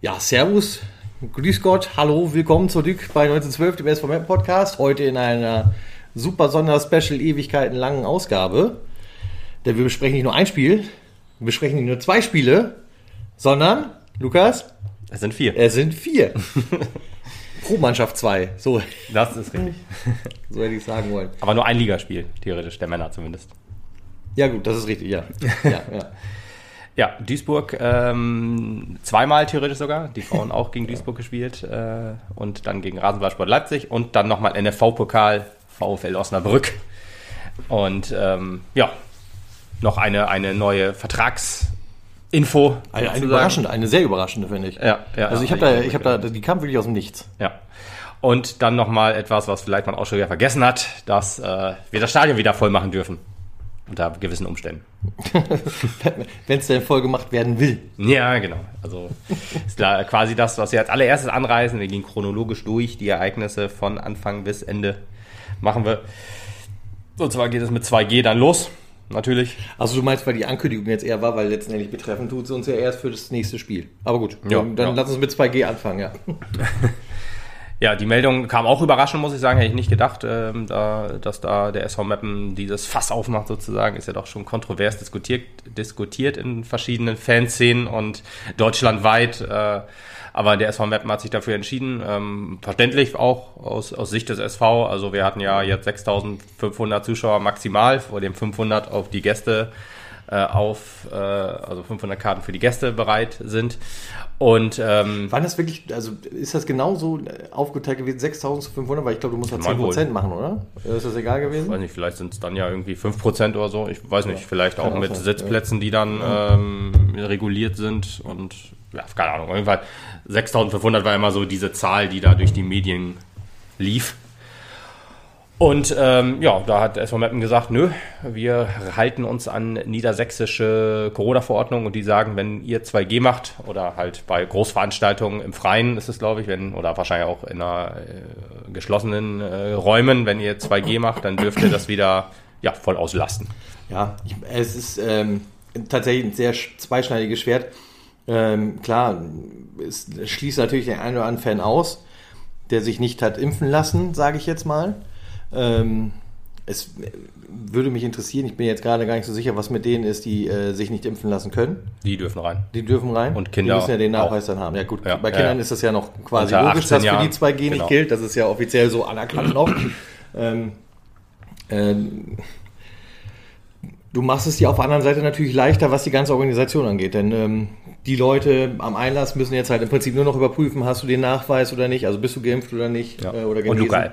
Ja, Servus, Grüß Gott, hallo, willkommen zurück bei 1912, dem SVM Podcast. Heute in einer super Sonderspecial Ewigkeiten langen Ausgabe. Denn wir besprechen nicht nur ein Spiel, wir besprechen nicht nur zwei Spiele, sondern, Lukas? Es sind vier. Es sind vier. Pro Mannschaft zwei. So. Das ist richtig. so hätte ich sagen wollen. Aber nur ein Ligaspiel, theoretisch, der Männer zumindest. Ja, gut, das ist richtig, ja. ja, ja. Ja, Duisburg ähm, zweimal theoretisch sogar. Die Frauen auch gegen Duisburg gespielt äh, und dann gegen Rasenballsport Leipzig und dann nochmal NFV-Pokal VfL Osnabrück. Und ähm, ja, noch eine, eine neue Vertragsinfo. Eine, eine überraschende, eine sehr überraschende, finde ich. Ja, ja. Also ich habe da, ich habe da, die kam wirklich aus dem Nichts. Ja. Und dann nochmal etwas, was vielleicht man auch schon wieder vergessen hat, dass äh, wir das Stadion wieder voll machen dürfen. Unter gewissen Umständen. Wenn es denn voll gemacht werden will. Ja, genau. Also ist quasi das, was wir als allererstes anreißen. Wir gehen chronologisch durch die Ereignisse von Anfang bis Ende. Machen wir. Und zwar geht es mit 2G dann los. Natürlich. Also du meinst, weil die Ankündigung jetzt eher war, weil letztendlich betreffen tut sie uns ja erst für das nächste Spiel. Aber gut, Ja, dann, dann ja. lass uns mit 2G anfangen, ja. Ja, die Meldung kam auch überraschend, muss ich sagen. Hätte ich nicht gedacht, ähm, da, dass da der SV Meppen dieses Fass aufmacht sozusagen. Ist ja doch schon kontrovers diskutiert, diskutiert in verschiedenen Fanszenen und deutschlandweit. Äh, aber der SV Meppen hat sich dafür entschieden. Ähm, verständlich auch aus, aus Sicht des SV. Also wir hatten ja jetzt 6500 Zuschauer maximal, vor dem 500 auf die Gäste äh, auf, äh, also 500 Karten für die Gäste bereit sind. Und ähm, Waren das wirklich, also ist das genauso aufgeteilt gewesen, 6500, weil ich glaube, du musst ja Mal 10% machen, oder? Ist das egal gewesen? weiß nicht, vielleicht sind es dann ja irgendwie 5% oder so. Ich weiß nicht, vielleicht kann auch auch mit sein, Sitzplätzen, die dann ähm, reguliert sind und ja, keine Ahnung. Auf jeden Fall 6500 war immer so diese Zahl, die da durch die Medien lief. Und ähm, ja, da hat SV Meppen gesagt, nö, wir halten uns an niedersächsische Corona-Verordnungen und die sagen, wenn ihr 2G macht oder halt bei Großveranstaltungen im Freien ist es, glaube ich, wenn oder wahrscheinlich auch in einer äh, geschlossenen äh, Räumen, wenn ihr 2G macht, dann dürft ihr das wieder ja, voll auslasten. Ja, ich, es ist ähm, tatsächlich ein sehr sch- zweischneidiges Schwert. Ähm, klar, es schließt natürlich den einen oder anderen Fan aus, der sich nicht hat impfen lassen, sage ich jetzt mal. Ähm, es würde mich interessieren, ich bin jetzt gerade gar nicht so sicher, was mit denen ist, die äh, sich nicht impfen lassen können. Die dürfen rein. Die dürfen rein. Und Kinder Die müssen ja den Nachweis auch. dann haben. Ja gut, Ja, bei Kindern ja. ist das ja noch quasi logisch, 18 dass für die Jahren. 2G nicht Genau. gilt. Das ist ja offiziell so anerkannt noch. ähm, ähm, du machst es dir auf der anderen Seite natürlich leichter, was die ganze Organisation angeht. Denn ähm, die Leute am Einlass müssen jetzt halt im Prinzip nur noch überprüfen, hast du den Nachweis oder nicht, also bist du geimpft oder nicht Ja. äh, oder Und. Luca.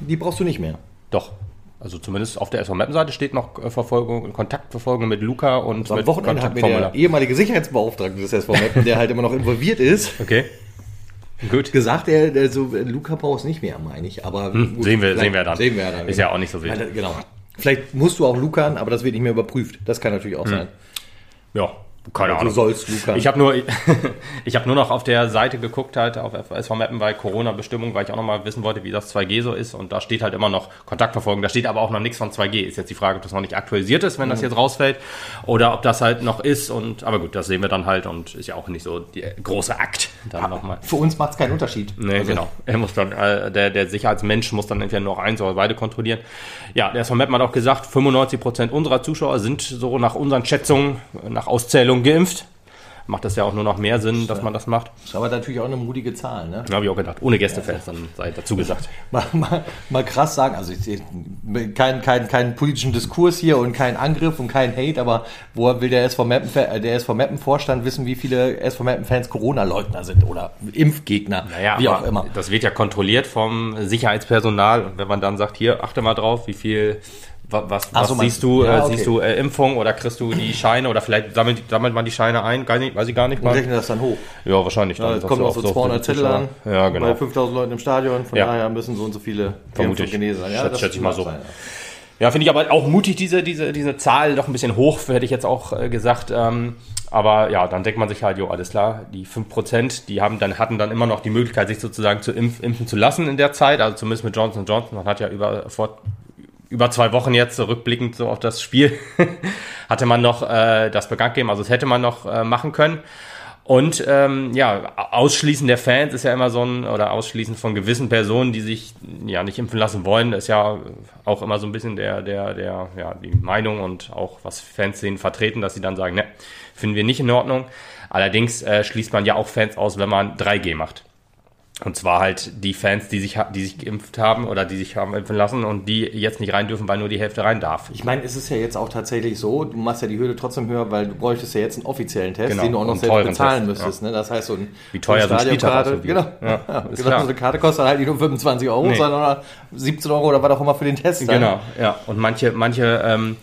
Die brauchst du nicht mehr. Doch. Also zumindest auf der SV Meppen-Seite steht noch äh, Verfolgung, Kontaktverfolgung mit Luca und So, am mit Wochenende hat mir der ehemalige Sicherheitsbeauftragte des SV der halt immer noch involviert ist, Okay. Gut. gesagt, er, der so, Luca braucht es nicht mehr, meine ich. Aber Hm, sehen wir- sehen wir dann. Sehen wir dann. Ist ja auch nicht so wichtig. Genau. Vielleicht musst du auch Lucan, aber das wird nicht mehr überprüft. Das kann natürlich auch sein. Ja, keine Du Ahnung. sollst Lucan. Ich habe nur, ich habe nur noch auf der Seite geguckt halt auf SV Mappen bei Corona-Bestimmung, weil ich auch noch mal wissen wollte, wie das 2G so ist und da steht halt immer noch Kontaktverfolgung. Da steht aber auch noch nichts von 2G. Ist jetzt die Frage, ob das noch nicht aktualisiert ist, wenn das Mhm. jetzt rausfällt oder ob das halt noch ist und aber gut, das sehen wir dann halt und ist ja auch nicht so der große Akt dann noch mal. Für uns macht es keinen Unterschied. Nee, Also, genau. Er muss dann, äh, der, der Sicherheitsmensch muss dann entweder nur eins oder beide kontrollieren. Ja, der SV Meppen hat auch gesagt, 95 Prozent unserer Zuschauer sind so nach unseren Schätzungen, nach Auszählung geimpft. Macht das ja auch nur noch mehr Sinn, dass man das macht. Ist aber natürlich auch eine mutige Zahl. Ne? Habe ich auch gedacht. Ohne Gästefans, dann sei dazu gesagt. Mal, mal, mal krass sagen, also ich, kein, kein, keinen politischen Diskurs hier und kein Angriff und kein Hate, aber woher will der SV Meppen, äh, der SV Meppen Vorstand wissen, wie viele SV Meppen Fans Corona-Leugner sind oder Impfgegner, Naja, wie auch immer. das wird ja kontrolliert vom Sicherheitspersonal. Und wenn man dann sagt, hier, achte mal drauf, wie viel, was, was so, siehst du? du, Ja, äh, okay. siehst du äh, Impfung oder kriegst du die Scheine oder vielleicht sammelt, sammelt man die Scheine ein, gar nicht, weiß ich gar nicht Und mal. rechne das dann hoch. Ja, wahrscheinlich. Ja, dann, so auch so 200 viele Zettel an, Ja, genau. bei 5000 Leuten im Stadion, von Ja. daher müssen so und so viele Vermute geimpft und ich. genesen sein. Schätze- das schätze ich mal so. sein, ja. Ja, finde ich aber auch mutig, diese, diese, diese Zahl doch ein bisschen hoch, hätte ich jetzt auch äh, gesagt. Ähm, aber ja, dann denkt man sich halt, jo, alles klar, die 5%, die haben dann, hatten dann immer noch die Möglichkeit, sich sozusagen zu impf, impfen zu lassen in der Zeit, also zumindest mit Johnson Johnson. Man hat ja über, vor, über zwei Wochen jetzt, rückblickend so auf das Spiel, hatte man noch äh, das bekannt gegeben, also das hätte man noch äh, machen können. Und ähm, ja, Ausschließen der Fans ist ja immer so ein, oder Ausschließen von gewissen Personen, die sich ja nicht impfen lassen wollen, ist ja auch immer so ein bisschen der, der, der, ja, die Meinung und auch was Fans sehen vertreten, dass sie dann sagen, ne, finden wir nicht in Ordnung. Allerdings äh, schließt man ja auch Fans aus, wenn man 3G macht. Und zwar halt die Fans, die sich, die sich geimpft haben oder die sich haben impfen lassen und die jetzt nicht rein dürfen, weil nur die Hälfte rein darf. Ich meine, es ist ja jetzt auch tatsächlich so, du machst ja die Hürde trotzdem höher, weil du bräuchtest ja jetzt einen offiziellen Test, Genau, den du auch noch selbst bezahlen Test, müsstest. Ne? Das heißt, so ein Wie teuer so ein Spieltag so Genau. Ja, ja, genau so eine Karte kostet halt nicht nur 25 Euro, Nee. sondern 17 Euro oder was auch immer für den Test. dann. Genau, ja. Und manche, manche ähm,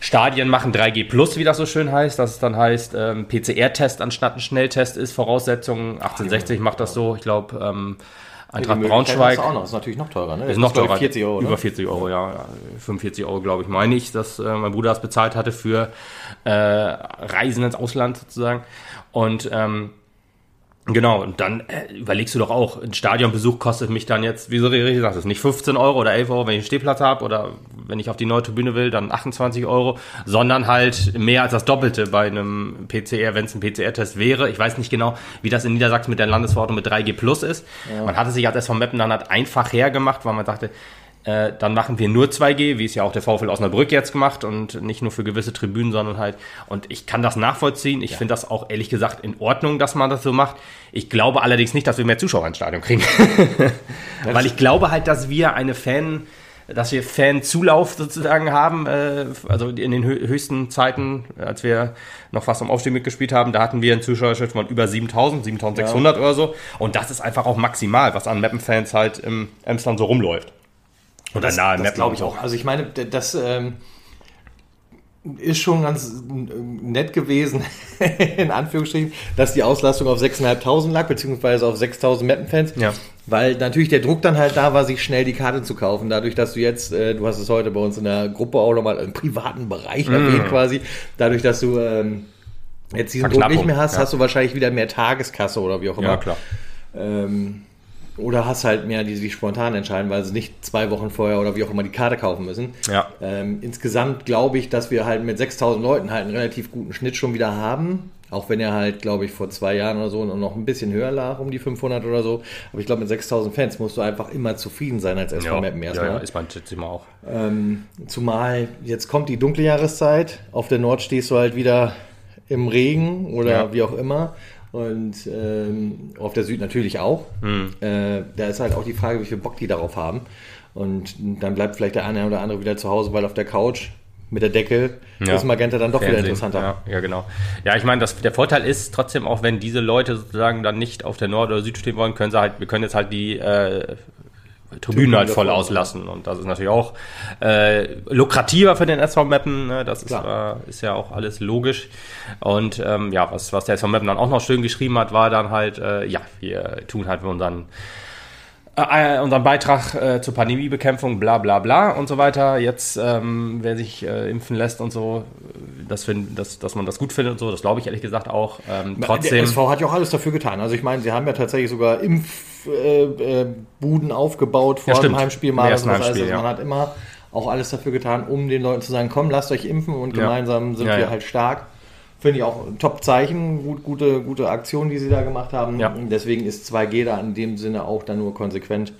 Stadien machen 3G Plus, wie das so schön heißt. Das dann heißt, ähm, PCR-Test anstatt ein Schnelltest ist Voraussetzung. 1860 macht das so. Ich glaube, ähm, Eintracht Möglichkeit Braunschweig du auch noch. Das ist natürlich noch teurer. Ne? ist noch glaub ich, teurer. 40 Euro. Über ne? 40 Euro, ja. ja. 45 Euro, glaube ich, meine ich, dass äh, mein Bruder das bezahlt hatte für äh, Reisen ins Ausland sozusagen. Und ähm, Genau, und dann äh, überlegst du doch auch, ein Stadionbesuch kostet mich dann jetzt, wie du richtig sagst, nicht 15 Euro oder 11 Euro, wenn ich einen Stehplatz habe oder wenn ich auf die neue Tribüne will, dann 28 Euro, sondern halt mehr als das Doppelte bei einem PCR, wenn es ein PCR-Test wäre. Ich weiß nicht genau, wie das in Niedersachsen mit der Landesverordnung mit 3G Plus ist. Man hatte sich als SV Meppen dann halt einfach hergemacht, weil man dachte, äh, dann machen wir nur 2G, wie es ja auch der VfL Osnabrück jetzt gemacht und nicht nur für gewisse Tribünen, sondern halt, und ich kann das nachvollziehen. Ich finde das auch ehrlich gesagt in Ordnung, dass man das so macht. Ich glaube allerdings nicht, dass wir mehr Zuschauer ins Stadion kriegen. Weil ich glaube halt, dass wir eine Fan, dass wir Fanzulauf sozusagen haben, äh, also in den hö höchsten Zeiten, als wir noch fast am Aufstieg mitgespielt haben, da hatten wir einen Zuschauerschnitt von über 7000, 7600 oder so. Und das ist einfach auch maximal, was an Mappen-Fans halt im Emsland so rumläuft. Oder Das, nahe das glaube ich auch. Also ich meine, das ähm, ist schon ganz nett gewesen, in Anführungsstrichen, dass die Auslastung auf 6.500 lag, beziehungsweise auf 6.000 Mappen-Fans. Ja. Weil natürlich der Druck dann halt da war, sich schnell die Karte zu kaufen. Dadurch, dass du jetzt, äh, du hast es heute bei uns in der Gruppe auch nochmal im privaten Bereich erwähnt quasi, dadurch, dass du ähm, jetzt diesen Druck Mm. Nicht mehr hast, ja. hast du wahrscheinlich wieder mehr Tageskasse oder wie auch immer. Ja, klar. Ähm, oder hast halt mehr, die sich spontan entscheiden, weil sie nicht zwei Wochen vorher oder wie auch immer die Karte kaufen müssen. Ja. Ähm, insgesamt glaube ich, dass wir halt mit 6000 Leuten halt einen relativ guten Schnitt schon wieder haben. Auch wenn er halt, glaube ich, vor zwei Jahren oder so noch ein bisschen höher lag, um die 500 oder so. Aber ich glaube, mit 6000 Fans musst du einfach immer zufrieden sein als SV Ja, Meppen ja, erstmal. ja, ist man schätze ich mal auch. Ähm, zumal jetzt kommt die dunkle Jahreszeit. Auf der Nord stehst du halt wieder im Regen oder Ja. wie auch immer. Und ähm, auf der Süd natürlich auch. Hm. Äh, da ist halt auch die Frage, wie viel Bock die darauf haben. Und dann bleibt vielleicht der eine oder andere wieder zu Hause, weil auf der Couch mit der Decke Ja. ist Magenta dann doch wieder Fernsehen, interessanter. Ja, ja, genau. Ja, ich meine, das, der Vorteil ist trotzdem auch, wenn diese Leute sozusagen dann nicht auf der Nord- oder Süd stehen wollen, können sie halt, wir können jetzt halt die äh, Tribünen halt voll auslassen. Und das ist natürlich auch äh, lukrativer für den SV Meppen, ne? das ist, äh, ist ja auch alles logisch. Und ähm, ja, was, was der SV Meppen dann auch noch schön geschrieben hat, war dann halt, äh, ja, wir tun halt für unseren äh, unseren Beitrag äh, zur Pandemiebekämpfung, bla bla bla und so weiter. Jetzt, ähm, wer sich äh, impfen lässt und so, dass, find, dass, dass man das gut findet und so, das glaube ich ehrlich gesagt auch. Ähm, Der trotzdem, SV hat ja auch alles dafür getan. Also ich meine, sie haben ja tatsächlich sogar Impfbuden äh, äh, aufgebaut vor Ja, dem. Heimspiel Im mal. das heißt, also man ja. hat immer auch alles dafür getan, um den Leuten zu sagen, komm, lasst euch impfen und Ja. gemeinsam sind wir halt stark. Finde ich auch ein Top-Zeichen, gut, gute, gute Aktion, die sie da gemacht haben. Ja. Deswegen ist 2G da in dem Sinne auch dann nur konsequent.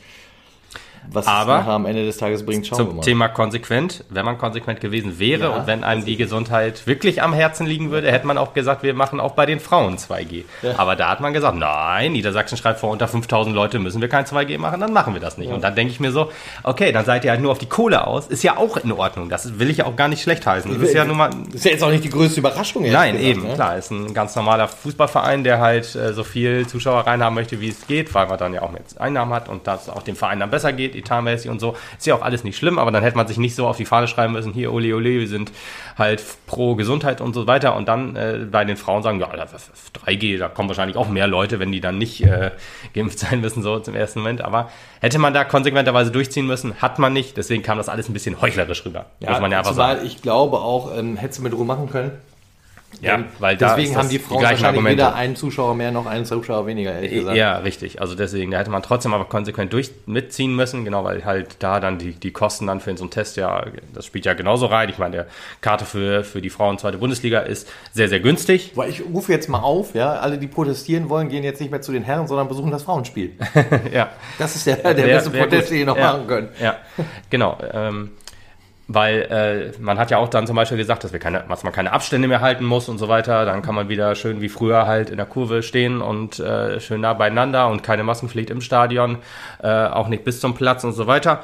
Was Aber es am Ende des Tages bringt, schauen wir zum mal. Thema konsequent, wenn man konsequent gewesen wäre Ja, und wenn einem die Gesundheit wirklich am Herzen liegen würde, hätte man auch gesagt, wir machen auch bei den Frauen 2G. Aber da hat man gesagt, nein, Niedersachsen schreibt vor, unter 5000 Leute müssen wir kein 2G machen, dann machen wir das nicht. Und dann denke ich mir so, okay, dann seid ihr halt nur auf die Kohle aus, ist ja auch in Ordnung. Das will ich ja auch gar nicht schlecht heißen. Das ist ja nun mal, ist ja jetzt auch nicht die größte Überraschung. Nein, gesagt, eben, ne? klar, ist ein ganz normaler Fußballverein, der halt äh, so viel Zuschauer reinhaben möchte, wie es geht, weil man dann ja auch mehr Einnahmen hat und dass es auch dem Verein dann besser geht, etatmäßig und so. Ist ja auch alles nicht schlimm, aber dann hätte man sich nicht so auf die Fahne schreiben müssen, hier, ole, ole, wir sind halt pro Gesundheit und so weiter und dann äh, bei den Frauen sagen, ja, das ist 3G, da kommen wahrscheinlich auch mehr Leute, wenn die dann nicht äh, geimpft sein müssen, so zum ersten Moment, aber hätte man da konsequenterweise durchziehen müssen, hat man nicht, deswegen kam das alles ein bisschen heuchlerisch rüber, muss man ja einfach sagen. ich glaube auch, ähm, hättest du mit Ruhe machen können. Ja, weil deswegen haben die Frauen die wahrscheinlich Argumente. weder einen Zuschauer mehr noch einen Zuschauer weniger, ehrlich gesagt. Ja, richtig. Also deswegen, da hätte man trotzdem aber konsequent durch mitziehen müssen, genau, weil halt da dann die, die Kosten dann für so einen Test ja, das spielt ja genauso rein. Ich meine, der Karte für, für die Frauen zweite Bundesliga ist sehr, sehr günstig. Weil ich rufe jetzt mal auf, ja, alle, die protestieren wollen, gehen jetzt nicht mehr zu den Herren, sondern besuchen das Frauenspiel. ja. Das ist der, der wär, beste Protest, den ihr noch ja, machen können. Ja, genau. Ähm, weil äh, man hat ja auch dann zum Beispiel gesagt, dass, wir keine, dass man keine Abstände mehr halten muss und so weiter. Dann kann man wieder schön wie früher halt in der Kurve stehen und äh, schön nah beieinander und keine Maskenpflicht im Stadion, äh, auch nicht bis zum Platz und so weiter.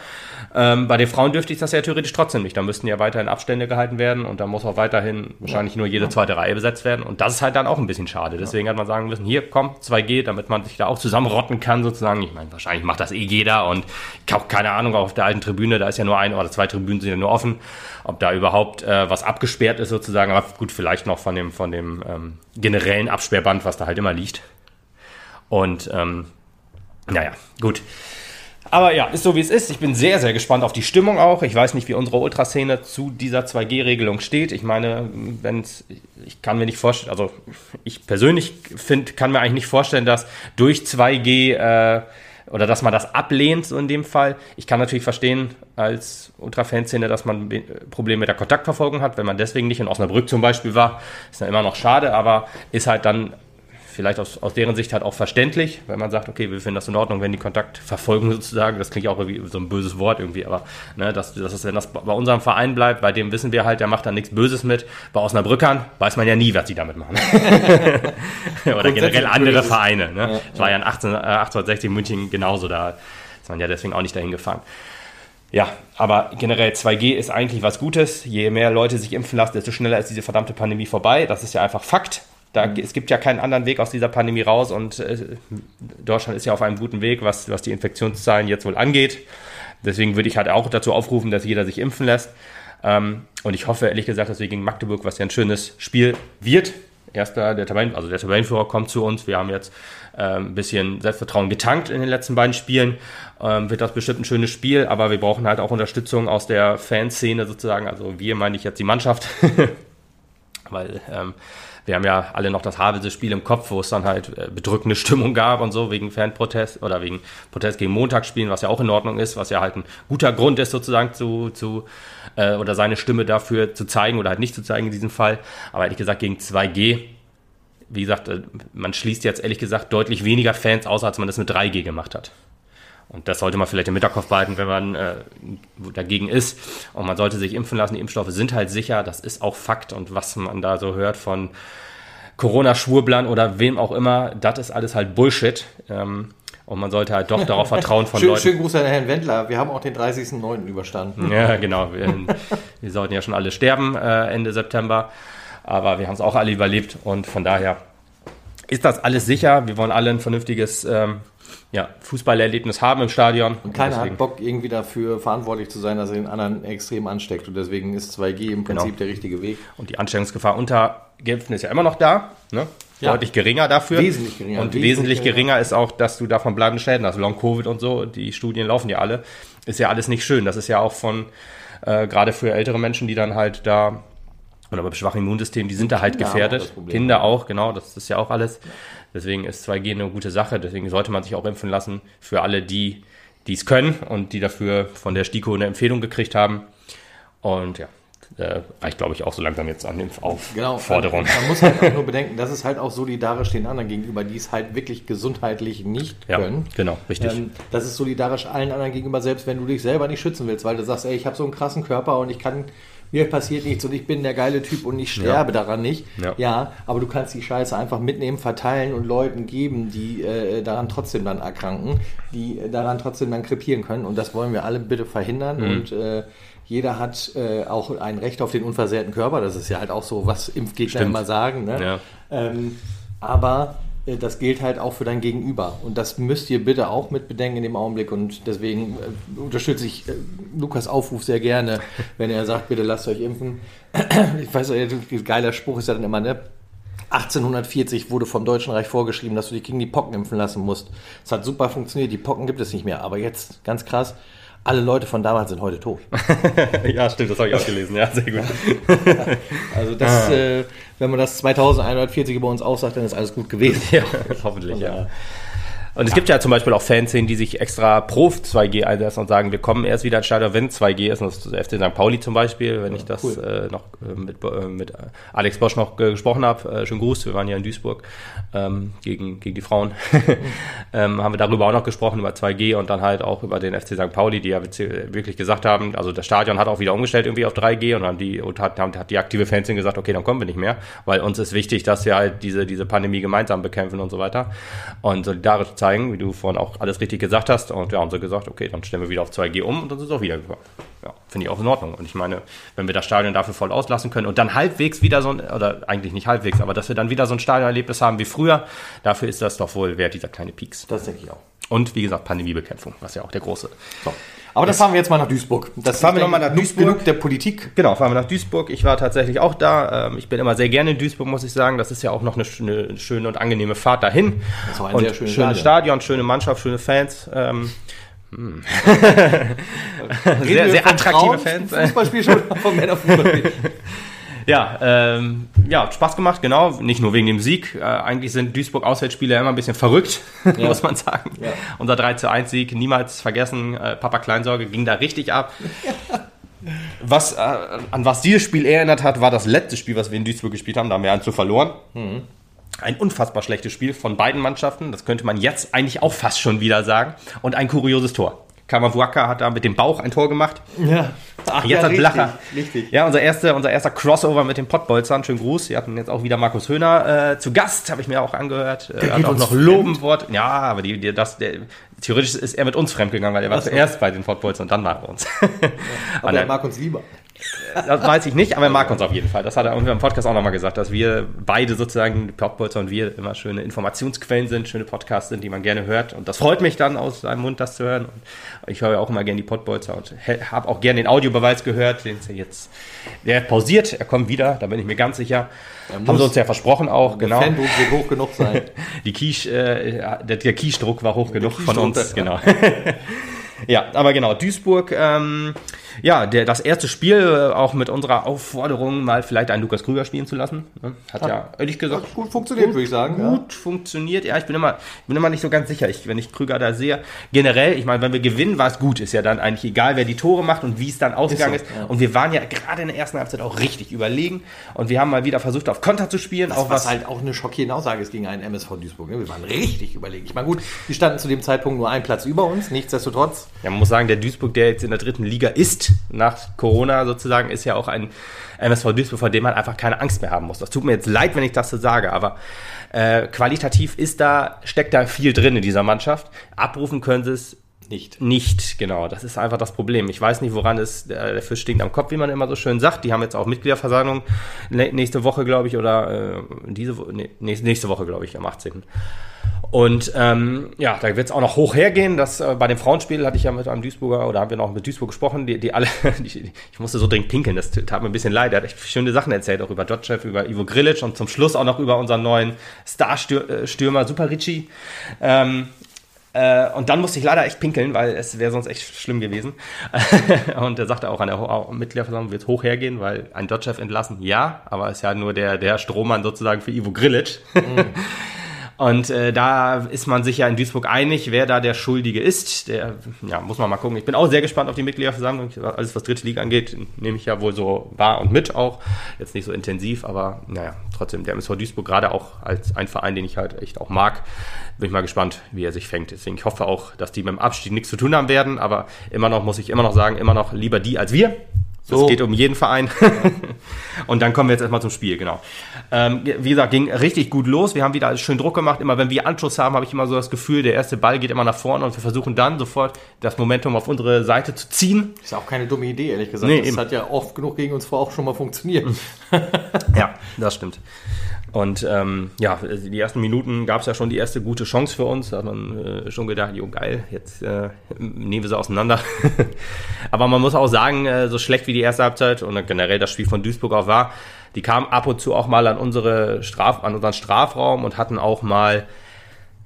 Ähm, bei den Frauen dürfte ich das ja theoretisch trotzdem nicht. Da müssten ja weiterhin Abstände gehalten werden und da muss auch weiterhin wahrscheinlich nur jede zweite Reihe besetzt werden. Und das ist halt dann auch ein bisschen schade. Deswegen hat man sagen müssen, hier kommt 2G, damit man sich da auch zusammenrotten kann sozusagen. Ich meine, wahrscheinlich macht das eh jeder und ich habe keine Ahnung, auf der alten Tribüne, da ist ja nur ein oder zwei Tribünen sind ja nur offen, ob da überhaupt äh, was abgesperrt ist sozusagen. Aber gut, vielleicht noch von dem, von dem ähm, generellen Absperrband, was da halt immer liegt. Und ähm, naja, gut. Aber ja, ist so wie es ist. Ich bin sehr, sehr gespannt auf die Stimmung auch. Ich weiß nicht, wie unsere Ultraszene zu dieser 2G-Regelung steht. Ich meine, wenn ich kann mir nicht vorstellen, also ich persönlich find, kann mir eigentlich nicht vorstellen, dass durch 2G äh, oder dass man das ablehnt, so in dem Fall. Ich kann natürlich verstehen als Ultra-Fanszene, dass man Probleme mit der Kontaktverfolgung hat, wenn man deswegen nicht in Osnabrück zum Beispiel war. Ist ja immer noch schade, aber ist halt dann vielleicht aus, aus deren Sicht halt auch verständlich, weil man sagt, okay, wir finden das in Ordnung, wenn die Kontakt verfolgen sozusagen, das klingt ja auch irgendwie so ein böses Wort irgendwie, aber ne, dass, dass das, wenn das bei unserem Verein bleibt, bei dem wissen wir halt, der macht da nichts Böses mit. Bei Osnabrückern weiß man ja nie, was die damit machen. Oder generell andere Vereine. Ne? Ja, das war ja in 18, äh, 1860 München genauso, da ist man ja deswegen auch nicht dahin gefahren. Ja, aber generell 2G ist eigentlich was Gutes. Je mehr Leute sich impfen lassen, desto schneller ist diese verdammte Pandemie vorbei. Das ist ja einfach Fakt. Da, mhm. Es gibt ja keinen anderen Weg aus dieser Pandemie raus und äh, Deutschland ist ja auf einem guten Weg, was, was die Infektionszahlen jetzt wohl angeht. Deswegen würde ich halt auch dazu aufrufen, dass jeder sich impfen lässt. Ähm, und ich hoffe ehrlich gesagt, dass wir gegen Magdeburg, was ja ein schönes Spiel wird, erster der Tabellen, also der Tabellenführer kommt zu uns. Wir haben jetzt ähm, ein bisschen Selbstvertrauen getankt in den letzten beiden Spielen. Ähm, wird das bestimmt ein schönes Spiel, aber wir brauchen halt auch Unterstützung aus der Fanszene sozusagen. Also wir meine ich jetzt die Mannschaft, weil ähm, wir haben ja alle noch das Havelse-Spiel im Kopf, wo es dann halt äh, bedrückende Stimmung gab und so, wegen Fanprotest oder wegen Protest gegen Montagsspielen, was ja auch in Ordnung ist, was ja halt ein guter Grund ist, sozusagen zu, zu äh, oder seine Stimme dafür zu zeigen oder halt nicht zu zeigen in diesem Fall. Aber ehrlich gesagt, gegen 2G, wie gesagt, äh, man schließt jetzt ehrlich gesagt deutlich weniger Fans aus, als man das mit 3G gemacht hat. Und das sollte man vielleicht im Hinterkopf behalten, wenn man äh, dagegen ist. Und man sollte sich impfen lassen. Die Impfstoffe sind halt sicher. Das ist auch Fakt. Und was man da so hört von Corona-Schwurblern oder wem auch immer, das ist alles halt Bullshit. Ähm, und man sollte halt doch darauf vertrauen von schön, Leuten. Schönen Gruß an Herrn Wendler. Wir haben auch den 30.09. überstanden. Ja, genau. Wir, wir sollten ja schon alle sterben äh, Ende September. Aber wir haben es auch alle überlebt. Und von daher ist das alles sicher. Wir wollen alle ein vernünftiges ähm, ja, Fußballerlebnis haben im Stadion. Und keiner deswegen. hat Bock, irgendwie dafür verantwortlich zu sein, dass er den anderen extrem ansteckt. Und deswegen ist 2G im Prinzip genau. der richtige Weg. Und die Ansteckungsgefahr unter Geimpften ist ja immer noch da. Ne? Ja. Deutlich geringer dafür. Wesentlich geringer. Und wesentlich, wesentlich geringer ist auch, dass du davon bleibende Schäden hast. Long-Covid und so, die Studien laufen ja alle. Ist ja alles nicht schön. Das ist ja auch von, äh, gerade für ältere Menschen, die dann halt da oder bei schwachem Immunsystem, die sind da halt Kinder gefährdet. Kinder auch, genau, das ist ja auch alles. Deswegen ist 2G eine gute Sache. Deswegen sollte man sich auch impfen lassen für alle, die die es können und die dafür von der STIKO eine Empfehlung gekriegt haben. Und ja, äh, reicht, glaube ich, auch so langsam jetzt an Impfaufforderung. Genau, man muss halt auch nur bedenken, dass es halt auch solidarisch den anderen gegenüber, die es halt wirklich gesundheitlich nicht ja, können. Genau, richtig. Ähm, das ist solidarisch allen anderen gegenüber, selbst wenn du dich selber nicht schützen willst, weil du sagst, ey, ich habe so einen krassen Körper und ich kann mir passiert nichts und ich bin der geile Typ und ich sterbe ja. daran nicht. Ja. ja. aber du kannst die Scheiße einfach mitnehmen, verteilen und Leuten geben, die äh, daran trotzdem dann erkranken, die äh, daran trotzdem dann krepieren können. Und das wollen wir alle bitte verhindern. Mhm. Und äh, jeder hat äh, auch ein Recht auf den unversehrten Körper. Das ist ja halt auch so, was Impfgegner Stimmt. immer sagen. Ne? Ja. Ähm, aber das gilt halt auch für dein Gegenüber. Und das müsst ihr bitte auch mit bedenken in dem Augenblick. Und deswegen äh, unterstütze ich äh, Lukas Aufruf sehr gerne, wenn er sagt, bitte lasst euch impfen. ich weiß, geiler Spruch ist ja dann immer, ne? 1840 wurde vom Deutschen Reich vorgeschrieben, dass du dich gegen die Pocken impfen lassen musst. Es hat super funktioniert, die Pocken gibt es nicht mehr. Aber jetzt, ganz krass, alle Leute von damals sind heute tot. ja, stimmt, das habe ich auch gelesen. Ja, sehr gut. also das, ah. äh, wenn man das 2140 über uns aussagt, dann ist alles gut gewesen. Ja, hoffentlich, ja. Und es gibt ja zum Beispiel auch Fanszenen, die sich extra pro 2G einsetzen und sagen, wir kommen erst wieder ins Stadion, wenn 2G ist. Und das ist FC St. Pauli zum Beispiel, wenn ich das cool. äh, noch äh, mit, äh, mit Alex Bosch noch gesprochen habe. Äh, schönen Gruß, wir waren ja in Duisburg ähm, gegen, gegen die Frauen. ähm, haben wir darüber auch noch gesprochen, über 2G und dann halt auch über den FC St. Pauli, die ja wirklich gesagt haben, also das Stadion hat auch wieder umgestellt irgendwie auf 3G und dann die, und hat, hat die aktive Fanszene gesagt, okay, dann kommen wir nicht mehr, weil uns ist wichtig, dass wir halt diese, diese Pandemie gemeinsam bekämpfen und so weiter. Und solidarisch zeigen, wie du vorhin auch alles richtig gesagt hast. Und wir haben so gesagt, okay, dann stellen wir wieder auf 2G um und dann ist es auch wieder gekommen. Ja, finde ich auch in Ordnung. Und ich meine, wenn wir das Stadion dafür voll auslassen können und dann halbwegs wieder so ein, oder eigentlich nicht halbwegs, aber dass wir dann wieder so ein Stadionerlebnis haben wie früher, dafür ist das doch wohl wert, dieser kleine Peaks. Das denke ich auch. Und wie gesagt, Pandemiebekämpfung, was ja auch der große. So. Aber das fahren wir jetzt mal nach Duisburg. Das fahren wir nochmal nach Duisburg. Genug der Politik. Genau, fahren wir nach Duisburg. Ich war tatsächlich auch da. Ähm, ich bin immer sehr gerne in Duisburg, muss ich sagen. Das ist ja auch noch eine, eine schöne und angenehme Fahrt dahin. Das auch ein und sehr schönes Stadion. Stadion, schöne Mannschaft, schöne Fans. Ähm, hm. sehr, sehr attraktive Fans. Fußballspiel schon vom Männer Fußballspiel. Ja, ähm, ja, Spaß gemacht, genau. Nicht nur wegen dem Sieg. Äh, eigentlich sind Duisburg-Auswärtsspiele immer ein bisschen verrückt, ja. muss man sagen. Ja. Unser 3 zu 1 Sieg, niemals vergessen. Äh, Papa Kleinsorge ging da richtig ab. Was, äh, an was dieses Spiel erinnert hat, war das letzte Spiel, was wir in Duisburg gespielt haben. Da haben wir 1 zu verloren. Mhm. Ein unfassbar schlechtes Spiel von beiden Mannschaften. Das könnte man jetzt eigentlich auch fast schon wieder sagen. Und ein kurioses Tor. Kamavuaka hat da mit dem Bauch ein Tor gemacht. Ja. Ach, jetzt ja, hat Blacher. Richtig. Ja, unser erster, unser erster Crossover mit den Pottbolzern. Schönen Gruß. Wir hatten jetzt auch wieder Markus Höhner äh, zu Gast, habe ich mir auch angehört. Der hat auch noch Lobenwort. Ja, aber die, die, das, der, theoretisch ist er mit uns fremdgegangen, weil er war zuerst bei den Pottbolzern und dann er uns. Ja, aber er mag uns lieber. Das weiß ich nicht, aber er mag uns auf jeden Fall. Das hat er irgendwie im Podcast auch nochmal gesagt, dass wir beide sozusagen, Podbolzer und wir, immer schöne Informationsquellen sind, schöne Podcasts sind, die man gerne hört. Und das freut mich dann aus seinem Mund, das zu hören. Und ich höre auch immer gerne die Podbolzer und habe auch gerne den Audiobeweis gehört, den ist ja jetzt, der pausiert, er kommt wieder, da bin ich mir ganz sicher. Haben sie uns ja versprochen auch, genau. Der Fandruck wird hoch genug sein. Die Quiche, äh, der, der Quiche-Druck war hoch genug von uns, genau. ja, aber genau, Duisburg, ähm, ja, der, das erste Spiel äh, auch mit unserer Aufforderung, mal vielleicht einen Lukas Krüger spielen zu lassen. Ne? Hat, hat ja, ehrlich gesagt, gut funktioniert, gut, würde ich sagen. Gut ja. funktioniert. Ja, ich bin immer, bin immer nicht so ganz sicher, ich, wenn ich Krüger da sehe. Generell, ich meine, wenn wir gewinnen, war es gut. Ist ja dann eigentlich egal, wer die Tore macht und wie es dann ausgegangen ist. So, ist. Ja. Und wir waren ja gerade in der ersten Halbzeit auch richtig überlegen. Und wir haben mal wieder versucht, auf Konter zu spielen. Das, auch was, was halt auch eine schockierende Aussage ist gegen einen MSV Duisburg. Ne? Wir waren richtig überlegen. Ich meine, gut, die standen zu dem Zeitpunkt nur einen Platz über uns. Nichtsdestotrotz. Ja, man muss sagen, der Duisburg, der jetzt in der dritten Liga ist, nach Corona sozusagen ist ja auch ein MSV Duisburg, vor dem man einfach keine Angst mehr haben muss. Das tut mir jetzt leid, wenn ich das so sage, aber äh, qualitativ ist da, steckt da viel drin in dieser Mannschaft. Abrufen können sie es nicht. Nicht, genau. Das ist einfach das Problem. Ich weiß nicht, woran es, der Fisch stinkt am Kopf, wie man immer so schön sagt. Die haben jetzt auch Mitgliederversammlung nächste Woche, glaube ich, oder äh, diese nee, nächste Woche, glaube ich, am 18. Und ähm, ja, da wird es auch noch hoch hergehen. Das, äh, bei dem Frauenspiel hatte ich ja mit einem Duisburger oder haben wir noch mit Duisburg gesprochen, die, die alle, die, ich musste so dringend pinkeln, das tat mir ein bisschen leid. Er hat echt schöne Sachen erzählt, auch über Dotchev, über Ivo Grilic und zum Schluss auch noch über unseren neuen Star-Stürmer äh, Super Ricci. Ähm, äh, und dann musste ich leider echt pinkeln, weil es wäre sonst echt schlimm gewesen. und er sagte auch an der Mitgliederversammlung wird hoch hergehen, weil ein Dotchev entlassen, ja, aber ist ja nur der, der Strohmann sozusagen für Ivo Grilic. Mhm. Und äh, da ist man sich ja in Duisburg einig, wer da der Schuldige ist. Der, ja, muss man mal gucken. Ich bin auch sehr gespannt auf die Mitgliederversammlung. Alles, was dritte Liga angeht, nehme ich ja wohl so wahr und mit auch. Jetzt nicht so intensiv, aber naja, trotzdem, der MSV Duisburg gerade auch als ein Verein, den ich halt echt auch mag, bin ich mal gespannt, wie er sich fängt. Deswegen ich hoffe auch, dass die mit dem Abstieg nichts zu tun haben werden, aber immer noch muss ich immer noch sagen, immer noch lieber die als wir. So. Es geht um jeden Verein. und dann kommen wir jetzt erstmal zum Spiel, genau. Ähm, wie gesagt, ging richtig gut los. Wir haben wieder schön Druck gemacht. Immer wenn wir Anschluss haben, habe ich immer so das Gefühl, der erste Ball geht immer nach vorne und wir versuchen dann sofort das Momentum auf unsere Seite zu ziehen. Ist auch keine dumme Idee, ehrlich gesagt. Nee, das eben. hat ja oft genug gegen uns vor auch schon mal funktioniert. ja, das stimmt. Und ähm, ja, die ersten Minuten gab es ja schon die erste gute Chance für uns. Da hat man äh, schon gedacht, jo geil, jetzt äh, nehmen wir sie auseinander. Aber man muss auch sagen, äh, so schlecht wie die erste Halbzeit und generell das Spiel von Duisburg auch war, die kamen ab und zu auch mal an unsere Straf, an unseren Strafraum und hatten auch mal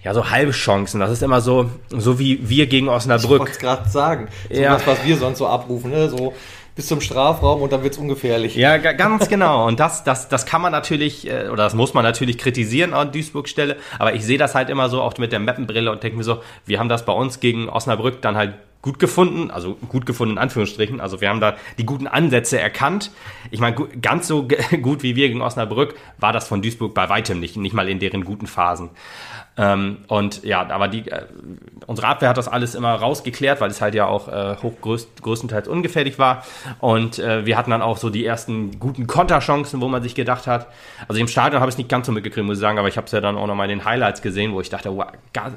ja, so halbe Chancen. Das ist immer so, so wie wir gegen Ich Osnabrück. wollte es gerade sagen. So Ja. das, was wir sonst so abrufen, ne? So bis zum Strafraum und dann wird's ungefährlich. Ja, ga- ganz genau. Und das, das, das kann man natürlich, äh, oder das muss man natürlich kritisieren an Duisburg Stelle. Aber ich sehe das halt immer so, auch mit der Mappenbrille und denke mir so, wir haben das bei uns gegen Osnabrück dann halt gut gefunden, also gut gefunden in Anführungsstrichen. Also wir haben da die guten Ansätze erkannt. Ich meine, ganz so gut wie wir gegen Osnabrück war das von Duisburg bei weitem nicht, nicht mal in deren guten Phasen. Ähm, und ja, aber die, äh, unsere Abwehr hat das alles immer rausgeklärt, weil es halt ja auch äh, hochgrößt, größtenteils ungefährlich war. Und äh, wir hatten dann auch so die ersten guten Konterchancen, wo man sich gedacht hat. Also im Stadion habe ich es nicht ganz so mitgekriegt, muss ich sagen, aber ich habe es ja dann auch nochmal in den Highlights gesehen, wo ich dachte, wow,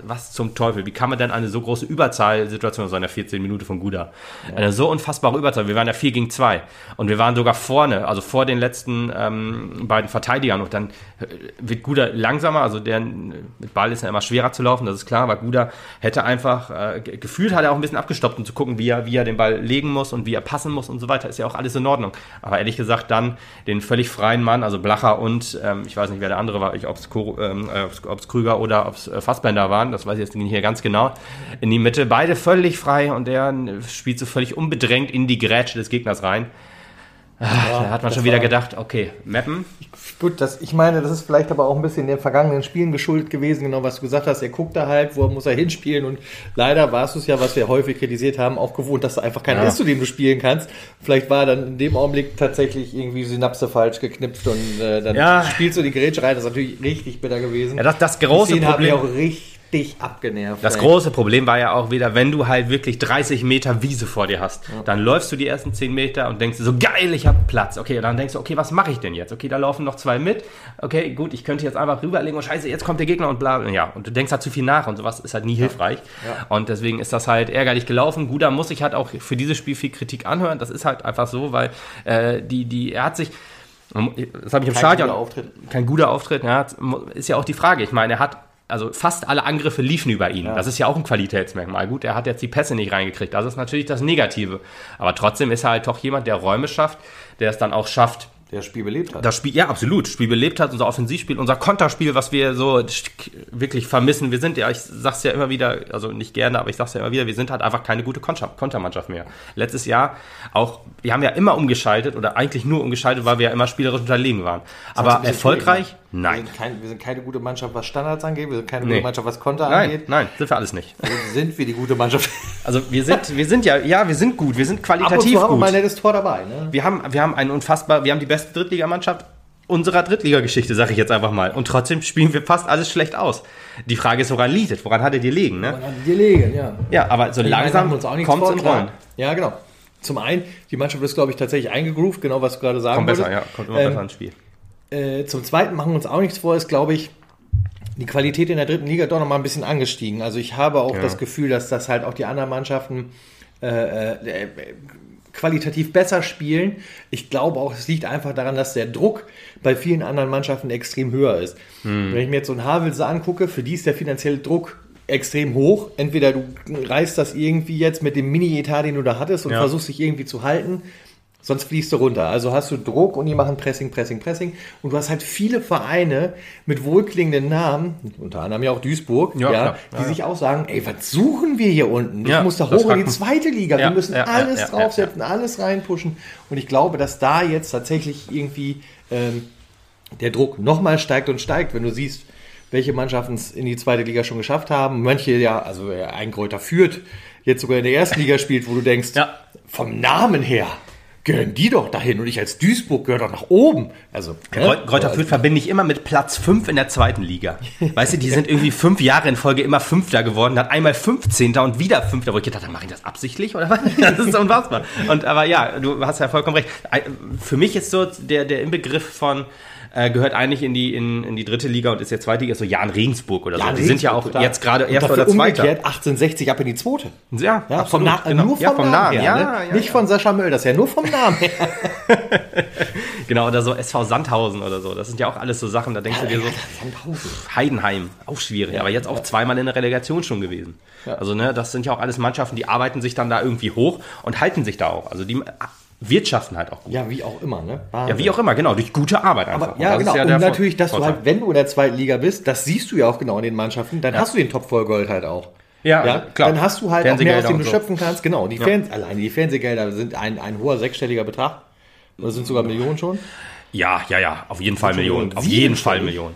was zum Teufel, wie kann man denn eine so große Überzahlsituation, so in der 14 Minute von Guda, eine so unfassbare Überzahl, wir waren ja 4 gegen 2 und wir waren sogar vorne, also vor den letzten ähm, beiden Verteidigern und dann äh, wird Guda langsamer, also der äh, mit Ball ist ja immer schwerer zu laufen, das ist klar, aber Guda hätte einfach, äh, ge- gefühlt hat er auch ein bisschen abgestoppt, um zu gucken, wie er, wie er den Ball legen muss und wie er passen muss und so weiter, ist ja auch alles in Ordnung. Aber ehrlich gesagt dann den völlig freien Mann, also Blacher und, ähm, ich weiß nicht, wer der andere war, ob es ähm, äh, Krüger oder ob es äh, Fassbender waren, das weiß ich jetzt nicht hier ganz genau, in die Mitte, beide völlig frei und der spielt so völlig unbedrängt in die Grätsche des Gegners rein. Ah, da hat man schon wieder gedacht, okay, Mappen, Gut, das, ich meine, das ist vielleicht aber auch ein bisschen den vergangenen Spielen geschuldet gewesen, genau was du gesagt hast. Er guckt da halt, wo muss er hinspielen und leider warst du es ja, was wir häufig kritisiert haben, auch gewohnt, dass da einfach keiner Ja. ist, zu dem du spielen kannst. Vielleicht war dann in dem Augenblick tatsächlich irgendwie Synapse falsch geknipft und äh, dann Ja. spielst du die Grätsche rein. Das ist natürlich richtig bitter gewesen. Ja, das, das große Szenen haben Problem. auch richtig abgenervt. Das ey. große Problem war ja auch wieder, wenn du halt wirklich 30 Meter Wiese vor dir hast, dann läufst du die ersten 10 Meter und denkst so, geil, ich hab Platz. Okay, und dann denkst du, okay, was mache ich denn jetzt? Okay, da laufen noch zwei mit. Okay, gut, ich könnte jetzt einfach rüberlegen und scheiße, jetzt kommt der Gegner und bla. Ja, und du denkst halt zu viel nach und sowas ist halt nie hilfreich. Ja. Und deswegen ist das halt ärgerlich gelaufen. Guda muss sich halt auch für dieses Spiel viel Kritik anhören. Das ist halt einfach so, weil äh, die, die, er hat sich, das habe ich im Kein Stadion. guter Auftritt. Kein guter Auftritt, ja. Ist ja auch die Frage. Ich meine, er hat, also fast alle Angriffe liefen über ihn. Das ist ja auch ein Qualitätsmerkmal. Gut, er hat jetzt die Pässe nicht reingekriegt. Das ist natürlich das Negative. Aber trotzdem ist er halt doch jemand, der Räume schafft, der es dann auch schafft, Der das Spiel belebt hat. das Spiel, ja, absolut. Spiel belebt hat, unser Offensivspiel, unser Konterspiel, was wir so wirklich vermissen. Wir sind ja, ich sag's ja immer wieder, also nicht gerne, aber ich sag's ja immer wieder, wir sind halt einfach keine gute Konter Kontermannschaft mehr. Letztes Jahr auch, wir haben ja immer umgeschaltet oder eigentlich nur umgeschaltet, weil wir ja immer spielerisch unterlegen waren. Aber Das erfolgreich? Schwierig, ne? Wir Nein. sind, kein, wir sind keine gute Mannschaft, was Standards angeht. Wir sind keine Nee. gute Mannschaft, was Konter Nein, angeht. nein, sind wir alles nicht. Also sind wir die gute Mannschaft. Also wir sind, wir sind ja, ja, wir sind gut, wir sind Ab und qualitativ zu haben wir gut. mal ein nettes Tor dabei. Ne? Wir haben, wir haben einen unfassbar, wir haben die beste Drittligamannschaft unserer Drittligageschichte, sage ich jetzt einfach mal. Und trotzdem spielen wir fast alles schlecht aus. Die Frage ist, woran liegt es? Woran hattet ihr liegen? Ne? An die legen, ja. Ja, aber so meine, langsam kommt es in. Rollen. Ja, genau. Zum einen, die Mannschaft ist, glaube ich, tatsächlich eingegroovt, genau was du gerade sagen Kommt besser, ja, kommt immer Ähm, besser ins Spiel. Äh, zum Zweiten machen wir uns auch nichts vor, ist, glaube ich, die Qualität in der dritten Liga doch noch mal ein bisschen angestiegen. Also ich habe auch Ja. das Gefühl, dass das halt auch die anderen Mannschaften äh, äh, äh, qualitativ besser spielen. Ich glaube auch, es liegt einfach daran, dass der Druck bei vielen anderen Mannschaften extrem höher ist. Hm. Wenn ich mir jetzt so einen Havelse angucke, für die ist der finanzielle Druck extrem hoch. Entweder du reißt das irgendwie jetzt mit dem Mini-Etat, den du da hattest und Ja. versuchst dich irgendwie zu halten. Sonst fließt du runter. Also hast du Druck und die machen Pressing, Pressing, Pressing. Und du hast halt viele Vereine mit wohlklingenden Namen, unter anderem ja auch Duisburg, Ja, ja, die Ja, sich auch sagen, ey, was suchen wir hier unten? Ich muss da hoch in die zweite Liga. Wir müssen alles draufsetzen, alles reinpushen. Und ich glaube, dass da jetzt tatsächlich irgendwie ähm, der Druck nochmal steigt und steigt, wenn du siehst, welche Mannschaften es in die zweite Liga schon geschafft haben. Manche ja, also äh, ein Kräuter führt, jetzt sogar in der ersten Liga spielt, wo du denkst, Ja. vom Namen her gehören die doch dahin und ich als Duisburg gehöre doch nach oben. Also, ne? Greu- Greuther Also, Fürth verbinde ich immer mit Platz 5 in der zweiten Liga. Weißt du, die sind irgendwie fünf Jahre in Folge immer Fünfter geworden, dann einmal 15. und wieder Fünfter, wo ich gedacht habe, mache ich das absichtlich oder was? Das ist unfassbar. Und aber ja, du hast ja vollkommen recht. Für mich ist so der, der Inbegriff von äh, gehört eigentlich in die, in, in die dritte Liga und ist jetzt zweite Liga, ist so Jan Regensburg oder so. Ja, die sind ja auch total. jetzt gerade Erster oder Zweiter. Umgekehrt 1860 ab in die zweite. Ja, Ja, absolut, vom Na genau. nur vom, ja, vom Namen, Namen. her, ja, ne? ja, Nicht ja. von Sascha Mölders her, nur vom Namen her. Genau, oder so SV Sandhausen oder so. Das sind ja auch alles so Sachen, da denkst du dir so, Sandhausen. Heidenheim, auch schwierig, aber jetzt auch zweimal in der Relegation schon gewesen. Ja. Also, ne, das sind ja auch alles Mannschaften, die arbeiten sich dann da irgendwie hoch und halten sich da auch. Also die wirtschaften halt auch gut. Ja, wie auch immer, ne? Ja, wie auch immer, genau, durch gute Arbeit einfach. Aber, ja, das genau. ist und natürlich, dass Vorteil. du halt, wenn du in der zweiten Liga bist, das siehst du ja auch genau in den Mannschaften, dann hast du den Top voll Gold halt auch. Ja, klar. Dann hast du halt auch mehr, aus dem du so. schöpfen kannst. Genau, die Fans, alleine die Fernsehgelder sind ein, ein hoher sechsstelliger Betrag. Oder sind sogar Millionen schon? Ja, ja, ja, auf jeden Fall Millionen. Millionen. Auf jeden. Fall Millionen.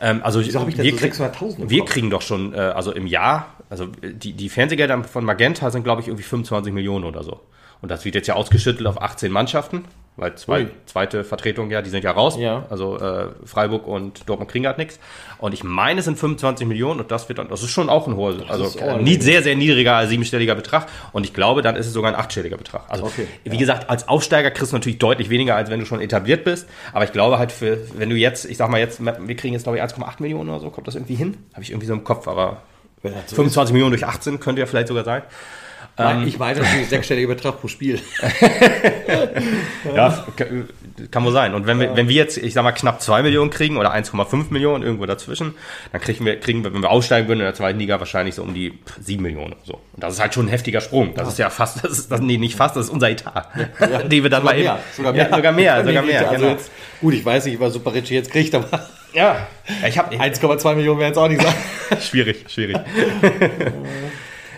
Ähm, also Wieso habe ich da wir, so krieg- 600.000 im wir kriegen doch schon, äh, also im Jahr, also die, die Fernsehgelder von Magenta sind, glaube ich, irgendwie 25 Millionen oder so. Und das wird jetzt ja ausgeschüttelt auf 18 Mannschaften, weil zwei, zweite Vertretung, ja, die sind ja raus. Ja. Also äh, Freiburg und Dortmund kriegen halt nichts. Und ich meine, es sind 25 Millionen und das wird dann, das ist schon auch ein hoher, also äh, ordentlich. nie, sehr, sehr niedriger siebenstelliger Betrag. Und ich glaube, dann ist es sogar ein achtstelliger Betrag. Also Okay, wie gesagt, als Aufsteiger kriegst du natürlich deutlich weniger, als wenn du schon etabliert bist. Aber ich glaube halt für, wenn du jetzt, ich sag mal jetzt, wir kriegen jetzt glaube ich 1,8 Millionen oder so, kommt das irgendwie hin? Habe ich irgendwie so im Kopf, aber Wenn das so 25 Millionen durch 18 könnte ja vielleicht sogar sein. Nein, ich meine natürlich sechsstelliger Betrag pro Spiel. Ja, kann, kann wohl sein. Und wenn wir, wenn wir jetzt, ich sag mal, knapp 2 Millionen kriegen oder 1,5 Millionen irgendwo dazwischen, dann kriegen wir, kriegen wir, wenn wir aussteigen würden in der zweiten Liga, wahrscheinlich so um die 7 Millionen so. Und das ist halt schon ein heftiger Sprung. Das ist ja fast, das ist, das, nee, nicht fast, das ist unser Etat. Den wir dann mal eben, mehr, sogar mehr. Ja, sogar mehr, sogar mehr, Also genau. jetzt, gut, ich weiß nicht, was Super Ricci jetzt kriegt, aber Ja, ich habe 1,2 Millionen werden es auch nicht sein. schwierig, schwierig.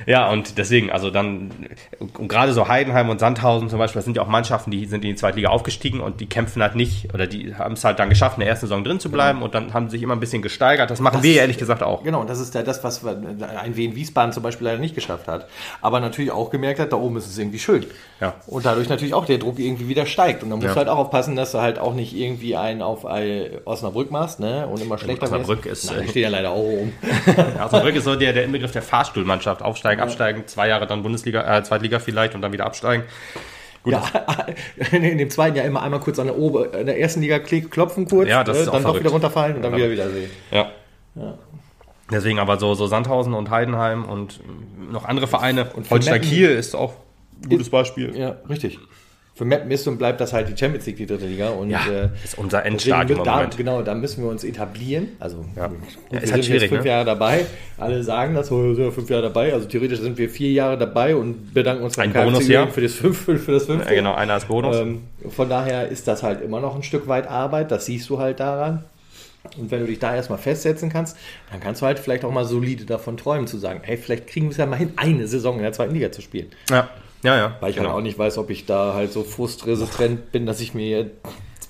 Ja, und deswegen, also dann, und gerade so Heidenheim und Sandhausen zum Beispiel, das sind ja auch Mannschaften, die sind in die zweite Liga aufgestiegen und die kämpfen halt nicht, oder die haben es halt dann geschafft, in der ersten Saison drin zu bleiben und dann haben sie sich immer ein bisschen gesteigert. Das machen wir ja ehrlich gesagt auch. Genau, und das ist ja das, was wir- ein Wien Wiesbaden zum Beispiel leider nicht geschafft hat. Aber natürlich auch gemerkt hat, da oben ist es irgendwie schön. Ja. Und dadurch natürlich auch der Druck irgendwie wieder steigt. Und dann musst Ja. du halt auch aufpassen, dass du halt auch nicht irgendwie einen auf Osnabrück machst, ne? Und immer schlechter Osnabrück ist, Nein, äh, stehen ja leider auch oben. Also Brück ist so der, der Inbegriff der Fahrstuhlmannschaft. Aufsteigen, absteigen, zwei Jahre dann Bundesliga, äh, Zweitliga vielleicht und dann wieder absteigen. Gut, Ja, in dem zweiten Jahr immer einmal kurz an der, Ober in der ersten Liga klopfen kurz, Ja, das ist äh, auch dann doch wieder runterfallen und dann Ja. wieder wiedersehen. Ja. Deswegen aber so, so Sandhausen und Heidenheim und noch andere Vereine. Und Holstein Kiel ist auch ein gutes Beispiel. Ja, richtig. Für Meppen ist und bleibt das halt die Champions League, die dritte Liga. Und, Ja, äh, ist unser Endstadium da, genau, da müssen wir uns etablieren. Also Ja. gut, Ja, ist wir halt sind schwierig, jetzt fünf ne? Jahre dabei. Alle sagen das, oh, wir sind ja fünf Jahre dabei. Also theoretisch sind wir vier Jahre dabei und bedanken uns Ein KFC Bonusjahr. für das fünfte. Für das fünfte. Ja, genau, einer als Bonus. Ähm, von daher ist das halt immer noch ein Stück weit Arbeit. Das siehst du halt daran. Und wenn du dich da erstmal festsetzen kannst, dann kannst du halt vielleicht auch mal solide davon träumen, zu sagen, hey, vielleicht kriegen wir es ja mal hin, eine Saison in der zweiten Liga zu spielen. Ja, ja, ja. Weil ich genau. halt auch nicht weiß, ob ich da halt so frustresistent bin, dass ich mir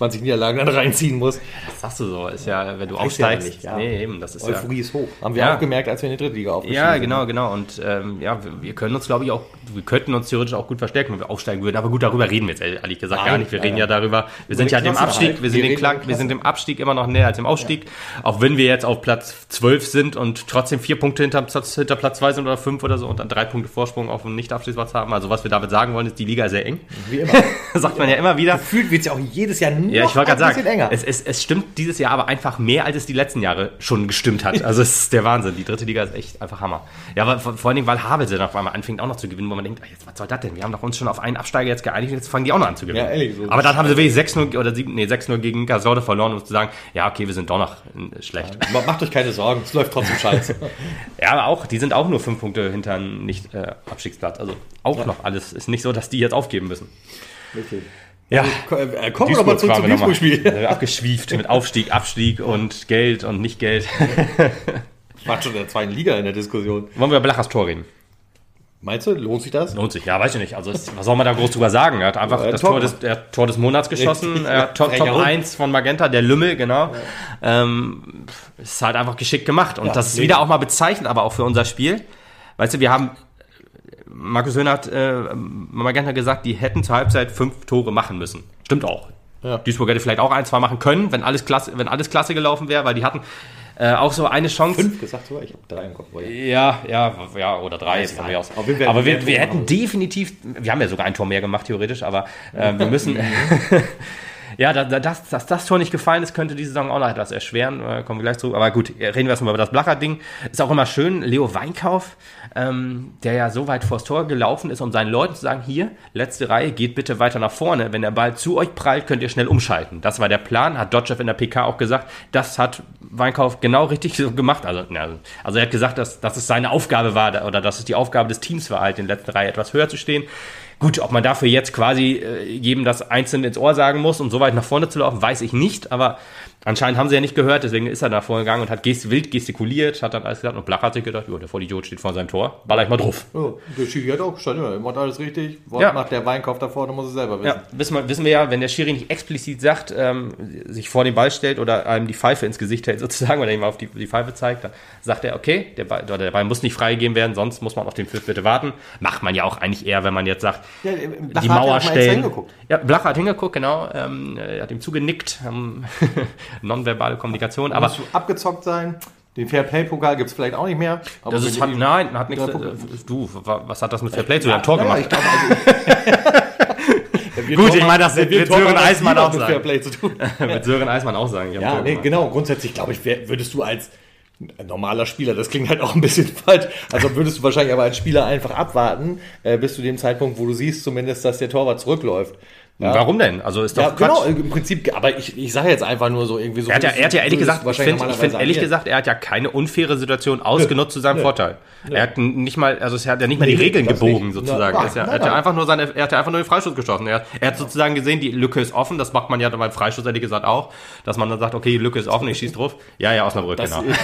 20 Niederlagen dann reinziehen muss. Das sagst du so, ist ja, wenn du ja aufsteigst. nicht, ja. Nee, eben, das ist ja. Euphorie ist hoch. Haben wir Ja. auch gemerkt, als wir in die dritte Liga aufgestiegen Ja, sind. genau, genau. Und ähm, ja, wir, wir können uns, glaube ich, auch, wir könnten uns theoretisch auch gut verstärken, wenn wir aufsteigen würden. Aber gut, darüber reden wir jetzt ehrlich gesagt Nein, gar nicht. Wir reden ja darüber, wir sind ja dem. Abstieg, wir sind, Wir Klang, wir sind dem Abstieg immer noch näher als dem Aufstieg. Auch wenn wir jetzt auf Platz 12 sind und trotzdem vier Punkte hinter, Platz- hinter Platz 2 sind oder fünf oder so und dann drei Punkte Vorsprung auf dem Nicht-Abstiegsplatz haben. Also was wir damit sagen wollen, ist, die Liga ist sehr eng. Wie immer. sagt man ja immer wieder. Gefühlt wird es ja auch jedes Jahr noch Ja, ich wollte gerade bisschen sagen, enger. es, es, es stimmt dieses Jahr aber einfach mehr, als es die letzten Jahre schon gestimmt hat. Also es ist der Wahnsinn. Die dritte Liga ist echt einfach Hammer. Ja, aber vor, vor allen Dingen, weil Havelse dann auf einmal anfängt auch noch zu gewinnen, wo man denkt, ach, jetzt, was soll das denn? Wir haben doch uns schon auf einen Absteiger jetzt geeinigt und jetzt fangen die auch noch an zu gewinnen. Ja, ehrlich, so. aber dann haben sie wirklich 6-0 oder 7, nee, 6-0 gegen Gasorde verloren, um zu sagen, ja, okay, wir sind doch noch äh, schlecht. Ma- Macht euch keine Sorgen, es läuft trotzdem scheiße. Ja, aber auch, die sind auch nur fünf Punkte hinter nicht äh, Abstiegsplatz. Also auch noch alles. Ist nicht so, dass die jetzt aufgeben müssen. Okay. Ja. Ko- äh, Kommen wir doch mal zurück zum. Duisburg-Spiel. Äh, Abgeschwieft mit Aufstieg, Abstieg und Geld und nicht Geld. War schon in der zweiten Liga in der Diskussion. Wollen wir über Blachers Tor reden? Meinst du, lohnt sich das? Lohnt sich, ja, weiß ich nicht. Also, was soll man da groß drüber sagen? Er hat einfach Ja, das Tor des, der Tor des Monats geschossen. Hat Top, Top Hund. 1 von Magenta, der Lümmel, genau. Ähm, ist halt einfach geschickt gemacht. Und Ja, das ist wieder auch mal bezeichnend, aber auch für unser Spiel. Weißt du, wir haben, Markus Höhner hat äh, Magenta gesagt, die hätten zur Halbzeit fünf Tore machen müssen. Stimmt auch. Ja. Duisburg hätte vielleicht auch ein, zwei machen können, wenn alles klasse, wenn alles klasse gelaufen wäre, weil die hatten äh, auch so eine Chance. Fünf gesagt sogar? Ich habe drei im Kopf. aber ja. Ja, ja, ja, oder drei aus. Auf jeden Fall aber wir, wir hätten definitiv, wir haben ja sogar ein Tor mehr gemacht, theoretisch, aber äh, wir müssen. ja, da, da, dass, dass das Tor nicht gefallen ist, könnte die Saison auch noch etwas erschweren. Äh, kommen wir gleich zu. Aber gut, reden wir erstmal über das Blacher-Ding. Ist auch immer schön, Leo Weinkauf, ähm, der ja so weit vors Tor gelaufen ist, um seinen Leuten zu sagen: Hier, letzte Reihe, geht bitte weiter nach vorne. Wenn der Ball zu euch prallt, könnt ihr schnell umschalten. Das war der Plan, hat Dotchev in der PK auch gesagt. Das hat Weinkauf genau richtig so gemacht. Also, also er hat gesagt, dass, dass es seine Aufgabe war oder dass es die Aufgabe des Teams war, halt in der letzten Reihe etwas höher zu stehen. Gut, ob man dafür jetzt quasi äh, jedem das einzeln ins Ohr sagen muss, um so weit nach vorne zu laufen, weiß ich nicht, aber Anscheinend haben sie ja nicht gehört, deswegen ist er da vorgegangen und hat gest wild gestikuliert, hat dann alles gesagt und Blach hat sich gedacht, jo, der Vollidiot steht vor seinem Tor, baller ich mal drauf. Ja, der Schiri hat auch gestanden, er macht alles richtig, was ja. macht der Weinkauf da vorne, muss er selber wissen. Ja, wissen wir, wissen wir ja, wenn der Schiri nicht explizit sagt, ähm, sich vor den Ball stellt oder einem die Pfeife ins Gesicht hält sozusagen, oder ihm auf die, die Pfeife zeigt, dann sagt er, okay, der Ball, der Ball muss nicht freigegeben werden, sonst muss man auf den Pfiff bitte warten. Macht man ja auch eigentlich eher, wenn man jetzt sagt, ja, die Mauer stellen. Ja, Blach hat hingeguckt, genau, ähm, er hat ihm zugenickt, ähm, nonverbale Kommunikation. Aber du abgezockt sein. Den Fairplay-Pokal gibt es vielleicht auch nicht mehr. das ist, hat, nein, hat nichts. Äh, du, was hat das mit Fairplay zu? Hat Tor gemacht. Ich glaub, also, Gut, ich meine, das wird, wird Sören Eismann auch sagen. Fairplay zu tun. wird Sören Eismann auch sagen. Ja, nee, genau. Grundsätzlich glaube ich, würdest du als normaler Spieler, das klingt halt auch ein bisschen falsch, also würdest du wahrscheinlich aber als Spieler einfach abwarten, äh, bis zu dem Zeitpunkt, wo du siehst zumindest, dass der Torwart zurückläuft. Ja. Warum denn? Also ist doch ja, Quatsch. genau, im Prinzip, aber ich, ich sage jetzt einfach nur so irgendwie so. Er hat ja, er hat ja ehrlich gesagt, ich finde find ehrlich gesagt, er hat ja keine unfaire Situation ausgenutzt Nö. zu seinem Nö. Vorteil. Nö. Er hat nicht mal, also er hat ja nicht mal die Regeln gebogen nicht. sozusagen. Na, ja, er hat ja einfach nur seine, er hat ja einfach nur den Freistoß geschossen. Er, er hat sozusagen gesehen, die Lücke ist offen, das macht man ja beim Freistoß ehrlich gesagt auch, dass man dann sagt, okay, die Lücke ist offen, ich schieß drauf. Ja, ja, Osnabrück, das genau.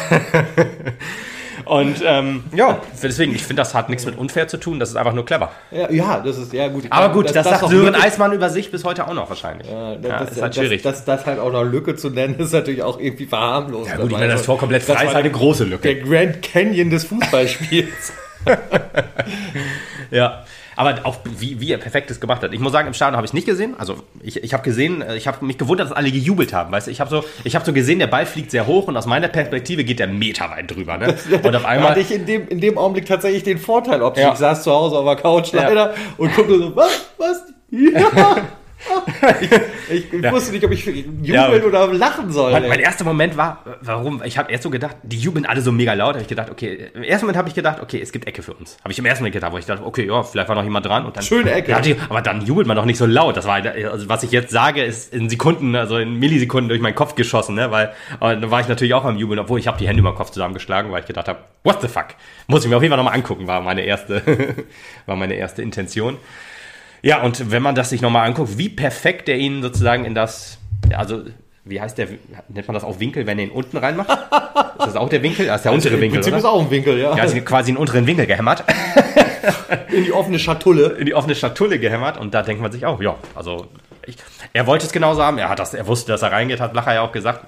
Und ähm, ja, deswegen, ich finde, das hat nichts mit unfair zu tun, das ist einfach nur clever. Ja, ja das ist ja gut. Aber gut, das, das, das sagt Sören Eismann über sich bis heute auch noch wahrscheinlich. Ja, das, ja, ist halt schwierig. Das, das, halt auch noch Lücke zu nennen, ist natürlich auch irgendwie verharmlost. Ja gut, ich meine, das Tor komplett frei ist halt eine große Lücke. Der Grand Canyon des Fußballspiels. ja. Aber auch wie, wie er perfektes gemacht hat. Ich muss sagen, im Stadion habe ich es nicht gesehen. Also ich, ich habe gesehen, äh, ich habe mich gewundert, dass alle gejubelt haben. Weißt du, ich habe so, ich habe so gesehen, der Ball fliegt sehr hoch und aus meiner Perspektive geht der Meter weit drüber. Ne? Und auf einmal hatte ich in dem, in dem Augenblick tatsächlich den Vorteil, ob ja. ich saß zu Hause auf der Couch leider ja. und guckte so, was, was? Ja. ich, ich ja. wusste nicht, ob ich jubeln ja, oder lachen soll. Mein, mein, erster Moment war, warum? Ich habe erst so gedacht, die jubeln alle so mega laut. Habe ich gedacht, okay, im ersten Moment habe ich gedacht, okay, es gibt Ecke für uns. Habe ich im ersten Moment gedacht, wo ich dachte, okay, ja, vielleicht war noch jemand dran. Und dann, Schöne Ecke. Ja, aber dann jubelt man doch nicht so laut. Das war, also was ich jetzt sage, ist in Sekunden, also in Millisekunden durch meinen Kopf geschossen, ne? Weil da war ich natürlich auch am Jubeln, obwohl ich habe die Hände über den Kopf zusammengeschlagen, weil ich gedacht habe, what the fuck? Muss ich mir auf jeden Fall nochmal angucken, war meine erste, war meine erste Intention. Ja, und wenn man das sich nochmal anguckt, wie perfekt er ihn sozusagen in das, also wie heißt der, nennt man das auch Winkel, wenn er ihn unten reinmacht? ist das auch der Winkel? Das ist der also untere Winkel, oder? ist auch ein Winkel, ja. Ja, also quasi einen unteren Winkel gehämmert. in die offene Schatulle. In die offene Schatulle gehämmert und da denkt man sich auch, ja, also ich, er wollte es genauso haben, er hat das, er wusste, dass er reingeht, hat Lacher ja auch gesagt,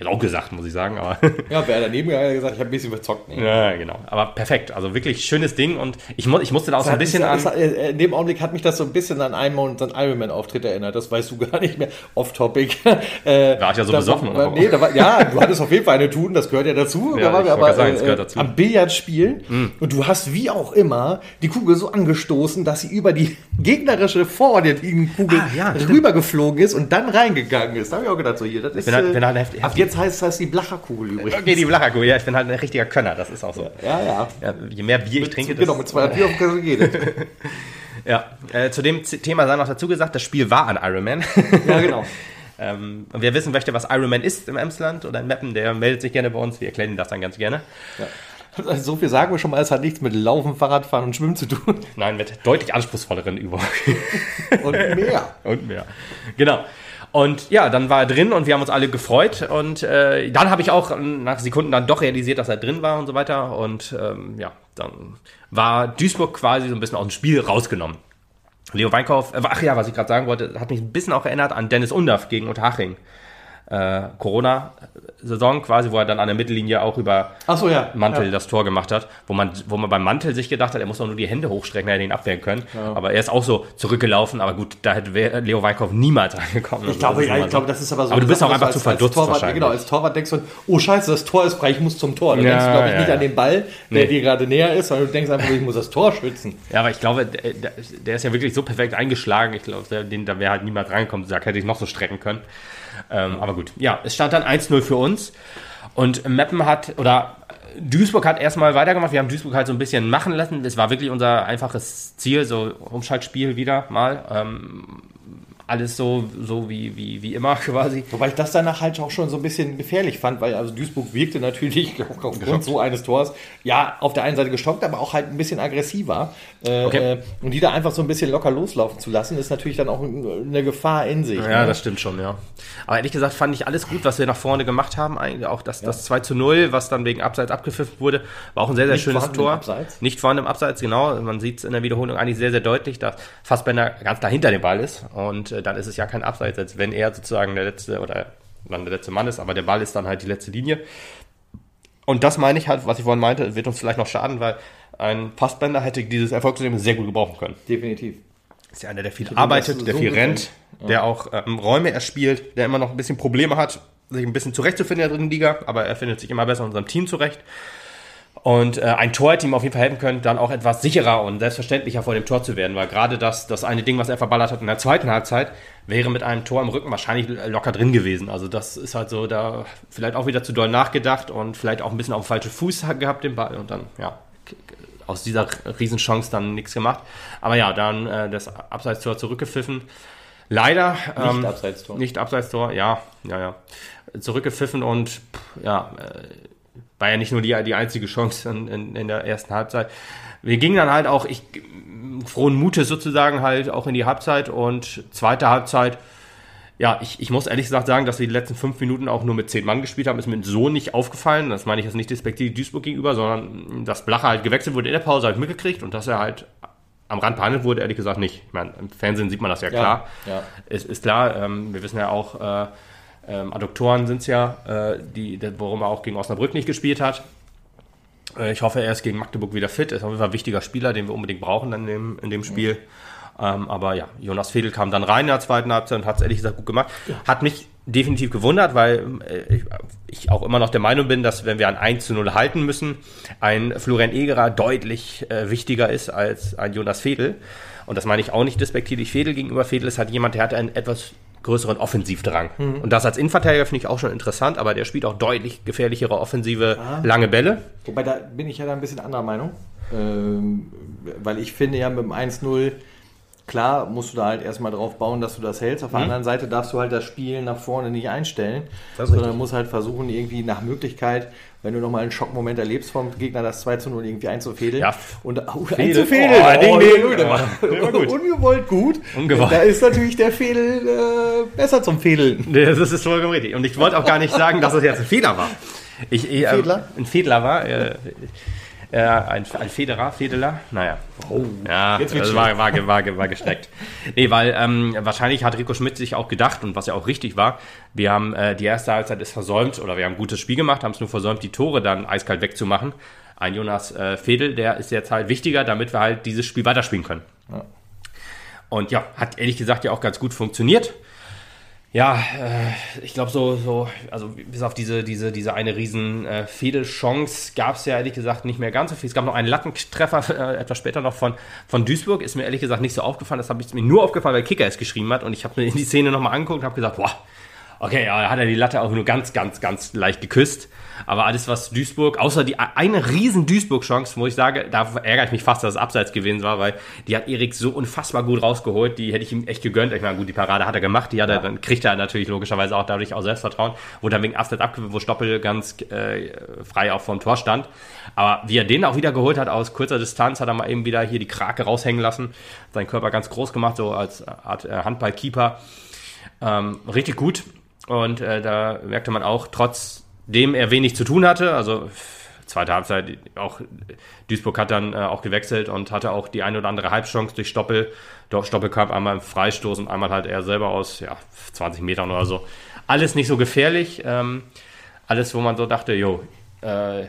ich hätte auch gesagt, muss ich sagen. Aber ja, wer daneben gesagt, ich habe ein bisschen verzockt. Nee. Ja, genau. Aber perfekt. Also wirklich schönes Ding. Und ich, mu ich musste da auch so ein bisschen an. Äh, in dem Augenblick hat mich das so ein bisschen an einen und Iron Man Auftritt erinnert. Das weißt du gar nicht mehr. Off-Topic. Äh, war ich ja so besoffen. War, nee, da war, ja, du hattest auf jeden Fall eine Tun, das gehört ja dazu. Ja, da waren wir aber sagen, äh, dazu. am Billard spielen. Mhm. Und du hast wie auch immer die Kugel so angestoßen, dass sie über die gegnerische vor der Kugel ah, ja, rübergeflogen ist und dann reingegangen ist. Da habe ich auch gedacht, so hier, das ist. Bin halt, bin halt heftig, ab jetzt heißt das die Blacherkugel übrigens. Okay, die Blacherkugel, ja, ich bin halt ein richtiger Könner, das ist auch so. Ja, ja. ja je mehr Bier ich trinke, Genau, mit zwei Bier auf Kasse geht es. Ja, äh, zu dem Thema sei noch dazu gesagt, das Spiel war an Ironman. Ja, genau. ähm, und wer wissen möchte, was Ironman ist im Emsland oder in Meppen, der meldet sich gerne bei uns. Wir erklären das dann ganz gerne. Ja. Also so viel sagen wir schon mal, es hat nichts mit Laufen, Fahrradfahren und Schwimmen zu tun. Nein, mit deutlich anspruchsvolleren Übungen. Und mehr. Und mehr. Genau. Und ja, dann war er drin und wir haben uns alle gefreut. Und äh, dann habe ich auch nach Sekunden dann doch realisiert, dass er drin war und so weiter. Und ähm, ja, dann war Duisburg quasi so ein bisschen aus dem Spiel rausgenommen. Leo Weinkauf, äh, ach ja, was ich gerade sagen wollte, hat mich ein bisschen auch erinnert an Dennis Undaff gegen Unterhaching äh, Corona-Saison quasi, wo er dann an der Mittellinie auch über so, ja. Mantel ja. das Tor gemacht hat, wo man, wo man beim Mantel sich gedacht hat, er muss doch nur die Hände hochstrecken, er hätte ihn abwehren können. Ja. Aber er ist auch so zurückgelaufen, aber gut, da hätte Leo Weinkauf niemals reingekommen. Ich glaube, ja, ich glaube, das ist aber so. Aber du bist auch einfach als, zu verdutzt Torwart, wahrscheinlich. Genau, als Torwart denkst du, oh scheiße, das Tor ist frei, ich muss zum Tor. Du denkst, glaube ich, nicht an den Ball, der nee. dir gerade näher ist, sondern du denkst einfach, ich muss das Tor schützen. Ja, aber ich glaube, der, der ist ja wirklich so perfekt eingeschlagen. Ich glaube, da wäre halt niemand reingekommen, da hätte ich noch so strecken können. Ähm, aber gut, ja, es stand dann 1-0 für uns. Und Meppen hat, oder Duisburg hat erstmal weitergemacht. Wir haben Duisburg halt so ein bisschen machen lassen. Es war wirklich unser einfaches Ziel, so Umschaltspiel wieder mal. Ähm, alles so, so wie, wie, wie immer quasi. Wobei ich das danach halt auch schon so ein bisschen gefährlich fand, weil also Duisburg wirkte natürlich aufgrund so eines Tors, ja, auf der einen Seite gestockt, aber auch halt ein bisschen aggressiver. Äh, okay. äh, und die da einfach so ein bisschen locker loslaufen zu lassen, ist natürlich dann auch eine Gefahr in sich. Ja, ne? das stimmt schon, ja. Aber ehrlich gesagt fand ich alles gut, was wir nach vorne gemacht haben. Eigentlich auch das, ja. das 2 zu 0, was dann wegen Abseits abgepfiffen wurde, war auch ein sehr, sehr Nicht schönes Tor. Abseits. Nicht vorne im Abseits, genau. Man sieht es in der Wiederholung eigentlich sehr, sehr deutlich, dass Fassbender ganz dahinter dem Ball ist. Und äh, dann ist es ja kein Abseits, als wenn er sozusagen der letzte oder dann der letzte Mann ist, aber der Ball ist dann halt die letzte Linie. Und das meine ich halt, was ich vorhin meinte, wird uns vielleicht noch schaden, weil ein Fassbender hätte dieses Erfolgserlebnis sehr gut gebrauchen können. Definitiv. Ist ja einer, der viel ich arbeitet, der so viel rennt, ja. der auch ähm, Räume erspielt, der immer noch ein bisschen Probleme hat, sich ein bisschen zurechtzufinden in der dritten Liga, aber er findet sich immer besser in unserem Team zurecht. Und äh, ein Tor hätte ihm auf jeden Fall helfen können, dann auch etwas sicherer und selbstverständlicher vor dem Tor zu werden, weil gerade das, das eine Ding, was er verballert hat in der zweiten Halbzeit, wäre mit einem Tor im Rücken wahrscheinlich locker drin gewesen. Also das ist halt so, da vielleicht auch wieder zu doll nachgedacht und vielleicht auch ein bisschen auf den falschen Fuß gehabt den Ball und dann, ja, aus dieser Riesenchance dann nichts gemacht. Aber ja, dann äh, das Abseitstor zurückgepfiffen. Leider. Ähm, nicht Abseitstor. Nicht Abseitstor, ja, ja, ja. Zurückgepfiffen und ja, äh, war ja nicht nur die, die einzige Chance in, in, in der ersten Halbzeit. Wir gingen dann halt auch, ich frohen Mutes sozusagen halt auch in die Halbzeit und zweite Halbzeit. Ja, ich, ich muss ehrlich gesagt sagen, dass wir die letzten fünf Minuten auch nur mit zehn Mann gespielt haben, ist mir so nicht aufgefallen. Das meine ich jetzt nicht despektiv Duisburg gegenüber, sondern dass Blacher halt gewechselt wurde in der Pause, habe ich mitgekriegt und dass er halt am Rand behandelt wurde, ehrlich gesagt nicht. Ich meine, im Fernsehen sieht man das ja klar. Ja, ja. Ist, ist klar, ähm, wir wissen ja auch, äh, ähm, Adduktoren sind es ja, äh, die, worum er auch gegen Osnabrück nicht gespielt hat. Äh, ich hoffe, er ist gegen Magdeburg wieder fit. Ist auf jeden Fall ein wichtiger Spieler, den wir unbedingt brauchen in dem, in dem Spiel. Ähm, aber ja, Jonas Fedel kam dann rein in der zweiten Halbzeit und hat es ehrlich gesagt gut gemacht. Ja. Hat mich definitiv gewundert, weil äh, ich, ich, auch immer noch der Meinung bin, dass wenn wir ein 1 zu 0 halten müssen, ein Florian Egerer deutlich äh, wichtiger ist als ein Jonas Fedel. Und das meine ich auch nicht despektierlich Fedel gegenüber. Fedel ist halt jemand, der hat einen etwas größeren Offensivdrang. Mhm. Und das als Innenverteidiger finde ich auch schon interessant, aber der spielt auch deutlich gefährlichere offensive ah. lange Bälle. Wobei, da bin ich ja da ein bisschen anderer Meinung. Ähm, weil ich finde ja mit dem 1-0, klar musst du da halt erstmal drauf bauen, dass du das hältst. Auf der mhm. anderen Seite darfst du halt das Spiel nach vorne nicht einstellen, sondern musst halt versuchen, irgendwie nach Möglichkeit wenn du nochmal einen Schockmoment erlebst vom Gegner, das 2 zu 0 irgendwie einzufädeln. Ja, und oh, einzufädeln. Oh, oh, nee, nee, der war, der war gut. Ungewollt gut. Ungewollt. Da ist natürlich der Fädel äh, besser zum Fädeln. Das ist vollkommen richtig. Und ich wollte auch gar nicht sagen, dass es jetzt ein Fehler war. Ich, äh, Fedler? Ein Fedler war. Äh, äh, ein, ein Federer, Fedeler, naja. Oh, ja, das also war, war, war, war gesteckt. nee, weil ähm, wahrscheinlich hat Rico Schmidt sich auch gedacht, und was ja auch richtig war, wir haben äh, die erste Halbzeit ist versäumt, oder wir haben ein gutes Spiel gemacht, haben es nur versäumt, die Tore dann eiskalt wegzumachen. Ein Jonas äh, Fedel, der ist jetzt halt wichtiger, damit wir halt dieses Spiel weiterspielen können. Ja. Und ja, hat ehrlich gesagt ja auch ganz gut funktioniert. Ja, äh, ich glaube so, so, also bis auf diese, diese, diese eine riesen äh, Fehlchance gab es ja ehrlich gesagt nicht mehr ganz so viel. Es gab noch einen Lattentreffer äh, etwas später noch von, von Duisburg, ist mir ehrlich gesagt nicht so aufgefallen. Das habe ich mir nur aufgefallen, weil Kicker es geschrieben hat und ich habe mir in die Szene nochmal angeguckt und habe gesagt, boah, okay, ja, hat er die Latte auch nur ganz, ganz, ganz leicht geküsst. Aber alles, was Duisburg, außer die eine riesen Duisburg-Chance, wo ich sage, da ärgere ich mich fast, dass es abseits gewesen war, weil die hat Erik so unfassbar gut rausgeholt, die hätte ich ihm echt gegönnt. Ich meine, gut, die Parade hat er gemacht, die hat er, dann kriegt er natürlich logischerweise auch dadurch auch Selbstvertrauen, wo dann wegen Abseits abgewürgt, wo Stoppel ganz äh, frei auch vom Tor stand. Aber wie er den auch wieder geholt hat aus kurzer Distanz, hat er mal eben wieder hier die Krake raushängen lassen, seinen Körper ganz groß gemacht, so als Art äh, Handballkeeper. Ähm, richtig gut. Und äh, da merkte man auch, trotz dem er wenig zu tun hatte. Also zweite Halbzeit auch Duisburg hat dann äh, auch gewechselt und hatte auch die eine oder andere Halbchance durch Stoppel. Doch Stoppel kam einmal im Freistoß und einmal halt er selber aus ja, 20 Metern oder so. Alles nicht so gefährlich. Ähm, alles, wo man so dachte, jo, äh,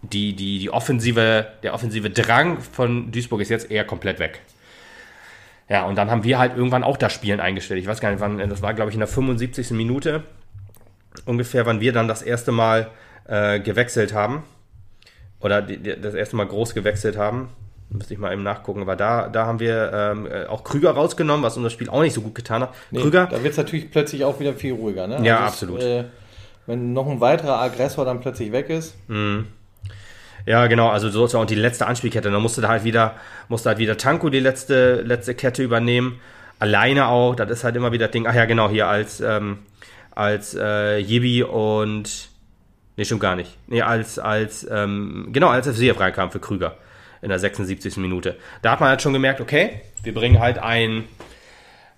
die, die, die offensive, der offensive Drang von Duisburg ist jetzt eher komplett weg. Ja, und dann haben wir halt irgendwann auch das Spielen eingestellt. Ich weiß gar nicht, wann, das war, glaube ich, in der 75. Minute ungefähr, wann wir dann das erste Mal äh, gewechselt haben. Oder die, die, das erste Mal groß gewechselt haben. Müsste ich mal eben nachgucken. Aber da, da haben wir ähm, äh, auch Krüger rausgenommen, was unser Spiel auch nicht so gut getan hat. Nee, Krüger. Da wird es natürlich plötzlich auch wieder viel ruhiger, ne? Ja, also absolut. Es, äh, wenn noch ein weiterer Aggressor dann plötzlich weg ist. Mhm. Ja, genau, also so ist auch die letzte Anspielkette. Dann musste da halt wieder, musste halt wieder Tanko die letzte, letzte Kette übernehmen. alleine auch, das ist halt immer wieder das Ding, ach ja, genau, hier als, ähm, als äh, Jibi und, nee, stimmt gar nicht, nee, als, als, ähm, genau, als FCF reinkam für Krüger in der 76. Minute. Da hat man halt schon gemerkt, okay, wir bringen halt ein,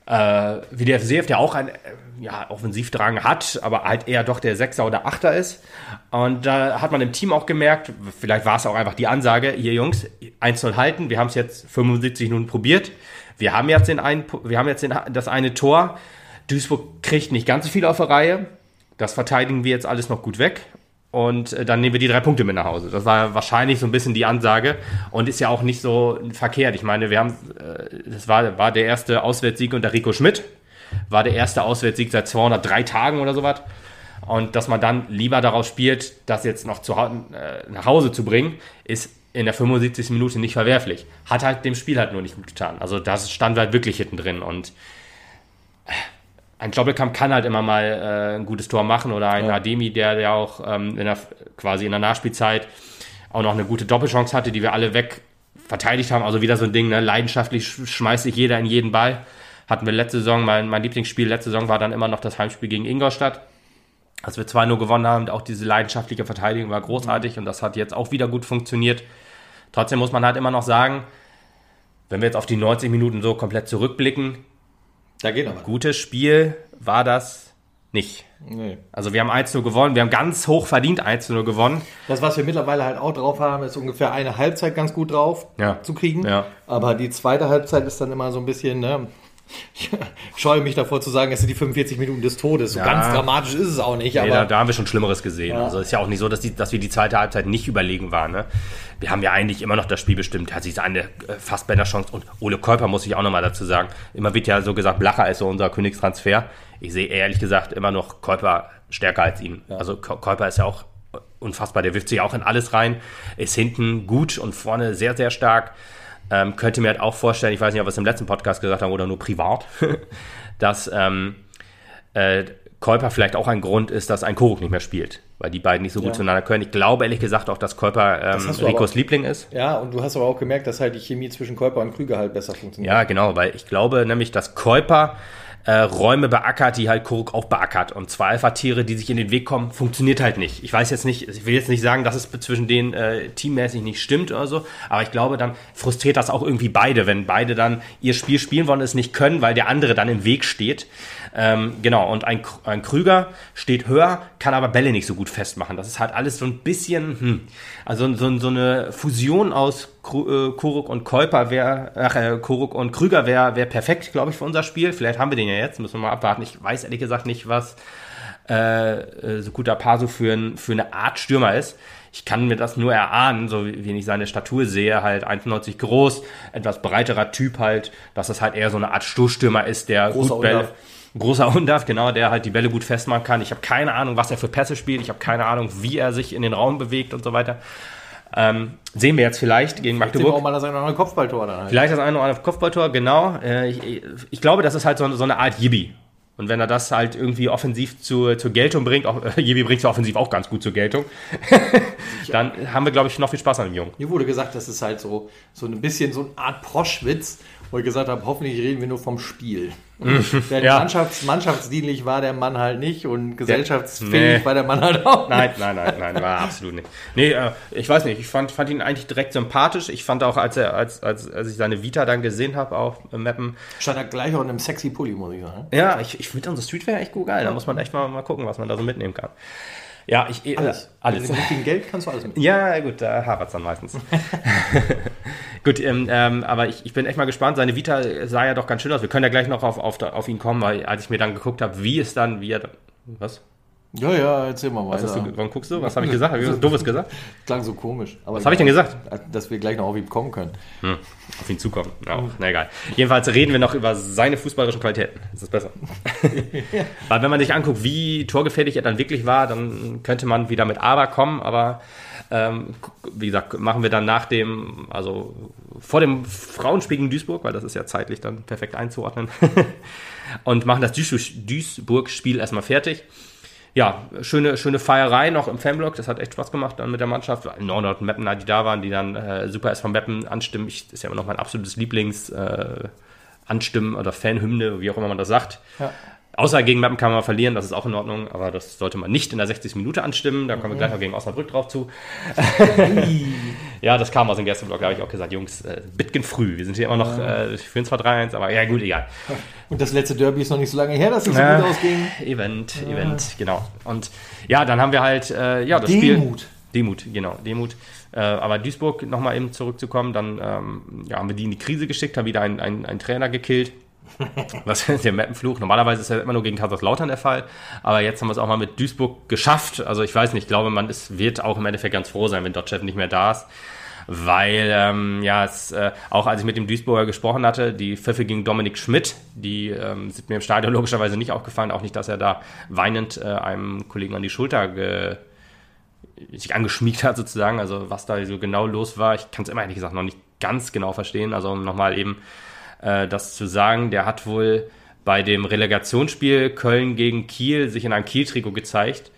äh, wie der FCF, der auch ein äh, ja, Offensivdrang hat, aber halt eher doch der Sechser oder Achter ist. Und da hat man im Team auch gemerkt, vielleicht war es auch einfach die Ansage, hier Jungs, 1-0 halten, wir haben es jetzt 75 Minuten probiert, wir haben jetzt, den einen, wir haben jetzt den, das eine Tor, Duisburg kriegt nicht ganz so viel auf der Reihe, das verteidigen wir jetzt alles noch gut weg und äh, dann nehmen wir die drei Punkte mit nach Hause. Das war wahrscheinlich so ein bisschen die Ansage und ist ja auch nicht so verkehrt. Ich meine, wir haben, äh, das war, war der erste Auswärtssieg unter Rico Schmidt, war der erste Auswärtssieg seit 203 Tagen oder sowas. Und dass man dann lieber darauf spielt, das jetzt noch zu, äh, nach Hause zu bringen, ist in der 75. Minute nicht verwerflich. Hat halt dem Spiel halt nur nicht gut getan. Also das stand halt wirklich hinten drin und ein Doppelkampf kann halt immer mal äh, ein gutes Tor machen oder ein ja. Ademi, der ja auch ähm, in der, quasi in der Nachspielzeit auch noch eine gute Doppelchance hatte, die wir alle weg verteidigt haben. Also wieder so ein Ding, ne? leidenschaftlich schmeißt sich jeder in jeden Ball. Hatten wir letzte Saison, mein, mein Lieblingsspiel letzte Saison war dann immer noch das Heimspiel gegen Ingolstadt. Als wir 2-0 gewonnen haben, auch diese leidenschaftliche Verteidigung war großartig und das hat jetzt auch wieder gut funktioniert. Trotzdem muss man halt immer noch sagen, wenn wir jetzt auf die 90 Minuten so komplett zurückblicken, da geht aber. Gutes Spiel war das nicht. Nee. Also wir haben 1-0 gewonnen, wir haben ganz hoch verdient 1-0 gewonnen. Das, was wir mittlerweile halt auch drauf haben, ist ungefähr eine Halbzeit ganz gut drauf ja. zu kriegen. Ja. Aber die zweite Halbzeit ist dann immer so ein bisschen, ne, ich scheue mich davor zu sagen, es sind die 45 Minuten des Todes. So ja. ganz dramatisch ist es auch nicht. Nee, da, da, haben wir schon Schlimmeres gesehen. Ja. Also ist ja auch nicht so, dass, die, dass wir die zweite Halbzeit nicht überlegen waren. Ne? Wir haben ja eigentlich immer noch das Spiel bestimmt. Hat sich eine äh, Fassbender-Chance und Ole Käuper muss ich auch nochmal dazu sagen. Immer wird ja so gesagt, Blacher ist so unser Königstransfer. Ich sehe ehrlich gesagt immer noch Käuper stärker als ihn. Ja. Also Käuper ist ja auch unfassbar. Der wirft sich auch in alles rein, ist hinten gut und vorne sehr, sehr stark. Ähm, könnte mir halt auch vorstellen, ich weiß nicht, ob wir es im letzten Podcast gesagt haben oder nur privat, dass ähm, äh, Käuper vielleicht auch ein Grund ist, dass ein Koruk nicht mehr spielt, weil die beiden nicht so gut ja. zueinander können. Ich glaube ehrlich gesagt auch, dass Käuper ähm, das Ricos aber, Liebling ist. Ja, und du hast aber auch gemerkt, dass halt die Chemie zwischen Käuper und Krüger halt besser funktioniert. Ja, genau, weil ich glaube nämlich, dass Käuper äh, Räume beackert, die halt Kuruk auch beackert. Und zwei Alpha-Tiere, die sich in den Weg kommen, funktioniert halt nicht. Ich weiß jetzt nicht, ich will jetzt nicht sagen, dass es zwischen denen äh, teammäßig nicht stimmt oder so, aber ich glaube, dann frustriert das auch irgendwie beide, wenn beide dann ihr Spiel spielen wollen, es nicht können, weil der andere dann im Weg steht. Ähm, genau, und ein, ein Krüger steht höher, kann aber Bälle nicht so gut festmachen. Das ist halt alles so ein bisschen, hm, also so, so eine Fusion aus äh, Kuruk und Kolper wäre, ach, äh, Kuruk und Krüger wäre wär perfekt, glaube ich, für unser Spiel. Vielleicht haben wir den ja jetzt, müssen wir mal abwarten. Ich weiß ehrlich gesagt nicht, was äh, äh so guter Paso für, ein, für eine Art Stürmer ist. Ich kann mir das nur erahnen, so wie, wie ich seine Statur sehe, halt 1,90 groß, etwas breiterer Typ halt, dass das halt eher so eine Art Stoßstürmer ist, der Großer gut Bälle, großer Undarf, genau, der halt die Bälle gut festmachen kann. Ich habe keine Ahnung, was er für Pässe spielt. Ich habe keine Ahnung, wie er sich in den Raum bewegt und so weiter. Ähm, sehen wir jetzt vielleicht gegen vielleicht Magdeburg. Wir auch mal das eine oder andere Kopfballtor dann halt. Vielleicht das eine oder andere Kopfballtor, genau. Äh, ich, ich, glaube, das ist halt so, so eine Art Yibi. Und wenn er das halt irgendwie offensiv zu, zur Geltung bringt, auch äh, Jibi bringt es offensiv auch ganz gut zur Geltung, dann haben wir, glaube ich, noch viel Spaß an dem Jungen. Mir wurde gesagt, das ist halt so, so ein bisschen so eine Art Proschwitz, wo ich gesagt habe, hoffentlich reden wir nur vom Spiel. Denn ja. Mannschafts-, mannschaftsdienlich war der Mann halt nicht und gesellschaftsfähig nee. war der Mann halt auch. Nein, nein, nein, nein, war absolut nicht. Nee, äh, ich weiß nicht, ich fand, fand ihn eigentlich direkt sympathisch. Ich fand auch, als er, als, als, als ich seine Vita dann gesehen habe auf Mappen. Stand er gleich auch in einem sexy Pulli, muss ich sagen. Ja, ich, ich finde unsere Streetwear echt gut geil. Da muss man echt mal, mal gucken, was man da so mitnehmen kann. Ja, ich. Äh, alles. alles. Mit dem Geld kannst du alles mitnehmen. Ja, gut, da hapert es dann meistens. gut, ähm, ähm, aber ich, ich bin echt mal gespannt. Seine Vita sah ja doch ganz schön aus. Wir können ja gleich noch auf, auf, auf ihn kommen, weil als ich mir dann geguckt habe, wie es dann, wie er. Was? Ja, ja, erzähl mal weiter. Du, warum guckst du? Was habe ich gesagt? Habe ich was Doofes gesagt? Klang so komisch. was habe ich denn gesagt? Dass wir gleich noch auf ihn kommen können. Hm, auf ihn zukommen. Ja, hm. na egal. Jedenfalls reden wir noch über seine fußballerischen Qualitäten. Das ist besser. Weil wenn man sich anguckt, wie torgefährlich er dann wirklich war, dann könnte man wieder mit Aber kommen, aber ähm, wie gesagt, machen wir dann nach dem, also vor dem Frauenspiel gegen Duisburg, weil das ist ja zeitlich dann perfekt einzuordnen, und machen das Duisburg-Spiel erstmal fertig ja, schöne, schöne Feierei noch im Fanblock. Das hat echt Spaß gemacht dann mit der Mannschaft. Nordort und Meppen, die da waren, die dann äh, super erst von Meppen anstimmen. Ich, das ist ja immer noch mein absolutes Lieblings, äh, anstimmen oder Fanhymne, wie auch immer man das sagt. Ja. Außer gegen Mappen kann man verlieren, das ist auch in Ordnung, aber das sollte man nicht in der 60. Minute anstimmen. Da kommen wir gleich noch gegen Osnabrück drauf zu. Ja, das kam aus dem Gästeblock, da habe ich auch gesagt, Jungs, äh, Bitgen früh. Wir sind hier immer noch, äh, führen zwar 3-1, aber ja gut, egal. Und das letzte Derby ist noch nicht so lange her, dass es so Äh, gut ausging. Event, Event, genau. Und ja, dann haben wir halt, äh, ja, das Spiel. Demut. Demut, genau, Demut. Äh, aber Duisburg, nochmal eben zurückzukommen, dann ähm, ja, haben wir die in die Krise geschickt, haben wieder einen, einen, einen Trainer gekillt. Was ist der Mappenfluch? Normalerweise ist das immer nur gegen Kaiserslautern der Fall, aber jetzt haben wir es auch mal mit Duisburg geschafft. Also ich weiß nicht, ich glaube, man ist, wird auch im Endeffekt ganz froh sein, wenn Dotchev nicht mehr da ist. Weil, ähm, ja, es, äh, auch als ich mit dem Duisburger gesprochen hatte, die Pfiffe gegen Dominik Schmidt, die ähm, sind mir im Stadion logischerweise nicht aufgefallen, auch nicht, dass er da weinend äh, einem Kollegen an die Schulter ge sich angeschmiegt hat sozusagen, also was da so genau los war, ich kann es immer ehrlich gesagt noch nicht ganz genau verstehen, also um nochmal eben äh, das zu sagen, der hat wohl bei dem Relegationsspiel Köln gegen Kiel sich in einem Kiel-Trikot gezeigt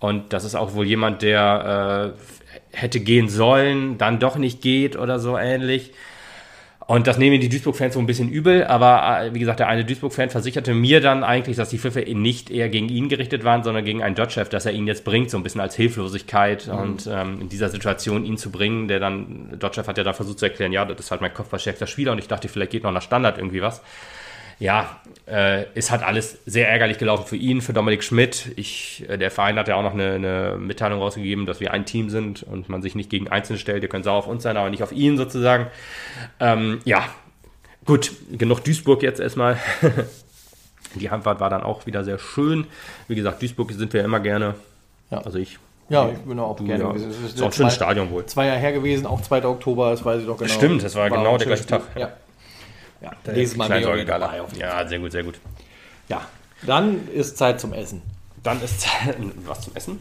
und das ist auch wohl jemand, der äh, hätte gehen sollen, dann doch nicht geht oder so ähnlich. Und das nehmen die Duisburg-Fans so ein bisschen übel, aber äh, wie gesagt, der eine Duisburg-Fan versicherte mir dann eigentlich, dass die Pfiffe nicht eher gegen ihn gerichtet waren, sondern gegen einen Dodge-Chef, dass er ihn jetzt bringt, so ein bisschen als Hilflosigkeit und ähm, in dieser Situation ihn zu bringen, der dann, Dodge-Chef hat ja da versucht zu erklären, ja, das ist halt mein kopfballstärkster Spieler und ich dachte, vielleicht geht noch nach Standard irgendwie was. Ja, äh, ist halt alles sehr ärgerlich gelaufen für ihn, für Dominik Schmidt. Ich, äh, der Verein hat ja auch noch eine, eine Mitteilung rausgegeben, dass wir ein Team sind und man sich nicht gegen Einzelne stellt. Ihr könnt sauer auf uns sein, aber nicht auf ihn sozusagen. Ähm, ja, gut, genug Duisburg jetzt erstmal. Die Heimfahrt war dann auch wieder sehr schön. Wie gesagt, Duisburg sind wir immer gerne. Ja. Also ich. Ja, ich bin auch Du, gerne. ja. gewesen. Es Ist auch ein schönes Stadion wohl. Zwei Jahre her gewesen, auch 2. Oktober, das weiß ich doch genau. Stimmt, das war genau ein der gleiche Tag. Ja. Ja, nächstes Mal Kleinsorge-Gala. dabei. auf Ja, sehr gut, sehr gut. Ja, dann ist Zeit zum Essen. Dann ist was zum Essen?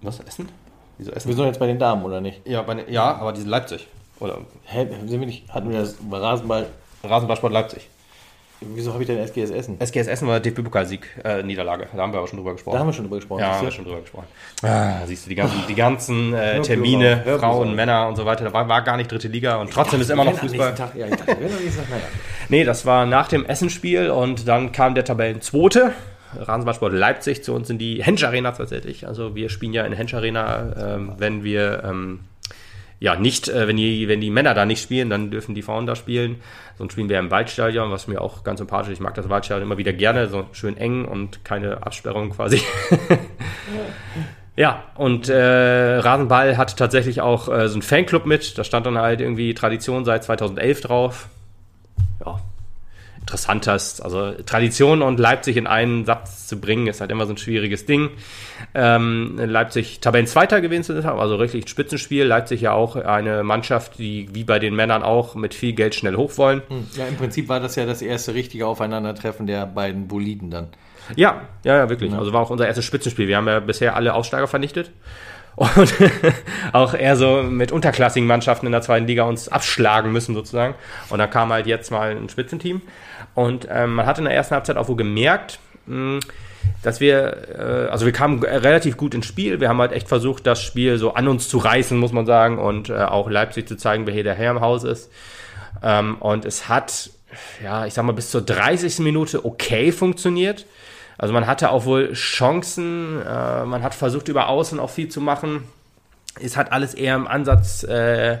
Was Essen? Wieso Essen? Wir sind jetzt bei den Damen, oder nicht? Ja, bei, ja, aber diese Leipzig. Oder Hä, sind wir nicht, hatten wir das Rasenball? Rasenballsport Leipzig. Wieso habe ich denn SGS Essen? SGS Essen war DFB-Pokalsieg, äh, Niederlage. Da haben wir aber schon drüber gesprochen. Da haben wir schon drüber gesprochen. ja, haben wir schon drüber gesprochen. Ah, siehst du, die ganzen, die ganzen äh, Hör Termine, hör Frauen, auf. Männer und so weiter, da war, war gar nicht dritte Liga und trotzdem ist immer noch Fußball. Tag- Ja, ich dachte, Tag, naja. Nee, das war nach dem Essenspiel und dann kam der Tabellenzweite. Rasenballsport Leipzig zu uns in die Hensch Arena tatsächlich. Also wir spielen ja in Hensch Arena, ähm, wenn wir ähm, ja nicht, äh, wenn die, wenn die Männer da nicht spielen, dann dürfen die Frauen da spielen. Sonst spielen wir im Waldstadion, was mir auch ganz sympathisch ist. Ich mag das Waldstadion immer wieder gerne, so schön eng und keine Absperrung quasi. Ja, und äh, Rasenball hat tatsächlich auch äh, so einen Fanclub mit. Da stand dann halt irgendwie Tradition seit 2011 drauf. Ja, interessantest. Also Tradition und Leipzig in einen Satz zu bringen, ist halt immer so ein schwieriges Ding. Ähm, Leipzig Tabellenzweiter gewesen zu haben, also richtig ein Spitzenspiel. Leipzig ja auch eine Mannschaft, die wie bei den Männern auch mit viel Geld schnell hoch wollen. Ja, im Prinzip war das ja das erste richtige Aufeinandertreffen der beiden Boliden dann. Ja, ja, ja, wirklich. Also war auch unser erstes Spitzenspiel. Wir haben ja bisher alle Aussteiger vernichtet. Und auch eher so mit unterklassigen Mannschaften in der zweiten Liga uns abschlagen müssen sozusagen. Und da kam halt jetzt mal ein Spitzenteam. Und ähm, man hat in der ersten Halbzeit auch wohl gemerkt, mh, dass wir, äh, also wir kamen relativ gut ins Spiel. Wir haben halt echt versucht, das Spiel so an uns zu reißen, muss man sagen. Und äh, auch Leipzig zu zeigen, wer hier der Herr im Haus ist. Ähm, und es hat, ja, ich sag mal, bis zur 30. Minute okay funktioniert. Also man hatte auch wohl Chancen, äh, man hat versucht über Außen auch viel zu machen. Es hat alles eher im Ansatz äh,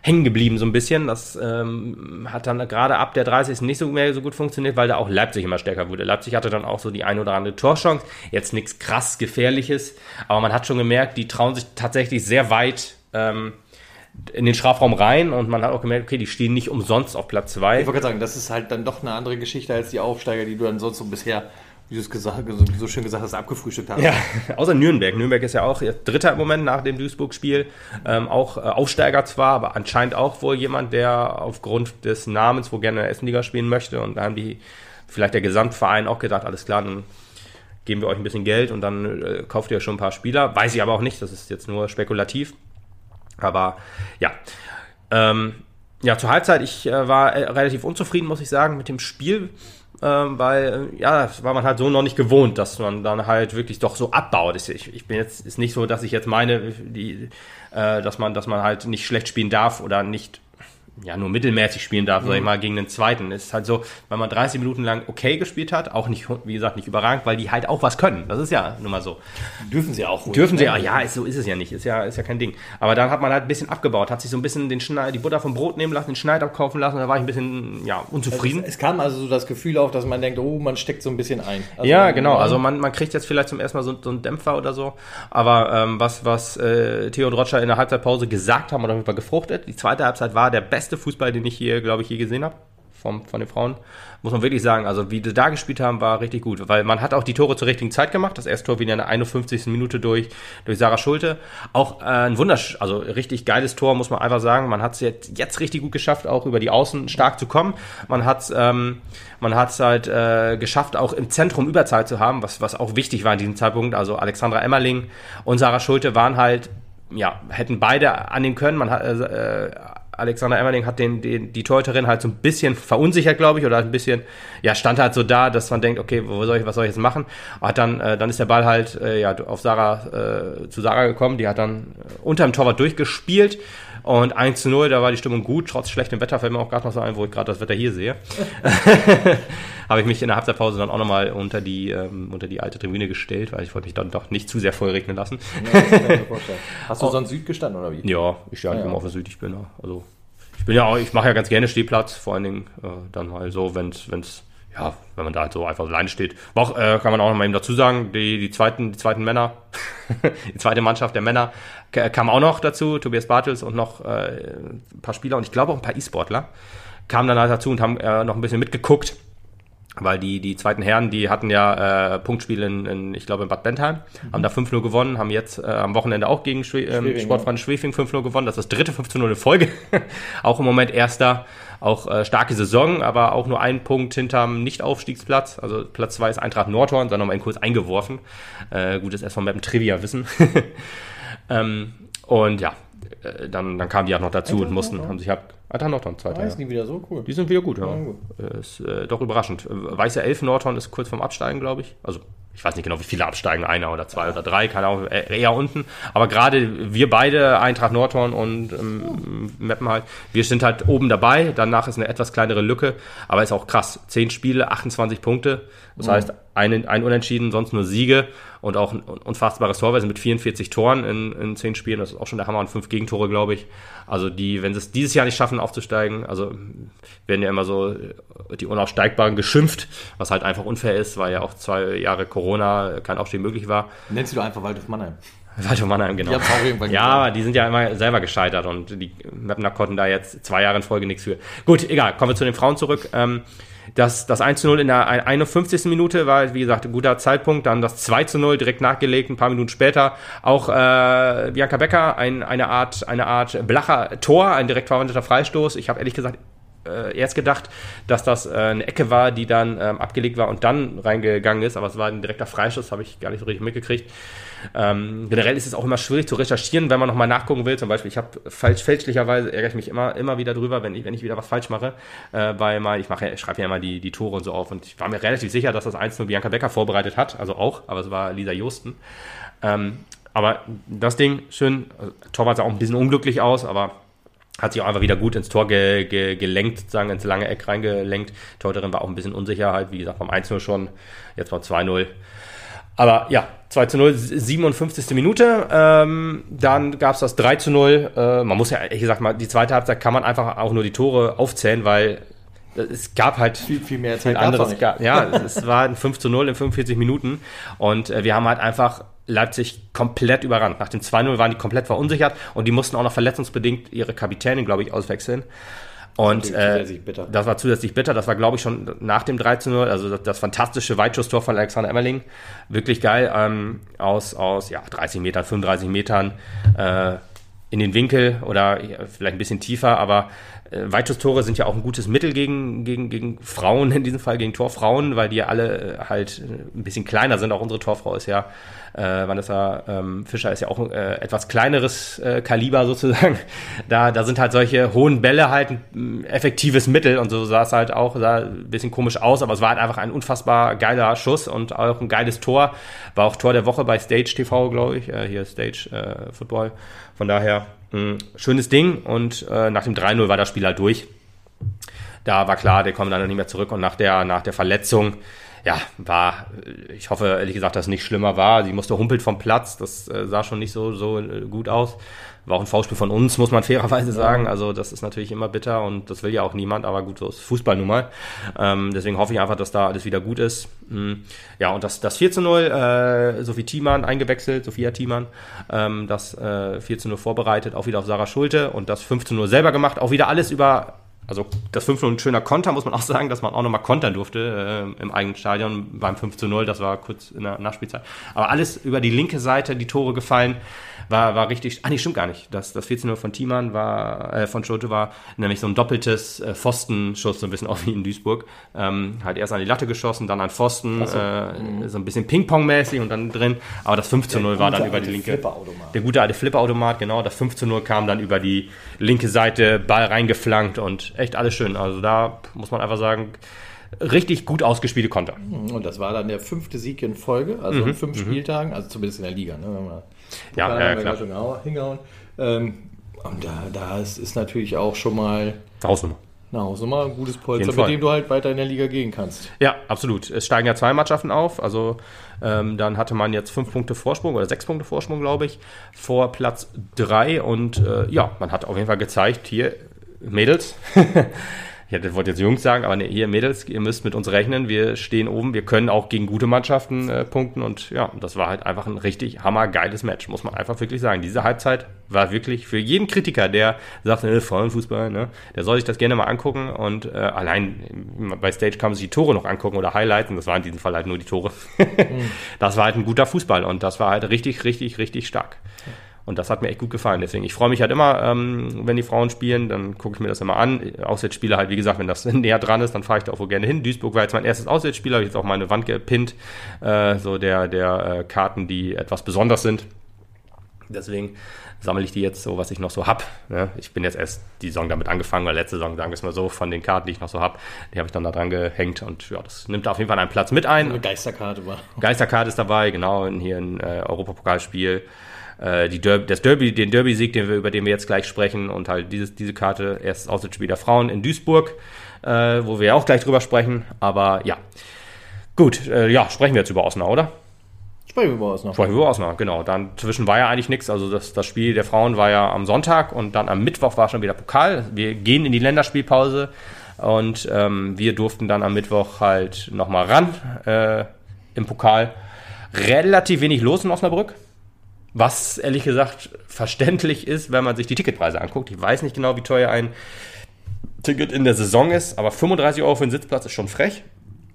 hängen geblieben so ein bisschen. Das ähm, hat dann gerade ab der 30. nicht so mehr so gut funktioniert, weil da auch Leipzig immer stärker wurde. Leipzig hatte dann auch so die ein oder andere Torchance. Jetzt nichts krass Gefährliches, aber man hat schon gemerkt, die trauen sich tatsächlich sehr weit ähm, in den Strafraum rein und man hat auch gemerkt, okay, die stehen nicht umsonst auf Platz 2. Ich wollte gerade sagen, das ist halt dann doch eine andere Geschichte als die Aufsteiger, die du dann sonst so bisher, wie du es gesagt, so, schön gesagt hast, abgefrühstückt hast. Ja, außer Nürnberg. Nürnberg ist ja auch Dritter im Moment nach dem Duisburg-Spiel. Ähm, auch äh, Aufsteiger zwar, aber anscheinend auch wohl jemand, der aufgrund des Namens wo gerne in der Essenliga spielen möchte. Und da haben die, vielleicht der Gesamtverein auch gedacht, alles klar, dann geben wir euch ein bisschen Geld und dann äh, kauft ihr schon ein paar Spieler. Weiß ich aber auch nicht, das ist jetzt nur spekulativ. Aber ja. Ähm, ja, zur Halbzeit, ich äh, war äh, relativ unzufrieden, muss ich sagen, mit dem Spiel, ähm, weil, ja, das war man halt so noch nicht gewohnt, dass man dann halt wirklich doch so abbaut. Ich, ich bin jetzt, ist nicht so, dass ich jetzt meine, die, äh, dass man, dass man halt nicht schlecht spielen darf oder nicht ja, nur mittelmäßig spielen darf, mhm. sag ich mal, gegen den zweiten. Es ist halt so, weil man 30 Minuten lang okay gespielt hat, auch nicht, wie gesagt, nicht überragend, weil die halt auch was können. Das ist ja nun mal so. Dürfen sie auch. Ruhig, Dürfen sie auch, ja, ist, so ist es ja nicht. Ist ja, ist ja kein Ding. Aber dann hat man halt ein bisschen abgebaut, hat sich so ein bisschen den Schneid, die Butter vom Brot nehmen lassen, den Schneid abkaufen lassen, da war ich ein bisschen, ja, unzufrieden. Also es, es, kam also so das Gefühl auf, dass man denkt, oh, man steckt so ein bisschen ein. Also ja, genau. Also man, man kriegt jetzt vielleicht zum ersten Mal so, so einen Dämpfer oder so. Aber ähm, was, was äh, Theo und Roger in der Halbzeitpause gesagt haben, oder gefruchtet. Die zweite Halbzeit war der beste Fußball, den ich hier, glaube ich, je gesehen habe. Vom, von den Frauen. Muss man wirklich sagen. Also, wie die da gespielt haben, war richtig gut. Weil man hat auch die Tore zur richtigen Zeit gemacht. Das erste Tor wieder in der 51. Minute durch, durch Sarah Schulte. Auch äh, ein wundersch, also richtig geiles Tor, muss man einfach sagen. Man hat es jetzt, jetzt richtig gut geschafft, auch über die Außen stark zu kommen. Man hat ähm, es halt äh, geschafft, auch im Zentrum Überzahl zu haben, was, was auch wichtig war in diesem Zeitpunkt. Also Alexandra Emmerling und Sarah Schulte waren halt ja, hätten beide annehmen können. Man hat, äh, Alexander Emmerling hat den, den, die Torhüterin halt so ein bisschen verunsichert, glaube ich, oder ein bisschen, ja, stand halt so da, dass man denkt, okay, wo soll ich, was soll ich jetzt machen? Hat dann, äh, dann ist der Ball halt äh, ja, auf Sarah, äh, zu Sarah gekommen, die hat dann äh, unter dem Torwart durchgespielt und 1 zu 0, da war die Stimmung gut, trotz schlechtem Wetter fällt mir auch gerade noch so ein, wo ich gerade das Wetter hier sehe. Habe ich mich in der Halbzeitpause dann auch nochmal unter die, ähm, unter die alte Tribüne gestellt, weil ich wollte mich dann doch nicht zu sehr voll regnen lassen. Ja, Hast du oh. sonst Süd gestanden oder wie? Ja, ich stehe eigentlich ja, immer auf der Süd, ich bin da. Also ich bin ja auch, ich mache ja ganz gerne Stehplatz, vor allen Dingen äh, dann mal so, wenn es ja, wenn man da halt so einfach alleine steht. Auch, äh, kann man auch noch mal eben dazu sagen, die, die zweiten, die zweiten Männer, die zweite Mannschaft der Männer kam auch noch dazu, Tobias Bartels und noch äh, ein paar Spieler und ich glaube auch ein paar E-Sportler kamen dann halt dazu und haben äh, noch ein bisschen mitgeguckt, weil die, die zweiten Herren, die hatten ja äh, Punktspiele in, in, ich glaube, in Bad Bentheim, mhm. haben da 5-0 gewonnen, haben jetzt äh, am Wochenende auch gegen Schwe ähm, Sportfreund Schwefing 5-0 gewonnen, das ist das dritte 15-0 in Folge, auch im Moment erster auch äh, starke Saison, aber auch nur ein Punkt hinterm Nicht-Aufstiegsplatz. Also Platz zwei ist Eintracht Nordhorn, dann nochmal einen Kurs eingeworfen. Äh, gutes erst von Mappen Trivia wissen. ähm, und ja, äh, dann, dann kamen die auch noch dazu und mussten, haben sich ab Eintracht Nordhorn zweiter. Ah, ist die wieder so cool. Die sind wieder gut, ja. ja gut. Ist äh, doch überraschend. Weiße Elf Nordhorn ist kurz vorm Absteigen, glaube ich. Also ich weiß nicht genau, wie viele absteigen, einer oder zwei oder drei, keine Ahnung, eher unten. Aber gerade wir beide, Eintracht Nordhorn und ähm, Meppen halt, wir sind halt oben dabei. Danach ist eine etwas kleinere Lücke, aber ist auch krass. Zehn Spiele, 28 Punkte. Das mhm. heißt, ein, ein Unentschieden, sonst nur Siege und auch ein unfassbares Tor. Wir sind mit 44 Toren in, in zehn Spielen. Das ist auch schon der Hammer und fünf Gegentore, glaube ich. Also die, wenn sie es dieses Jahr nicht schaffen, aufzusteigen, also werden ja immer so die Unaufsteigbaren geschimpft, was halt einfach unfair ist, weil ja auch zwei Jahre Corona kein Aufstieg möglich war. Nennst du einfach Waldhof Mannheim? Waldhof Mannheim, genau. Die ja, die sind ja immer selber gescheitert und die Mapner konnten da jetzt zwei Jahre in Folge nichts für. Gut, egal, kommen wir zu den Frauen zurück. Ähm, das, das 1 zu 0 in der 51. Minute war, wie gesagt, ein guter Zeitpunkt. Dann das 2 zu 0 direkt nachgelegt, ein paar Minuten später. Auch äh, Bianca Becker, ein, eine, Art, eine Art blacher Tor, ein direkt verwandelter Freistoß. Ich habe ehrlich gesagt äh, erst gedacht, dass das äh, eine Ecke war, die dann ähm, abgelegt war und dann reingegangen ist, aber es war ein direkter Freischuss, habe ich gar nicht so richtig mitgekriegt. Ähm, generell ist es auch immer schwierig zu recherchieren, wenn man nochmal nachgucken will. Zum Beispiel, ich habe falsch, fälschlicherweise ärgere ich mich immer, immer wieder drüber, wenn ich, wenn ich wieder was falsch mache, äh, weil mal, ich mache, schreibe ja immer die, die Tore und so auf und ich war mir relativ sicher, dass das 1 Bianca Becker vorbereitet hat, also auch, aber es war Lisa Josten. Ähm, aber das Ding, schön, Torwart sah auch ein bisschen unglücklich aus, aber hat sich auch einfach wieder gut ins Tor ge, ge, gelenkt, sozusagen ins lange Eck reingelenkt. Torhüterin war auch ein bisschen Unsicherheit, wie gesagt, beim 1-0 schon, jetzt mal 2-0. Aber ja, 2 zu 0, 57. Minute. Ähm, dann gab es das 3 zu 0. Äh, man muss ja ehrlich gesagt mal, die zweite Halbzeit kann man einfach auch nur die Tore aufzählen, weil es gab halt viel, viel mehr Zeit. Viel anderes. Gab, ja, es war ein 5 zu 0 in 45 Minuten. Und äh, wir haben halt einfach Leipzig komplett überrannt. Nach dem 2-0 waren die komplett verunsichert und die mussten auch noch verletzungsbedingt ihre Kapitänin, glaube ich, auswechseln. Und äh, das war zusätzlich bitter. Das war, glaube ich, schon nach dem 13-0. Also das, das fantastische Weitschusstor von Alexander Emmerling. Wirklich geil. Ähm, aus, aus ja, 30 Metern, 35 Metern äh, in den Winkel oder vielleicht ein bisschen tiefer, aber Weitschusstore sind ja auch ein gutes Mittel gegen, gegen, gegen Frauen, in diesem Fall gegen Torfrauen, weil die ja alle äh, halt äh, ein bisschen kleiner sind. Auch unsere Torfrau ist ja äh, Vanessa ähm, Fischer ist ja auch äh, etwas kleineres äh, Kaliber sozusagen. Da, da sind halt solche hohen Bälle halt ein effektives Mittel und so sah es halt auch, sah ein bisschen komisch aus, aber es war halt einfach ein unfassbar geiler Schuss und auch ein geiles Tor. War auch Tor der Woche bei Stage TV, glaube ich. Äh, hier Stage äh, Football. Von daher schönes Ding und äh, nach dem 3-0 war das Spiel halt durch. Da war klar, der kommt dann nicht mehr zurück und nach der, nach der Verletzung, ja, war, ich hoffe ehrlich gesagt, dass es nicht schlimmer war. Sie musste humpelt vom Platz, das äh, sah schon nicht so, so äh, gut aus. War auch ein V-Spiel von uns, muss man fairerweise sagen. Also das ist natürlich immer bitter und das will ja auch niemand, aber gut, so ist Fußball nun mal. Ähm, deswegen hoffe ich einfach, dass da alles wieder gut ist. Mhm. Ja, und das, das 4 zu 0, äh, Sophie Thiemann eingewechselt, Sophia Thiemann, ähm, das äh, 4 zu 0 vorbereitet, auch wieder auf Sarah Schulte und das 5 zu 0 selber gemacht, auch wieder alles über also das 5 0 ein schöner Konter, muss man auch sagen, dass man auch nochmal kontern durfte äh, im eigenen Stadion beim 5 zu 0, das war kurz in der Nachspielzeit. Aber alles über die linke Seite, die Tore gefallen war, war richtig, ah nee, stimmt gar nicht. Das, das 14 von Thiemann war, äh, von Schote war nämlich so ein doppeltes äh, Pfostenschuss, so ein bisschen auch wie in Duisburg. Ähm, halt erst an die Latte geschossen, dann an Pfosten, so. äh, so ein bisschen Ping-Pong-mäßig und dann drin. Aber das 5 zu 0 war dann über die linke. Der gute alte Flipperautomat, genau. Das 5 zu 0 kam dann über die linke Seite, Ball reingeflankt und echt alles schön. Also da muss man einfach sagen, richtig gut ausgespielte Konter. Und das war dann der fünfte Sieg in Folge, also mhm. in fünf mhm. Spieltagen, also zumindest in der Liga. Ne? ja, ja, klar. Schon hingehauen. Ähm, und da, da ist, ist natürlich auch schon mal Hausnummer. Eine Hausnummer, ein gutes Polster, mit dem du halt weiter in der Liga gehen kannst. Ja, absolut. Es steigen ja zwei Mannschaften auf. Also ähm, dann hatte man jetzt fünf Punkte Vorsprung oder sechs Punkte Vorsprung, glaube ich, vor Platz drei. Und äh, ja, man hat auf jeden Fall gezeigt, hier, Mädels, ich wollte jetzt Jungs sagen, aber nee, ihr Mädels, ihr müsst mit uns rechnen. Wir stehen oben, wir können auch gegen gute Mannschaften äh, punkten und ja, das war halt einfach ein richtig hammergeiles Match, muss man einfach wirklich sagen. Diese Halbzeit war wirklich für jeden Kritiker, der sagt, äh, Frauenfußball, ne, der soll sich das gerne mal angucken und äh, allein bei Stage kann man sich die Tore noch angucken oder Highlighten, das waren in diesem Fall halt nur die Tore. mhm. Das war halt ein guter Fußball und das war halt richtig, richtig, richtig stark. Und das hat mir echt gut gefallen. Deswegen, ich freue mich halt immer, ähm, wenn die Frauen spielen, dann gucke ich mir das immer an. Auswärtsspiele halt, wie gesagt, wenn das näher dran ist, dann fahre ich da auch wohl gerne hin. Duisburg war jetzt mein erstes Auswärtsspiel, habe ich jetzt auch meine Wand gepinnt, äh, so der, der äh, Karten, die etwas besonders sind. Deswegen sammle ich die jetzt so, was ich noch so habe. Ne? Ich bin jetzt erst die Saison damit angefangen, weil letzte Saison, sagen wir es mal so, von den Karten, die ich noch so habe, die habe ich dann da dran gehängt und ja, das nimmt auf jeden Fall einen Platz mit ein. Eine Geisterkarte war. Geisterkarte ist dabei, genau, hier ein äh, Europapokalspiel äh, die Derby, das Derby, den Derby-Sieg, den wir, über den wir jetzt gleich sprechen und halt dieses, diese Karte, erst Auswärtsspiel der Frauen in Duisburg, äh, wo wir auch gleich drüber sprechen. Aber ja, gut, äh, ja, sprechen wir jetzt über Osnabrück, oder? Sprechen wir über Osnabrück. Sprechen wir über Osnabrück, genau. Dann zwischen war ja eigentlich nichts. Also das, das Spiel der Frauen war ja am Sonntag und dann am Mittwoch war schon wieder Pokal. Wir gehen in die Länderspielpause und ähm, wir durften dann am Mittwoch halt nochmal ran äh, im Pokal. Relativ wenig los in Osnabrück. Was ehrlich gesagt verständlich ist, wenn man sich die Ticketpreise anguckt. Ich weiß nicht genau, wie teuer ein Ticket in der Saison ist, aber 35 Euro für einen Sitzplatz ist schon frech.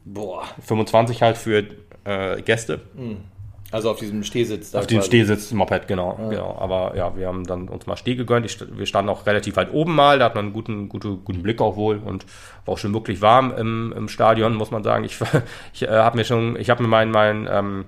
Boah. 25 halt für äh, Gäste. Hm. Also auf diesem Stehsitz. Auf dem Stehsitz Moped, genau, ja. genau. Aber ja, wir haben dann uns mal Steh gegönnt. Ich, wir standen auch relativ weit oben mal. Da hat man einen guten, guten, guten Blick auch wohl und war auch schon wirklich warm im, im Stadion, muss man sagen. Ich, ich äh, habe mir schon, ich habe mir meinen, mein, ähm,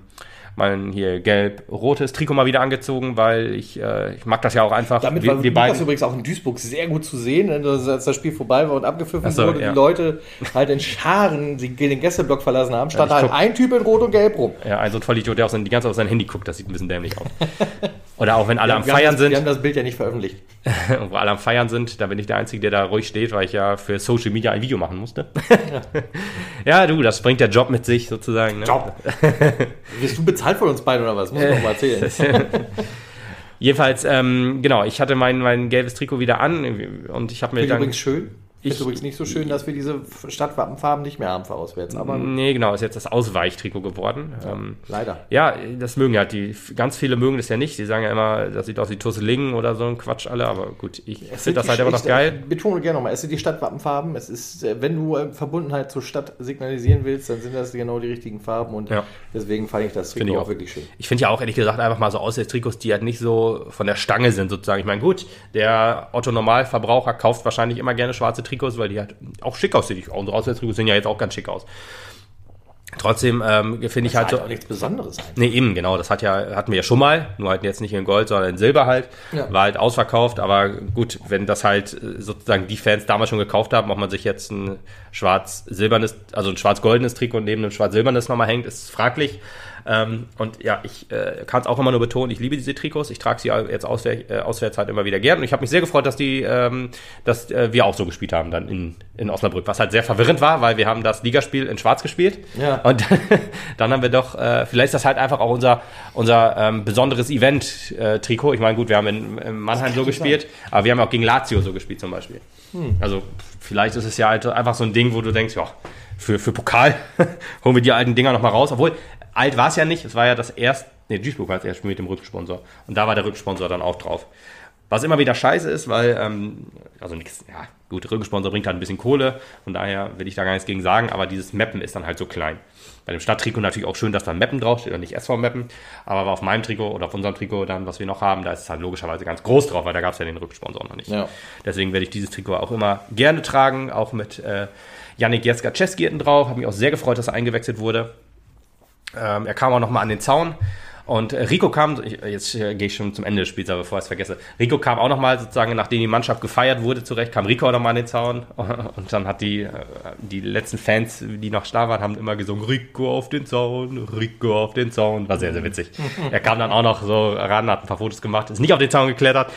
mein hier gelb-rotes Trikot mal wieder angezogen, weil ich, äh, ich mag das ja auch einfach. Damit wir, war wir Lukas übrigens auch in Duisburg sehr gut zu sehen, ne, als das Spiel vorbei war und abgepfiffen so, wurde, ja. die Leute halt in Scharen den Gästeblock verlassen haben, stand ja, halt guck, ein Typ in Rot und Gelb rum. Ja, ein so ein Vollidiot, der auch die ganze Zeit auf sein Handy guckt, das sieht ein bisschen dämlich aus. Oder auch wenn alle ja, am Feiern das, sind. Wir haben das Bild ja nicht veröffentlicht. wo alle am Feiern sind, da bin ich der Einzige, der da ruhig steht, weil ich ja für Social Media ein Video machen musste. ja, du, das bringt der Job mit sich sozusagen. Ne? Job. Wirst du bezahlt von uns beiden oder was? Muss ich mal erzählen. Jedenfalls, ähm, genau, ich hatte mein, mein gelbes Trikot wieder an und ich habe mir dann. übrigens schön. Ich, ist übrigens nicht so schön, dass wir diese Stadtwappenfarben nicht mehr haben für auswärts. Aber nee, genau, ist jetzt das Ausweichtrikot geworden. Ja, ähm, leider. Ja, das mögen ja die. Ganz viele mögen das ja nicht. Die sagen ja immer, das sieht aus wie Tusselingen oder so ein Quatsch alle. Aber gut, ich finde das halt aber noch geil. Ich betone gerne nochmal, es sind die Stadtwappenfarben. Es ist, äh, wenn du äh, Verbundenheit zur Stadt signalisieren willst, dann sind das genau die richtigen Farben und ja. deswegen fand ich das Trikot auch, auch, wirklich schön. Ich finde ja auch ehrlich gesagt einfach mal so Auswärtstrikots, die halt nicht so von der Stange sind sozusagen. Ich meine, gut, der Otto Normalverbraucher kauft wahrscheinlich immer gerne schwarze Trikots, weil die halt auch schick aussehen. Unsere Auswärtstrikots sehen ja jetzt auch ganz schick aus. Trotzdem ähm, finde ich halt so. Auch nichts Besonderes. Einfach. Nee, eben, genau. Das hat ja, hatten wir ja schon mal. Nur halt jetzt nicht in Gold, sondern in Silber halt. Ja. War halt ausverkauft. Aber gut, wenn das halt äh, sozusagen die Fans damals schon gekauft haben, ob man sich jetzt ein schwarz-silbernes, also ein schwarz-goldenes Trikot neben einem schwarz-silbernes nochmal hängt, ist fraglich. Ähm, und ja, ich äh, kann es auch immer nur betonen, ich liebe diese Trikots. Ich trage sie jetzt auswärts, äh, auswärts halt immer wieder gern. Und ich habe mich sehr gefreut, dass die, ähm, dass äh, wir auch so gespielt haben dann in, in Osnabrück. Was halt sehr verwirrend war, weil wir haben das Ligaspiel in Schwarz gespielt. Ja. Und dann haben wir doch, äh, vielleicht ist das halt einfach auch unser, unser ähm, besonderes Event-Trikot. ich meine, gut, wir haben in, in Mannheim so gespielt, sein. aber wir haben auch gegen Lazio so gespielt zum Beispiel. Hm. Also vielleicht ist es ja halt einfach so ein Ding, wo du denkst, ja, für, für Pokal holen wir die alten Dinger nochmal raus. Obwohl, alt war es ja nicht. Es war ja das erste, nee, Duisburg war das erste mit dem Rücksponsor. Und da war der Rücksponsor dann auch drauf. Was immer wieder scheiße ist, weil, ähm, also nichts, ja, gut, Rücksponsor bringt halt ein bisschen Kohle, von daher will ich da gar nichts gegen sagen, aber dieses Mappen ist dann halt so klein. Bei dem Stadttrikot natürlich auch schön, dass da Mappen draufsteht und nicht SV Mappen, aber auf meinem Trikot oder auf unserem Trikot dann, was wir noch haben, da ist es halt logischerweise ganz groß drauf, weil da gab es ja den Rücksponsor noch nicht. Ja. Deswegen werde ich dieses Trikot auch immer gerne tragen, auch mit äh, Yannick Jeska-Czeski drauf, habe mich auch sehr gefreut, dass er eingewechselt wurde. Ähm, er kam auch nochmal an den Zaun. Und Rico kam, jetzt gehe ich schon zum Ende des Spiels, aber bevor ich es vergesse. Rico kam auch nochmal sozusagen, nachdem die Mannschaft gefeiert wurde, zurecht, kam Rico auch nochmal an den Zaun. Und dann hat die, die letzten Fans, die noch da waren, haben immer gesungen, Rico auf den Zaun, Rico auf den Zaun. War sehr, sehr witzig. er kam dann auch noch so ran, hat ein paar Fotos gemacht, ist nicht auf den Zaun geklettert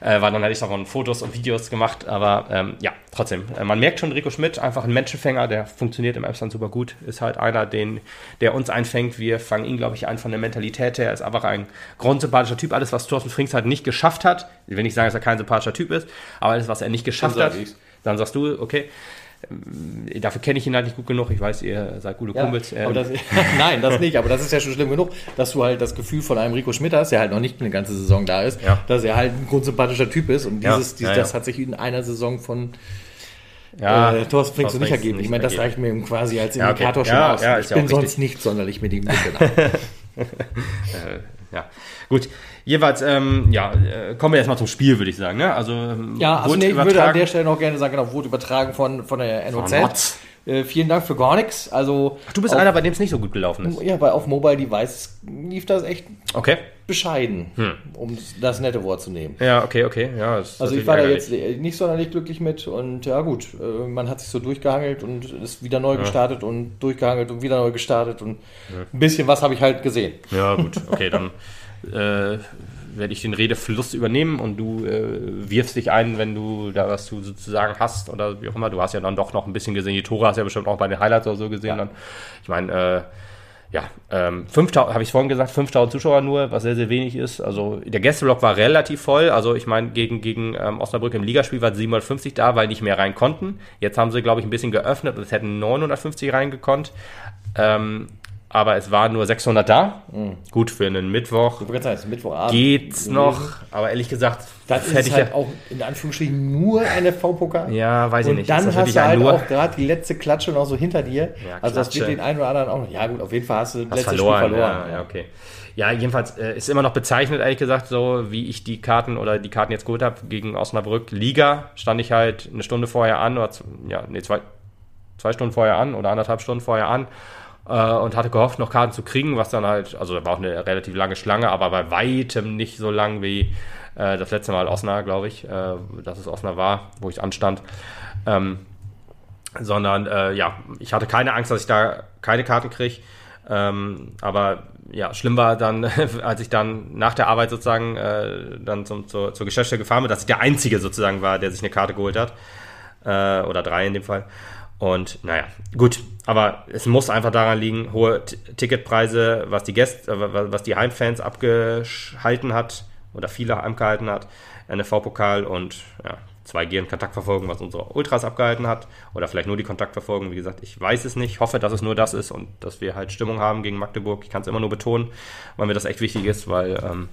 äh, weil dann hätte ich davon Fotos und Videos gemacht. Aber ähm, ja, trotzdem, äh, man merkt schon, Rico Schmidt, einfach ein Menschenfänger, der funktioniert im Emsland super gut, ist halt einer, den, der uns einfängt. Wir fangen ihn, glaube ich, ein von der Mentalität her. Er ist einfach ein grundsympathischer Typ. Alles, was Thorsten Frings halt nicht geschafft hat, ich will nicht sagen, dass er kein sympathischer Typ ist, aber alles, was er nicht geschafft hat, dann sagst du, okay, dafür kenne ich ihn halt nicht gut genug. Ich weiß, ihr seid gute ja, Kumpels. Ähm. Das, nein, das nicht. Aber das ist ja schon schlimm genug, dass du halt das Gefühl von einem Rico Schmidt hast, der halt noch nicht eine ganze Saison da ist, ja. dass er halt ein grundsympathischer Typ ist. Und dieses, dieses das hat sich in einer Saison von ja, äh, Thorsten Frings so nicht ergeben. Ich meine, das reicht mir quasi als Indikator okay. schon aus. ich bin sonst nicht sonderlich mit ihm genau. äh, ja, gut. Jeweils, ähm, ja, äh, kommen wir erstmal zum Spiel, würde ich sagen. Ne? Also, ähm, ja, also nee, ich würde an der Stelle noch gerne sagen, genau, wurde übertragen von, von der NOZ. Äh, vielen Dank für gar nichts. Also, Ach, du bist auf, einer, bei dem es nicht so gut gelaufen ist. Ja, bei auf Mobile Device lief das echt okay. bescheiden, hm. um das nette Wort zu nehmen. Ja, okay, okay. Ja, also ich war ärgerlich. da jetzt nicht sonderlich glücklich mit und ja gut, äh, man hat sich so durchgehangelt und ist wieder neu ja. gestartet und durchgehangelt und wieder neu gestartet und ja. ein bisschen was habe ich halt gesehen. Ja, gut, okay, dann äh, werde ich den Redefluss übernehmen und du äh, wirfst dich ein, wenn du da was du sozusagen hast oder wie auch immer. Du hast ja dann doch noch ein bisschen gesehen. Die Tore hast du ja bestimmt auch bei den Highlights oder so gesehen. Ja. Dann. Ich meine, äh, ja, ähm, 5000, habe ich vorhin gesagt, 5000 Zuschauer nur, was sehr, sehr wenig ist. Also der Gästeblock war relativ voll. Also ich meine, gegen, gegen ähm, Osnabrück im Ligaspiel waren 750 da, weil nicht mehr rein konnten. Jetzt haben sie, glaube ich, ein bisschen geöffnet und es hätten 950 reingekonnt. Ähm, aber es waren nur 600 da. Mhm. Gut für einen Mittwoch. Ich sagen, Mittwochabend geht's noch, aber ehrlich gesagt, das ist halt ja auch in Anführungsstrichen nur eine V-Pokal. Ja, weiß ich nicht. Und dann hast du halt nur auch gerade die letzte Klatsche noch so hinter dir. Ja, also das wird den einen oder anderen auch noch. Ja gut, auf jeden Fall hast du das letzte verloren, Spiel verloren. Ja, ja, okay. Ja, jedenfalls äh, ist immer noch bezeichnet, ehrlich gesagt, so wie ich die Karten oder die Karten jetzt geholt habe gegen Osnabrück. Liga stand ich halt eine Stunde vorher an oder ja, nee, zwei, zwei Stunden vorher an oder anderthalb Stunden vorher an äh, und hatte gehofft, noch Karten zu kriegen, was dann halt, also da war auch eine relativ lange Schlange, aber bei weitem nicht so lang wie äh, das letzte Mal Osnabrück, glaube ich, äh, dass es Osnabrück war, wo ich anstand. Ähm, sondern äh, ja, ich hatte keine Angst, dass ich da keine Karten kriege. Ähm, aber ja, schlimm war dann, als ich dann nach der Arbeit sozusagen äh, dann zum, zur, zur Geschäftsstelle gefahren bin, dass ich der Einzige sozusagen war, der sich eine Karte geholt hat. Äh, oder drei in dem Fall. Und naja, gut, aber es muss einfach daran liegen, hohe T Ticketpreise, was die Gäste, äh, was die Heimfans abgehalten hat oder viele abgehalten hat, NFV-Pokal und ja, 2G und Kontaktverfolgung, was unsere Ultras abgehalten hat. Oder vielleicht nur die Kontaktverfolgung. Wie gesagt, ich weiß es nicht. Hoffe, dass es nur das ist und dass wir halt Stimmung haben gegen Magdeburg. Ich kann es immer nur betonen, weil mir das echt wichtig ist, weil ähm,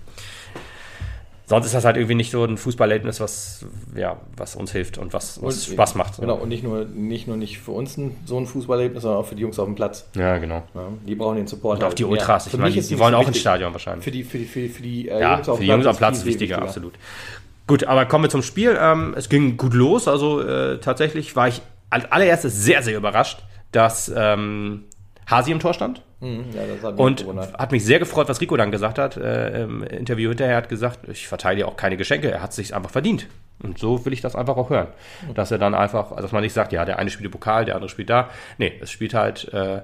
sonst ist das halt irgendwie nicht so ein Fußballerlebnis, was, ja, was uns hilft und was uns und, Spaß macht. Genau, und nicht nur, nicht nur nicht für uns ein, so ein Fußballerlebnis, sondern auch für die Jungs auf dem Platz. Ja, genau. Ja, die brauchen den Support. Und auch die Ultras, ja, ich meine, die, die wollen auch ins Stadion wahrscheinlich. Für die, für die, für, für die äh, ja, Jungs auf für die Jungs auf Platz ist wichtiger, wichtiger, absolut. Gut, aber kommen wir zum Spiel. Ähm, es ging gut los, also äh, tatsächlich war ich als allererstes sehr, sehr überrascht, dass ähm, Hasi im Tor stand. Mhm, ja, und hat mich sehr gefreut, was Rico dann gesagt hat. Äh, Im Interview hinterher hat gesagt, ich verteile auch keine Geschenke, er hat es sich einfach verdient. Und so will ich das einfach auch hören. Dass er dann einfach, dass man nicht sagt, ja, der eine spielt Pokal, der andere spielt da. Nee, es spielt halt äh,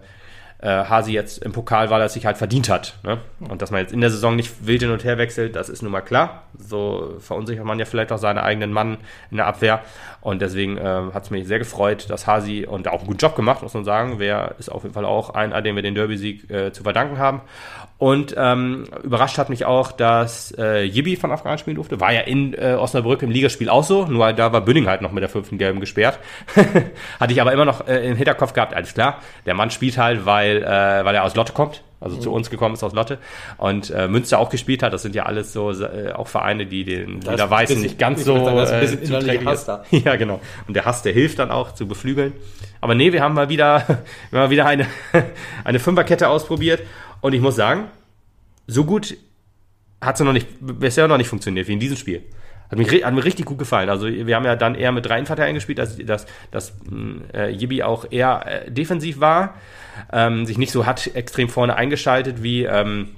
äh, Hasi jetzt im Pokal, weil er sich halt verdient hat. Ne? Und dass man jetzt in der Saison nicht wild hin und her wechselt, das ist nun mal klar. So verunsichert man ja vielleicht auch seinen eigenen Mann in der Abwehr. Und deswegen äh, hat es mich sehr gefreut, dass Hasi und auch einen guten Job gemacht, muss man sagen. Wer ist auf jeden Fall auch einer, dem wir den Derby-Sieg äh, zu verdanken haben. Und ähm, überrascht hat mich auch, dass äh, Yibi von Afghan spielen durfte. War ja in äh, Osnabrück im Ligaspiel auch so, nur da war Bünding halt noch mit der fünften Gelben gesperrt. Hatte ich aber immer noch äh, im Hinterkopf gehabt, alles klar. Der Mann spielt halt, weil, äh, weil er aus Lotte kommt, also mhm. zu uns gekommen ist aus Lotte. Und äh, Münster auch gespielt hat. Das sind ja alles so äh, auch Vereine, die den Lieder Weißen nicht ganz so äh, zuträglich ist. Ja, genau. Und der Hass, der hilft dann auch zu beflügeln. Aber nee, wir haben mal wieder, wir haben mal wieder eine, eine Fünferkette ausprobiert und ich muss sagen, so gut hat sie noch nicht, bisher noch nicht funktioniert wie in diesem Spiel. Hat, mich, hat mir richtig gut gefallen. Also wir haben ja dann eher mit drei Innenverteidigern gespielt, dass, dass, dass äh, Yibi auch eher äh, defensiv war, ähm, sich nicht so hat extrem vorne eingeschaltet wie ähm,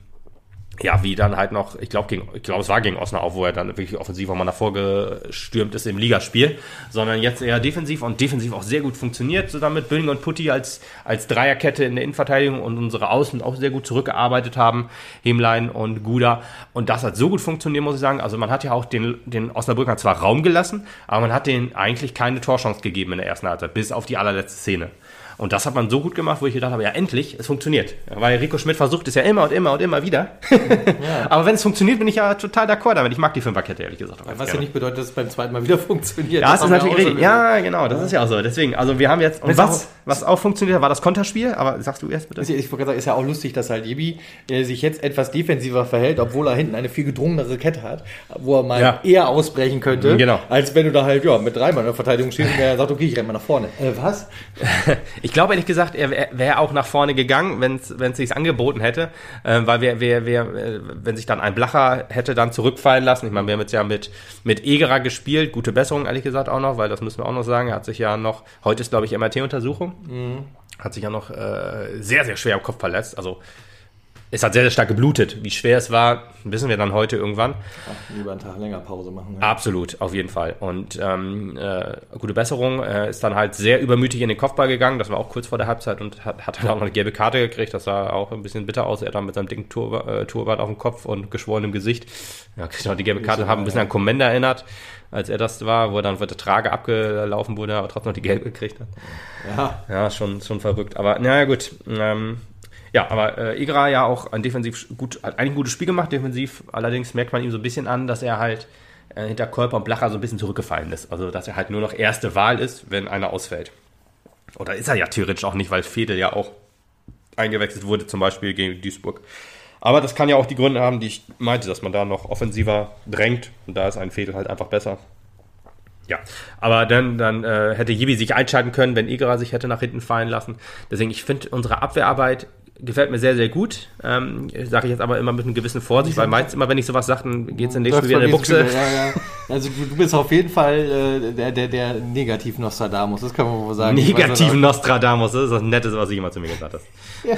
ja, wie dann halt noch, ich glaube, ich glaube, es war gegen Osnabrück, wo er dann wirklich offensiv auch mal nach vorgestürmt ist im Ligaspiel, sondern jetzt eher defensiv und defensiv auch sehr gut funktioniert, zusammen mit Bülling und Putti als, als Dreierkette in der Innenverteidigung und unsere Außen auch sehr gut zurückgearbeitet haben, Hemlein und Guda. Und das hat so gut funktioniert, muss ich sagen. Also man hat ja auch den, den Osnabrückern zwar Raum gelassen, aber man hat denen eigentlich keine Torchance gegeben in der ersten Halbzeit, bis auf die allerletzte Szene. Und das hat man so gut gemacht, wo ich gedacht habe, ja endlich, es funktioniert. Weil Rico Schmidt versucht es ja immer und immer und immer wieder. Ja. Aber wenn es funktioniert, bin ich ja total d'accord damit. Ich mag die Fünferkette, ehrlich gesagt. Was gerne. ja nicht bedeutet, dass es beim zweiten Mal wieder funktioniert. Ja, das, das ist natürlich richtig. Ja, genau, das ja. ist ja auch so. Deswegen, also wir haben jetzt, und was, was auch funktioniert war das Konterspiel, aber sagst du erst bitte? Ist, ich wollte sagen, ist ja auch lustig, dass halt Jebi äh, sich jetzt etwas defensiver verhält, obwohl er hinten eine viel gedrungenere Kette hat, wo er mal ja. eher ausbrechen könnte, genau. als wenn du da halt ja, mit dreimal in der Verteidigung stehst und er sagt, okay, ich renne mal nach vorne. Äh, was? ich glaube ehrlich gesagt, er wäre wär auch nach vorne gegangen, wenn es sich angeboten hätte, äh, weil wir, wir, wir, wenn sich dann ein Blacher hätte dann zurückfallen lassen. Ich meine, wir haben jetzt ja mit, mit Egerer gespielt, gute Besserung ehrlich gesagt auch noch, weil das müssen wir auch noch sagen. Er hat sich ja noch, heute ist glaube ich MRT-Untersuchung, mhm. hat sich ja noch äh, sehr, sehr schwer am Kopf verletzt. Also es hat sehr, sehr stark geblutet. Wie schwer es war, wissen wir dann heute irgendwann. Ach, lieber einen Tag länger Pause machen. Ja. Absolut, auf jeden Fall. Und ähm, äh, gute Besserung. Er ist dann halt sehr übermütig in den Kopfball gegangen. Das war auch kurz vor der Halbzeit und hat, hat dann auch noch eine gelbe Karte gekriegt. Das sah auch ein bisschen bitter aus. Er dann mit seinem dicken Tur äh, Turban auf dem Kopf und geschwollenem Gesicht. Ja, kriegt auch die gelbe Karte. Haben ein bisschen an Commander erinnert, als er das war, wo er dann für die Trage abgelaufen wurde, aber trotzdem noch die gelbe gekriegt hat. Ja. Ja, schon, schon verrückt. Aber naja, gut. Ähm, ja, aber äh, Igra ja auch ein defensiv gut, hat ein gutes Spiel gemacht, defensiv. Allerdings merkt man ihm so ein bisschen an, dass er halt äh, hinter Kolper und Blacher so ein bisschen zurückgefallen ist. Also, dass er halt nur noch erste Wahl ist, wenn einer ausfällt. Oder ist er ja theoretisch auch nicht, weil Fedel ja auch eingewechselt wurde, zum Beispiel gegen Duisburg. Aber das kann ja auch die Gründe haben, die ich meinte, dass man da noch offensiver drängt. Und da ist ein Fedel halt einfach besser. Ja, aber dann, dann äh, hätte Jibi sich einschalten können, wenn Igra sich hätte nach hinten fallen lassen. Deswegen, ich finde unsere Abwehrarbeit gefällt mir sehr, sehr gut. Ähm, sage ich jetzt aber immer mit einer gewissen Vorsicht, weil meistens immer, wenn ich sowas sage, dann geht es in nächsten wieder in die Buchse. Ja, ja. Also du, du, bist auf jeden Fall äh, der, der, der negativ Nostradamus, das kann man wohl sagen. Negativ Nostradamus, das ist das Netteste, was ich immer zu mir gesagt hast. Ja,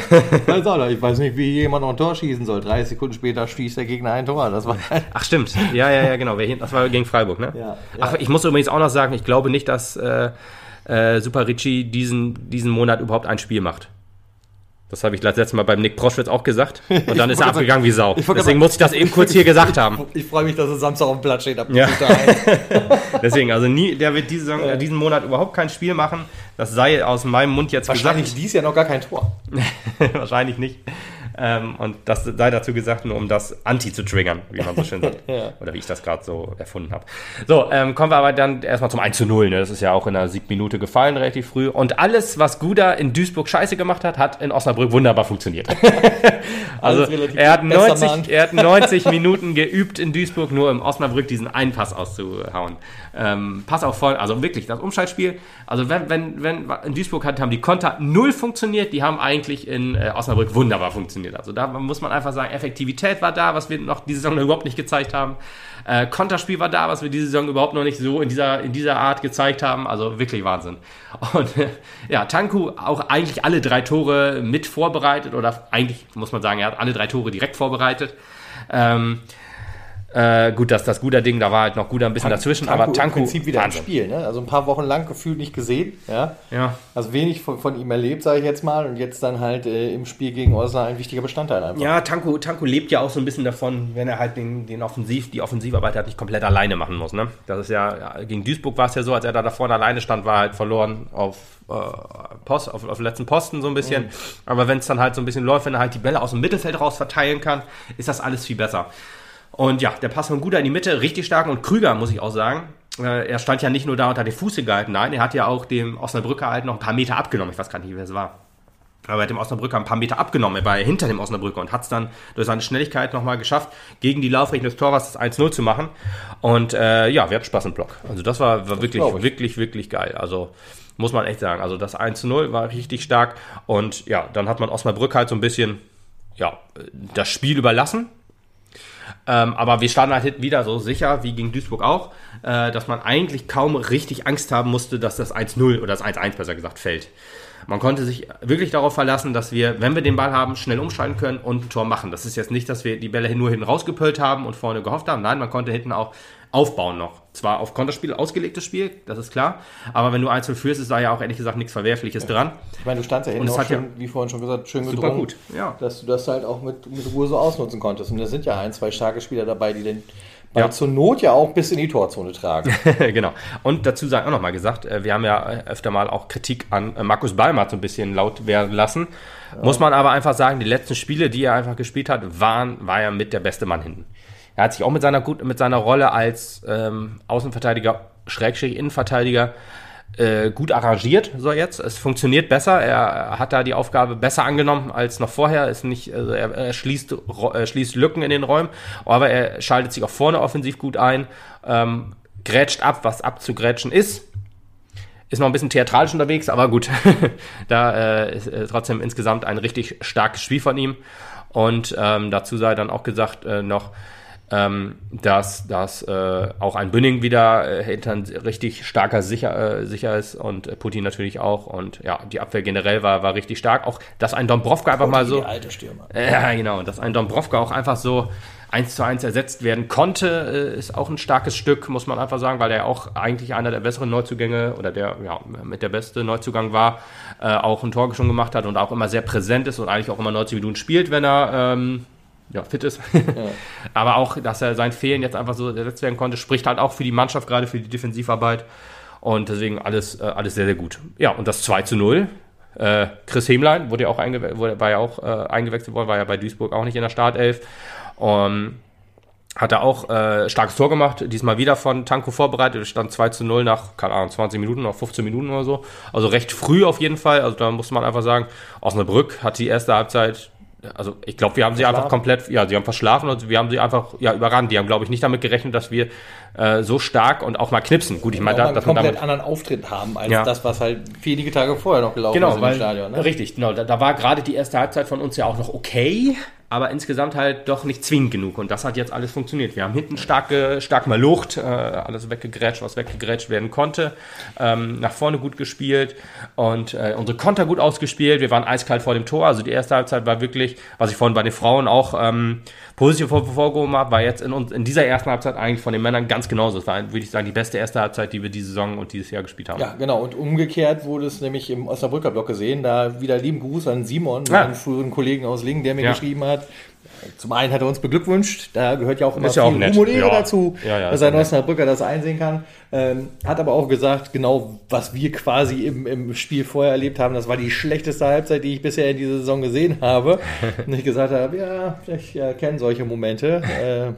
weiß auch noch. Ich weiß nicht, wie jemand noch ein Tor schießen soll. Drei Sekunden später schießt der Gegner ein Tor. Das war Ach stimmt, ja, ja, ja, genau. Das war gegen Freiburg, ne? Ja, ja. Ach, ich muss übrigens auch noch sagen, ich glaube nicht, dass äh, äh, Super Ricci diesen, diesen Monat überhaupt ein Spiel macht. Das habe ich letztes Mal beim Nick Proschwitz auch gesagt. Und dann ist er abgegangen wie Sau. Deswegen muss ich das eben kurz hier gesagt haben. Ich freue mich, dass er Samstag auf dem Platz steht. Ja. Deswegen, also nie, der wird diese Saison, diesen Monat überhaupt kein Spiel machen. Das sei aus meinem Mund jetzt Wahrscheinlich gesagt. Wahrscheinlich dies Jahr noch gar kein Tor. Wahrscheinlich nicht. Ähm, und das sei dazu gesagt, nur um das Anti zu triggern, wie man so schön sagt. ja. Oder wie ich das gerade so erfunden habe. So, ähm, kommen wir aber dann erstmal zum 1 zu 0. Ne? Das ist ja auch in der Siegminute gefallen, relativ früh. Und alles, was Guda in Duisburg scheiße gemacht hat, hat in Osnabrück wunderbar funktioniert. also er hat, 90, er hat 90 Minuten geübt in Duisburg, nur im Osnabrück diesen einen Pass auszuhauen. Ähm, Pass auch voll, also wirklich das Umschaltspiel. Also wenn, wenn, wenn in Duisburg hat, haben die Konter null funktioniert, die haben eigentlich in äh, Osnabrück wunderbar funktioniert. Also da muss man einfach sagen, Effektivität war da, was wir noch diese Saison überhaupt nicht gezeigt haben. Äh, Konterspiel war da, was wir diese Saison überhaupt noch nicht so in dieser, in dieser Art gezeigt haben. Also wirklich Wahnsinn. Und äh, ja, Tanku auch eigentlich alle drei Tore mit vorbereitet oder eigentlich muss man sagen, er hat alle drei Tore direkt vorbereitet. Ähm, Äh, gut, dass das guter Ding, da war halt noch guter ein bisschen Tank- dazwischen, Tanko aber Tanko. im Prinzip wieder Wahnsinn. im Spiel. Ne? Also ein paar Wochen lang gefühlt nicht gesehen. Ja? Ja. Also wenig von, von ihm erlebt, sage ich jetzt mal. Und jetzt dann halt äh, im Spiel gegen Osnabrück ein wichtiger Bestandteil einfach. Ja, Tanko, Tanko lebt ja auch so ein bisschen davon, wenn er halt den, den Offensiv, die Offensivarbeit halt nicht komplett alleine machen muss. Ne? Das ist ja, ja, gegen Duisburg war es ja so, als er da, da vorne alleine stand, war er halt verloren auf, äh, Post, auf, auf den letzten Posten so ein bisschen. Aber wenn es dann halt so ein bisschen läuft, wenn er halt die Bälle aus dem Mittelfeld raus verteilen kann, ist das alles viel besser. Und ja, der Pass von Guda in die Mitte, richtig stark. Und Krüger, muss ich auch sagen, äh, er stand ja nicht nur da unter den Fuß gehalten, nein, er hat ja auch dem Osnabrücker halt noch ein paar Meter abgenommen. Ich weiß gar nicht, wer es war. Aber er hat dem Osnabrücker ein paar Meter abgenommen. Er war ja hinter dem Osnabrücker und hat es dann durch seine Schnelligkeit nochmal geschafft, gegen die Laufrichtung des Torwarts das 1-0 zu machen. Und äh, ja, wir hatten Spaß im Block. Also das war, war wirklich, glaub ich. wirklich, wirklich geil. Also muss man echt sagen. Also das 1-0 war richtig stark. Und ja, dann hat man Osnabrück halt so ein bisschen ja, das Spiel überlassen. Ähm, aber wir standen halt wieder so sicher, wie gegen Duisburg auch, äh, dass man eigentlich kaum richtig Angst haben musste, dass das 1-0 oder das 1-1 besser gesagt fällt. Man konnte sich wirklich darauf verlassen, dass wir, wenn wir den Ball haben, schnell umschalten können und ein Tor machen. Das ist jetzt nicht, dass wir die Bälle nur hinten rausgepölt haben und vorne gehofft haben. Nein, man konnte hinten auch aufbauen noch. Zwar auf Konterspiel ausgelegtes Spiel, das ist klar, aber wenn du 1-0 führst, ist da ja auch ehrlich gesagt nichts Verwerfliches dran. Ich meine, du standst ja es auch hat ja- schon, wie vorhin schon gesagt, schön Super gedrungen, gut, ja. dass du das halt auch mit, mit Ruhe so ausnutzen konntest. Und da sind ja ein, zwei starke Spieler dabei, die den Ball Ja. zur Not ja auch bis in die Torzone tragen. genau. Und dazu sei auch nochmal gesagt, äh, wir haben ja äh, öfter mal auch Kritik an äh, Markus Ballmer so ein bisschen laut werden lassen. Muss man aber einfach sagen, die letzten Spiele, die er einfach gespielt hat, waren, war er mit der beste Mann hinten. Er hat sich auch mit seiner, gut, mit seiner Rolle als ähm, Außenverteidiger, Schrägstrich Innenverteidiger, äh, gut arrangiert, so jetzt. Es funktioniert besser. Er hat da die Aufgabe besser angenommen als noch vorher. Ist nicht, also er, er schließt, äh, schließt Lücken in den Räumen, aber er schaltet sich auch vorne offensiv gut ein, ähm, grätscht ab, was abzugrätschen ist. Ist noch ein bisschen theatralisch unterwegs, aber gut. da äh, ist äh, trotzdem insgesamt ein richtig starkes Spiel von ihm. Und ähm, dazu sei dann auch gesagt äh, noch, ähm, dass, dass äh, auch ein Bünning wieder äh, hinter richtig starker sicher, äh, sicher ist und äh, Putin natürlich auch. Und ja, die Abwehr generell war, war richtig stark. Auch, dass ein Dombrovka einfach mal so. Die alte Stürmer. Ja, genau. Dass ein Dombrovka auch einfach so eins zu eins ersetzt werden konnte, äh, ist auch ein starkes Stück, muss man einfach sagen, weil er auch eigentlich einer der besseren Neuzugänge oder der ja, mit der beste Neuzugang war, äh, auch ein Tor schon gemacht hat und auch immer sehr präsent ist und eigentlich auch immer 90 Minuten spielt, wenn er ähm, ja, fit ist. Aber auch, dass er sein Fehlen jetzt einfach so ersetzt werden konnte, spricht halt auch für die Mannschaft, gerade für die Defensivarbeit. Und deswegen alles, äh, alles sehr, sehr gut. Ja, und das 2 zu 0. Äh, Chris Hemlein wurde ja auch, eingewe wurde, war ja auch äh, eingewechselt worden, war ja bei Duisburg auch nicht in der Startelf. Um, hat er auch äh, starkes Tor gemacht, diesmal wieder von Tanko vorbereitet. Stand 2 zu 0 nach, keine Ahnung, 20 Minuten, noch 15 Minuten oder so. Also recht früh auf jeden Fall. Also da muss man einfach sagen, Osnabrück hat die erste Halbzeit, also ich glaube, wir haben sie einfach komplett, ja, sie haben verschlafen und wir haben sie einfach ja, überrannt. Die haben, glaube ich, nicht damit gerechnet, dass wir äh, so stark und auch mal knipsen. Gut, ich meine, da, dass komplett damit anderen Auftritt haben, als Ja. das, was halt wenige Tage vorher noch gelaufen Genau, ist weil, im Stadion. Ne? richtig, genau. Da, da war gerade die erste Halbzeit von uns ja auch noch okay, aber insgesamt halt doch nicht zwingend genug. Und das hat jetzt alles funktioniert. Wir haben hinten stark, stark mal Lucht, äh, alles weggegrätscht, was weggegrätscht werden konnte. Ähm, nach vorne gut gespielt und äh, unsere Konter gut ausgespielt. Wir waren eiskalt vor dem Tor. Also die erste Halbzeit war wirklich, was ich vorhin bei den Frauen auch ähm, positiv hervorgehoben habe, war jetzt in, uns, in dieser ersten Halbzeit eigentlich von den Männern ganz genauso. Es war, würde ich sagen, die beste erste Halbzeit, die wir diese Saison und dieses Jahr gespielt haben. Ja, genau. Und umgekehrt wurde es nämlich im Osnabrücker Block gesehen. Da wieder lieben Gruß an Simon, Ja. meinen früheren Kollegen aus Lingen, der mir Ja. geschrieben hat. Zum einen hat er uns beglückwünscht, da gehört ja auch immer Ist ja auch viel nett. Und Ehre Ja. dazu, Ja, ja, dass ein. Osnabrücker das einsehen kann. Ähm, hat aber auch gesagt, genau was wir quasi im, im Spiel vorher erlebt haben, das war die schlechteste Halbzeit, die ich bisher in dieser Saison gesehen habe. und ich gesagt habe, ja, ich kenne solche Momente. äh,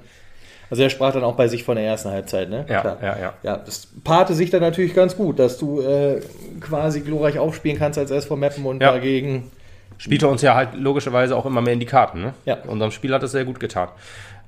also er sprach dann auch bei sich von der ersten Halbzeit, ne? Ja, Klar. ja, ja. Ja, das paarte sich dann natürlich ganz gut, dass du äh, quasi glorreich aufspielen kannst als SV Meppen und Ja. dagegen. Spielte uns ja halt logischerweise auch immer mehr in die Karten. Ne? Ja. Unserem Spiel hat es sehr gut getan.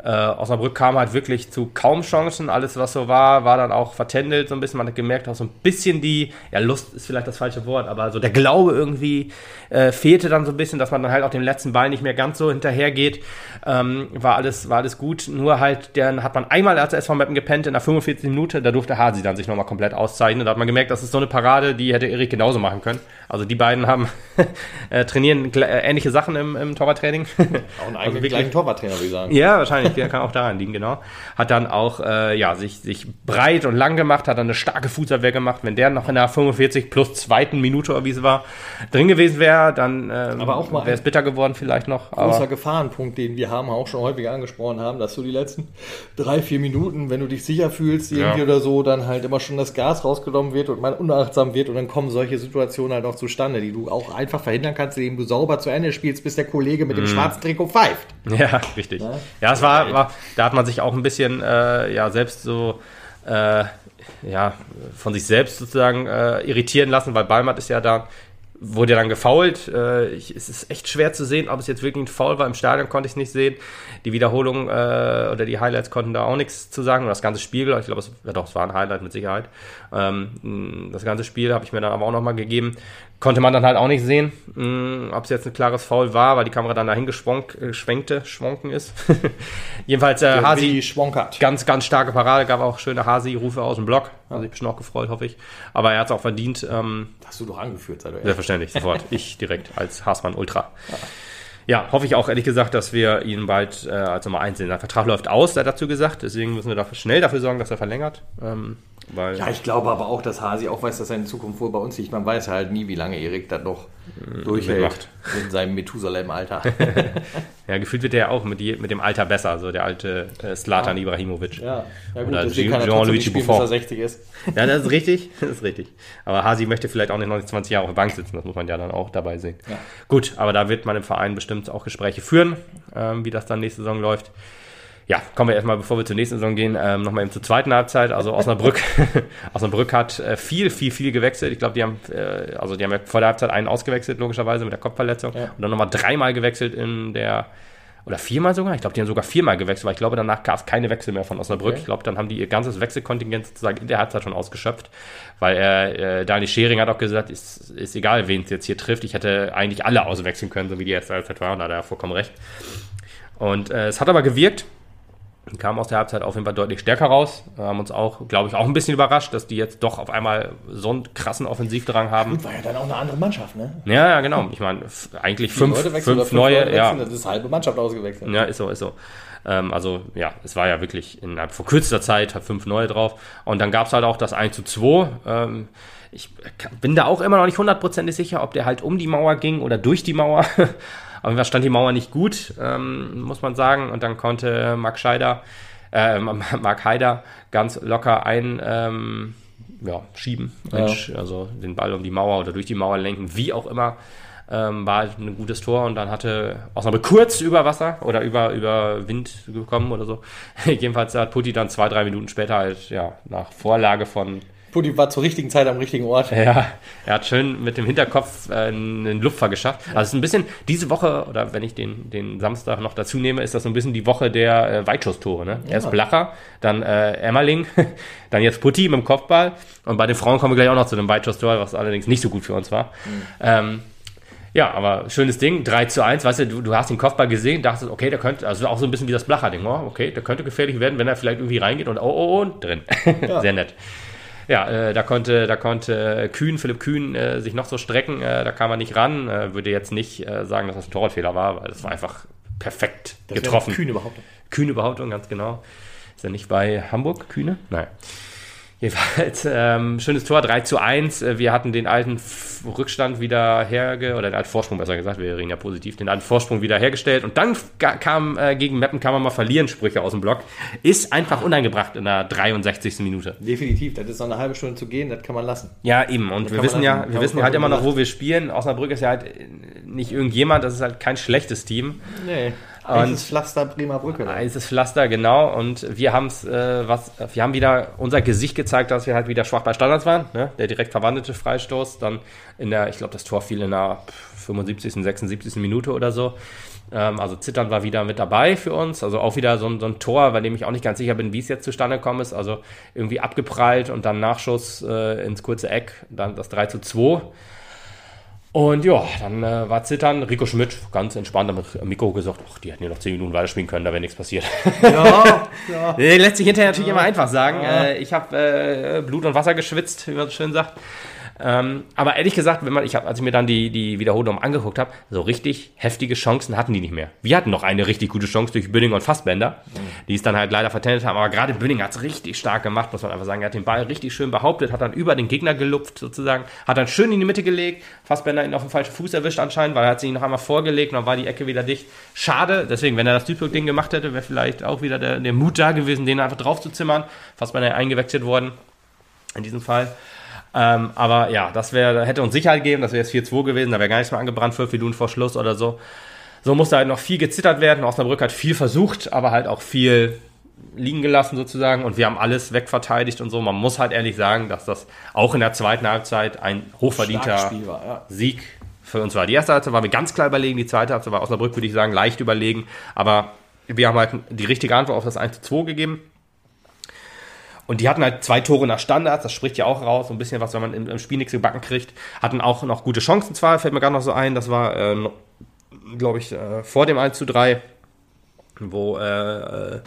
Äh, Osnabrück kam halt wirklich zu kaum Chancen. Alles, was so war, war dann auch vertändelt so ein bisschen. Man hat gemerkt, auch so ein bisschen die, ja, Lust ist vielleicht das falsche Wort, aber so der Glaube irgendwie äh, fehlte dann so ein bisschen, dass man dann halt auch dem letzten Ball nicht mehr ganz so hinterhergeht. Ähm, war alles, war alles gut. Nur halt, dann hat man einmal als SV Meppen gepennt in der 45. Minute, da durfte Hasi dann sich nochmal komplett auszeichnen. Da hat man gemerkt, das ist so eine Parade, die hätte Erik genauso machen können. Also die beiden haben äh, trainieren äh, ähnliche Sachen im, im Torwarttraining. Auch einen eigenen wirklich- gleichen Torwarttrainer, würde ich sagen. Ja, wahrscheinlich. der kann auch daran liegen, genau. Hat dann auch, äh, ja, sich, sich breit und lang gemacht, hat dann eine starke Fußabwehr gemacht. Wenn der noch in der 45 plus zweiten Minute, oder wie es war, drin gewesen wäre, dann ähm, Aber auch mal wäre es bitter geworden vielleicht noch. großer Aber, Gefahrenpunkt, den wir haben, auch schon häufig angesprochen haben, dass du die letzten drei, vier Minuten, wenn du dich sicher fühlst, irgendwie Ja. oder so, dann halt immer schon das Gas rausgenommen wird und man unachtsam wird und dann kommen solche Situationen halt auch zustande, die du auch einfach verhindern kannst, indem du sauber zu Ende spielst, bis der Kollege mit dem schwarzen Trikot pfeift. ja, richtig. Ja, es war, war, da hat man sich auch ein bisschen, äh, ja, selbst so, äh, ja, von sich selbst sozusagen äh, irritieren lassen, weil Balmert ist ja da, wurde dann gefoult. Äh, ich, es ist echt schwer zu sehen, ob es jetzt wirklich ein Foul war. Im Stadion konnte ich es nicht sehen. Die Wiederholung äh, oder die Highlights konnten da auch nichts zu sagen. Und das ganze Spiel, ich glaube, es, ja doch, es war ein Highlight mit Sicherheit. Ähm, das ganze Spiel habe ich mir dann aber auch nochmal gegeben. Konnte man dann halt auch nicht sehen, mh, ob es jetzt ein klares Foul war, weil die Kamera dann dahin geschwenk, äh, schwonken ist. Jedenfalls äh, Hasi, schwonkert. Ganz, ganz starke Parade, gab auch schöne Hasi-Rufe aus dem Block. Also ich bin auch gefreut, hoffe ich. Aber er hat es auch verdient. Ähm, Hast du doch angeführt, sei doch ehrlich. selbstverständlich, sofort. ich direkt als Haasmann Ultra. Ja, hoffe ich auch ehrlich gesagt, dass wir ihn bald äh, als Nummer 1 sehen. Sein Vertrag läuft aus, hat er dazu gesagt. Deswegen müssen wir dafür, schnell dafür sorgen, dass er verlängert. Ähm, weil, Ja, ich glaube aber auch, dass Hasi auch weiß, dass in Zukunft wohl bei uns liegt. Man weiß halt nie, wie lange Erik das noch durchhält mitmacht. in seinem Methusalem-Alter. ja, gefühlt wird er ja auch mit, mit dem Alter besser. So der alte äh, Slatan Ibrahimovic. ja, ja Oder er Jean- trotzdem Jean-Luigi spielen, bis Buffon. er 60 ist. Ja, das ist richtig. Das ist richtig. Aber Hasi möchte vielleicht auch nicht 19, 20 Jahre auf der Bank sitzen. Das muss man ja dann auch dabei sehen. Ja. Gut, aber da wird man im Verein bestimmt auch Gespräche führen, ähm, wie das dann nächste Saison läuft. Ja, kommen wir erstmal, bevor wir zur nächsten Saison gehen, ähm, nochmal eben zur zweiten Halbzeit. Also Osnabrück, Osnabrück hat äh, viel, viel, viel gewechselt. Ich glaube, die haben, äh, also die haben ja vor der Halbzeit einen ausgewechselt, logischerweise, mit der Kopfverletzung. Ja. Und dann nochmal dreimal gewechselt in der, oder viermal sogar? Ich glaube, die haben sogar viermal gewechselt, weil ich glaube, danach gab es keine Wechsel mehr von Osnabrück. Okay. Ich glaube, dann haben die ihr ganzes Wechselkontingent sozusagen in der Halbzeit schon ausgeschöpft, weil er, äh, Dani Schering hat auch gesagt, ist, ist egal, wen es jetzt hier trifft. Ich hätte eigentlich alle auswechseln können, so wie die erste Halbzeit war, und da hat er vollkommen recht. Und äh, es hat aber gewirkt. Die kamen aus der Halbzeit auf jeden Fall deutlich stärker raus. Wir haben uns auch, glaube ich, auch ein bisschen überrascht, dass die jetzt doch auf einmal so einen krassen Offensivdrang haben. Gut, war ja dann auch eine andere Mannschaft, ne? Ja, ja, genau. Ich meine, eigentlich fünf, oder fünf neue, Leute ja, Das ist halbe Mannschaft ausgewechselt. ja, ist so, ist so. Ähm, also, ja, es war ja wirklich innerhalb vor kürzester Zeit fünf neue drauf. Und dann gab es halt auch das 1 zu 2. Ähm, ich bin da auch immer noch nicht hundertprozentig sicher, ob der halt um die Mauer ging oder durch die Mauer. Aber da stand die Mauer nicht gut, ähm, muss man sagen. Und dann konnte Marc Scheider, äh, Marc Haider ganz locker ein, ähm, ja, schieben, Ja. Also den Ball um die Mauer oder durch die Mauer lenken, wie auch immer. Ähm, war halt ein gutes Tor und dann hatte Osnabrück kurz über Wasser oder über, über Wind gekommen oder so. Jedenfalls hat Putti dann zwei, drei Minuten später halt, ja, nach Vorlage von Putti war zur richtigen Zeit am richtigen Ort. ja, er hat schön mit dem Hinterkopf äh, einen Lupfer geschafft. Also es ist ein bisschen, diese Woche, oder wenn ich den, den Samstag noch dazu nehme, ist das so ein bisschen die Woche der äh, Weitschusstore. Ne? Erst Blacher, dann äh, Emmerling, dann jetzt Putti mit dem Kopfball. Und bei den Frauen kommen wir gleich auch noch zu einem Weitschusstor, was allerdings nicht so gut für uns war. Ähm, ja, aber schönes Ding, 3 zu 1, weißt du, du, du hast den Kopfball gesehen, dachtest, okay, der könnte, also auch so ein bisschen wie das Blacher-Ding, oh, okay, der könnte gefährlich werden, wenn er vielleicht irgendwie reingeht und oh, oh, und drin. Sehr nett. Ja, äh, da konnte, da konnte Kühn, Philipp Kühn, äh, sich noch so strecken, äh, da kam er nicht ran. Äh, würde jetzt nicht äh, sagen, dass das ein Torwartfehler war, weil das war einfach perfekt Das getroffen. Kühne überhaupt. Kühne Behauptung, ganz genau. Ist er nicht bei Hamburg, Kühne? Nein. Jedenfalls, ähm, schönes Tor, 3 zu 1. Äh, Wir hatten den alten Rückstand wieder herge, oder den alten Vorsprung besser gesagt, wir reden ja positiv, den alten Vorsprung wieder hergestellt. Und dann kam äh, gegen Meppen kann man mal verlieren, Sprüche aus dem Block. Ist einfach uneingebracht in der 63. Minute. Definitiv, das ist noch eine halbe Stunde zu gehen, das kann man lassen. Ja, eben. Und Da wir wissen ja, wir wissen halt immer noch, wo wir spielen. Osnabrück ist ja halt äh, nicht irgendjemand, das ist halt kein schlechtes Team. Nee. Das Pflaster Bremer Brücke. da. Es ist Pflaster, genau. Und wir haben es, äh, was, wir haben wieder unser Gesicht gezeigt, dass wir halt wieder schwach bei Standards waren. Ne? Der direkt verwandelte Freistoß, dann in der, ich glaube, das Tor fiel in der 75., 76. Minute oder so. Ähm, also Zittern war wieder mit dabei für uns. Also auch wieder so ein, so ein Tor, bei dem ich auch nicht ganz sicher bin, wie es jetzt zustande gekommen ist. Also irgendwie abgeprallt und dann Nachschuss äh, ins kurze Eck, dann das 3 zu 2. Und ja, dann äh, war Zittern. Rico Schmidt ganz entspannt am Mikro gesagt, ach, die hätten ja noch 10 Minuten weiterspielen können, da wäre nichts passiert. Ja, ja. Lässt sich hinterher natürlich immer einfach sagen. Äh, ich habe äh, Blut und Wasser geschwitzt, wie man so schön sagt. Ähm, aber ehrlich gesagt, wenn man, ich hab, als ich mir dann die, die Wiederholung angeguckt habe, so richtig heftige Chancen hatten die nicht mehr. Wir hatten noch eine richtig gute Chance durch Bünding und Fassbender, die es dann halt leider vertendet haben. Aber gerade Bünding hat es richtig stark gemacht, muss man einfach sagen. Er hat den Ball richtig schön behauptet, hat dann über den Gegner gelupft sozusagen, hat dann schön in die Mitte gelegt. Fassbender ihn auf den falschen Fuß erwischt anscheinend, weil er hat sich noch einmal vorgelegt und dann war die Ecke wieder dicht. Schade, deswegen, wenn er das Duisburg-Ding gemacht hätte, wäre vielleicht auch wieder der, der Mut da gewesen, den einfach drauf zu zimmern. Fassbender eingewechselt worden in diesem Fall. Ähm, aber ja, das wäre, hätte uns Sicherheit gegeben, das wäre jetzt 4-2 gewesen, da wäre gar nichts mehr angebrannt, fünf Minuten vor Schluss oder so. So musste halt noch viel gezittert werden. Osnabrück hat viel versucht, aber halt auch viel liegen gelassen sozusagen und wir haben alles wegverteidigt und so. Man muss halt ehrlich sagen, dass das auch in der zweiten Halbzeit ein hochverdienter war, ja. Sieg für uns war. Die erste Halbzeit waren wir ganz klar überlegen, die zweite Halbzeit war Osnabrück, würde ich sagen, leicht überlegen, aber wir haben halt die richtige Antwort auf das 1 2 gegeben. Und die hatten halt zwei Tore nach Standards, das spricht ja auch raus, so ein bisschen was, wenn man im, im Spiel nichts gebacken kriegt. Hatten auch noch gute Chancen zwar, fällt mir gerade noch so ein, das war, äh, glaube ich, äh, vor dem 1 zu 3, wo äh, äh,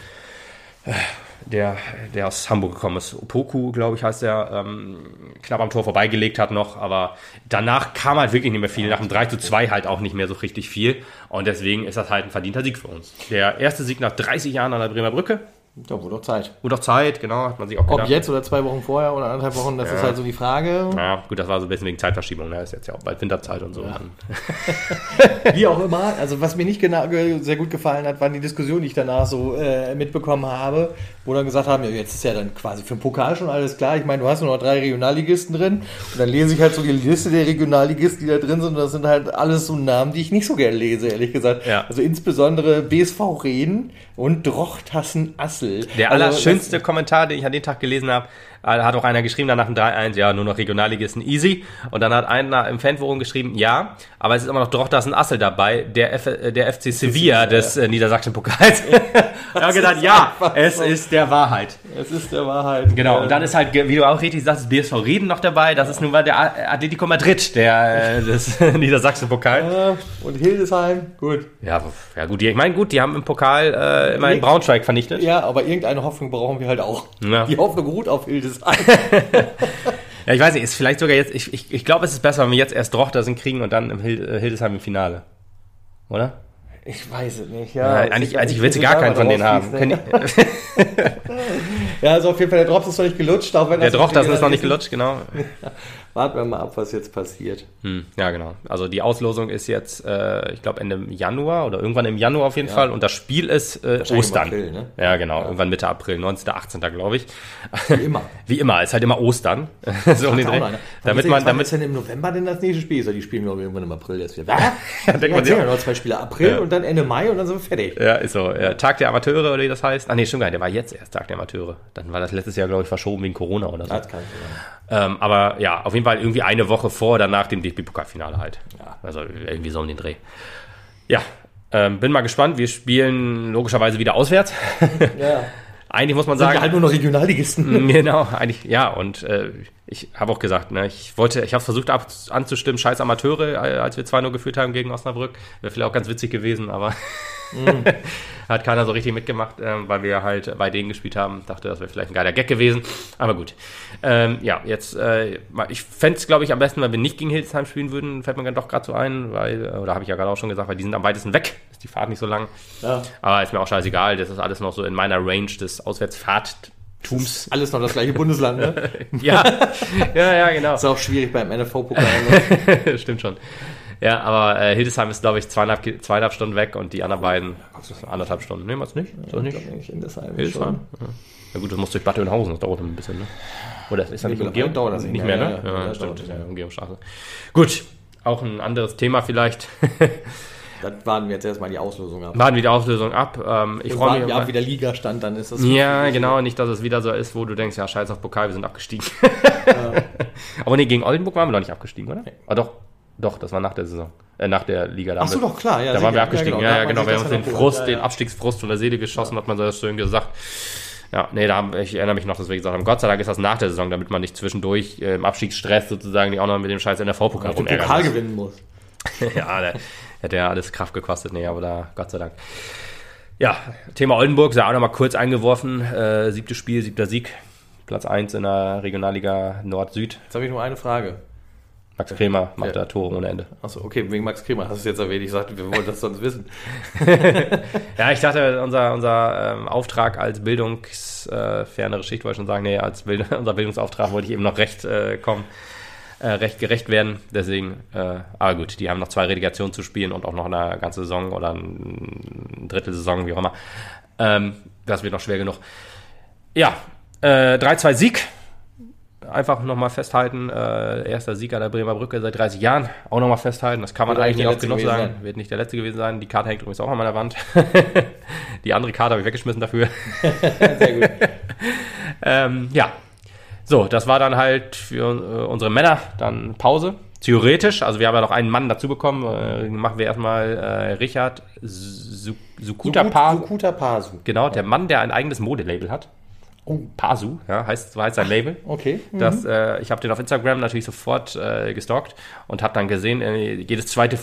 der, der aus Hamburg gekommen ist, Opoku, glaube ich, heißt der, ähm, knapp am Tor vorbeigelegt hat noch, aber danach kam halt wirklich nicht mehr viel, nach dem 3 zu 2 halt auch nicht mehr so richtig viel und deswegen ist das halt ein verdienter Sieg für uns. Der erste Sieg nach 30 Jahren an der Bremer Brücke, Da wurde doch Zeit. und auch Zeit, genau, hat man sich auch Ob gedacht. jetzt oder zwei Wochen vorher oder anderthalb Wochen, das ist halt so die Frage. Ja, gut, das war so ein bisschen wegen Zeitverschiebung, ne? ist jetzt ja auch bald Winterzeit und so. Wie auch immer. Also was mir nicht genau, sehr gut gefallen hat, waren die Diskussionen, die ich danach so äh, mitbekommen habe, wo dann gesagt haben, ja, jetzt ist ja dann quasi für den Pokal schon alles klar. Ich meine, du hast nur noch drei Regionalligisten drin. Und dann lese ich halt so die Liste der Regionalligisten, die da drin sind. Und das sind halt alles so Namen, die ich nicht so gerne lese, ehrlich gesagt. Ja. Also insbesondere BSV Reden und Drochtassen Assel. Der also, allerschönste Kommentar, den ich an dem Tag gelesen habe, hat auch einer geschrieben, danach dem 3-1, ja, nur noch Regionalligisten easy. Und dann hat einer im Fanforum geschrieben, ja, aber es ist immer noch Drochtersen Assel dabei, der, F äh, der FC Sevilla des äh, niedersächsischen Pokals. ich habe gedacht, ja, es ist der Wahrheit. Es ist der Wahrheit. Genau, und dann ist halt, wie du auch richtig sagst, BSV Reden noch dabei. Das ist nun mal der Atletico Madrid, der äh, des niedersächsischen Pokal. Ja, und Hildesheim, gut. Ja, ja gut, die, ich meine, gut, die haben im Pokal äh, immerhin Braunschweig vernichtet. Ja, aber irgendeine Hoffnung brauchen wir halt auch. Ja. Die Hoffnung ruht auf Hildesheim. Ja, ich weiß nicht, ist vielleicht sogar jetzt, ich, ich, ich glaube, es ist besser, wenn wir jetzt erst Drochtersen kriegen und dann im äh, Hildesheim im Finale. Oder? Ich weiß es nicht, Ja, ja. eigentlich, eigentlich will sie gar keinen von denen haben. Ja, also auf jeden Fall, der Drops ist noch nicht gelutscht. Auch wenn der Drochtersen ist noch nicht gelutscht, genau. Warten wir mal ab, was jetzt passiert. Hm, ja, genau. Also die Auslosung ist jetzt, äh, ich glaube, Ende Januar oder irgendwann im Januar auf jeden Fall. Und das Spiel ist äh, Ostern. April, ne? Ja, genau. Irgendwann Mitte April, 19., 18., glaube ich. Wie immer. Wie immer, ist halt immer Ostern. so um den Dreh. damit man, damit, ist denn im November denn das nächste Spiel? So, die spielen wir irgendwann im April jetzt wieder. Ja, denkt Ja, man sich ja noch zwei Spiele. April Ja. und dann Ende Mai und dann sind wir fertig. Ja, ist so. Ja, Tag der Amateure oder wie das heißt. Ah, nee, stimmt gar nicht. Der war jetzt erst Tag der Amateure. Dann war das letztes Jahr, glaube ich, verschoben wegen Corona oder so. Das kann ich. Ähm, aber ja, auf jeden Fall irgendwie eine Woche vor oder nach dem DFB-Pokalfinale halt. Ja. Also irgendwie so um den Dreh. Ja, ähm, bin mal gespannt. Wir spielen logischerweise wieder auswärts. Ja. Eigentlich muss man Sind sagen. wir halt nur noch Regionalligisten. Genau, eigentlich, ja, und äh, ich habe auch gesagt, ne, ich wollte, ich habe versucht ab, anzustimmen, scheiß Amateure, äh, als wir 2-0 geführt haben gegen Osnabrück. Wäre vielleicht auch ganz witzig gewesen, aber hat keiner so richtig mitgemacht, ähm, weil wir halt bei denen gespielt haben. Dachte, das wäre vielleicht ein geiler Gag gewesen, aber gut. Ähm, ja, jetzt, äh, ich fände es, glaube ich, am besten, wenn wir nicht gegen Hildesheim spielen würden, fällt mir dann doch gerade so ein, weil, äh, oder habe ich ja gerade auch schon gesagt, weil die sind am weitesten weg, ist die Fahrt nicht so lang. Ja. Aber ist mir auch scheißegal, das ist alles noch so in meiner Range des Auswärtsfahrttums. Alles noch das gleiche Bundesland, ne? Ja, ja, ja, genau. Ist auch schwierig beim NFV-Pokal. Ne? Stimmt schon. Ja, aber äh, Hildesheim ist, glaube ich, zweieinhalb, zweieinhalb Stunden weg und die anderen beiden anderthalb Stunden. Nehmen wir es nicht? Das nicht? Ich in das Heim Hildesheim? Ja. ja gut, das muss durch Bad Oeynhausen, das dauert ein bisschen, ne? Oder ist das nicht Umgehung? dauert das nicht nicht mehr, mehr, ne? ja, ja, Ja, stimmt, ja. Umgehungsstraße. Gut, auch ein anderes Thema vielleicht. Das warten wir jetzt erstmal die Auslosung ab. Warten wir die Auflösung ab. Ähm, ich freue warten mich. wir ab, wie der Ligastand dann ist. Das Ja, genau, nicht, dass es wieder so ist, wo du denkst, ja, scheiß auf Pokal, wir sind abgestiegen. Aber nee, gegen Oldenburg waren wir noch nicht abgestiegen, oder? Ah, doch, doch, das war nach der Saison, äh, nach der Liga. Da Ach so, doch, klar. Ja, da waren wir abgestiegen. Ja, ja, hat man genau. Wir haben uns den Frust, den Ja, ja. Abstiegsfrust von der Seele geschossen, hat man so schön gesagt. Ja, nee, da haben, ich erinnere mich noch, dass wir gesagt haben, Gott sei Dank ist das nach der Saison, damit man nicht zwischendurch äh, im Abstiegsstress sozusagen die auch noch mit dem scheiß NRV-Pokal den rumärgern Pokal gewinnen muss. ja, der hätte ja alles Kraft gekostet. Nee, aber da, Gott sei Dank. Ja, Thema Oldenburg, sei auch noch mal kurz eingeworfen. Äh, siebtes Spiel, siebter Sieg. Platz 1 in der Regionalliga Nord-Süd. Jetzt habe ich nur eine Frage. Max Kremer macht ja. da Tore ohne Ende. Achso, okay, wegen Max Kremer hast du es jetzt erwähnt. Ich sagte, wir wollen das sonst wissen. ja, ich dachte, unser, unser ähm, Auftrag als bildungsfernere Schicht, wollte ich schon sagen, nee, als Bild unser Bildungsauftrag wollte ich eben noch recht äh, kommen, äh, recht gerecht werden. Deswegen, äh, aber gut, die haben noch zwei Relegationen zu spielen und auch noch eine ganze Saison oder ein Drittel Saison, wie auch immer. Ähm, das wird noch schwer genug. Ja, äh, 3-2 Sieg einfach nochmal festhalten. Äh, erster Sieg an der Bremer Brücke seit 30 Jahren. Auch nochmal festhalten. Das kann man Wird eigentlich nicht oft genug sagen. Sein. Wird nicht der letzte gewesen sein. Die Karte hängt übrigens auch an meiner Wand. die andere Karte habe ich weggeschmissen dafür. Sehr gut. ähm, ja. So, das war dann halt für äh, unsere Männer dann Pause. Theoretisch, also wir haben ja noch einen Mann dazu bekommen. Äh, machen wir erstmal äh, Richard Sukuta Pasu. Sukuta Pasu. Genau, der Mann, der ein eigenes Modelabel hat. Oh. Pasu, ja, heißt, heißt sein Label. Okay. Mhm. Das, äh, ich habe den auf Instagram natürlich sofort äh, gestalkt und habe dann gesehen, äh, jedes zweite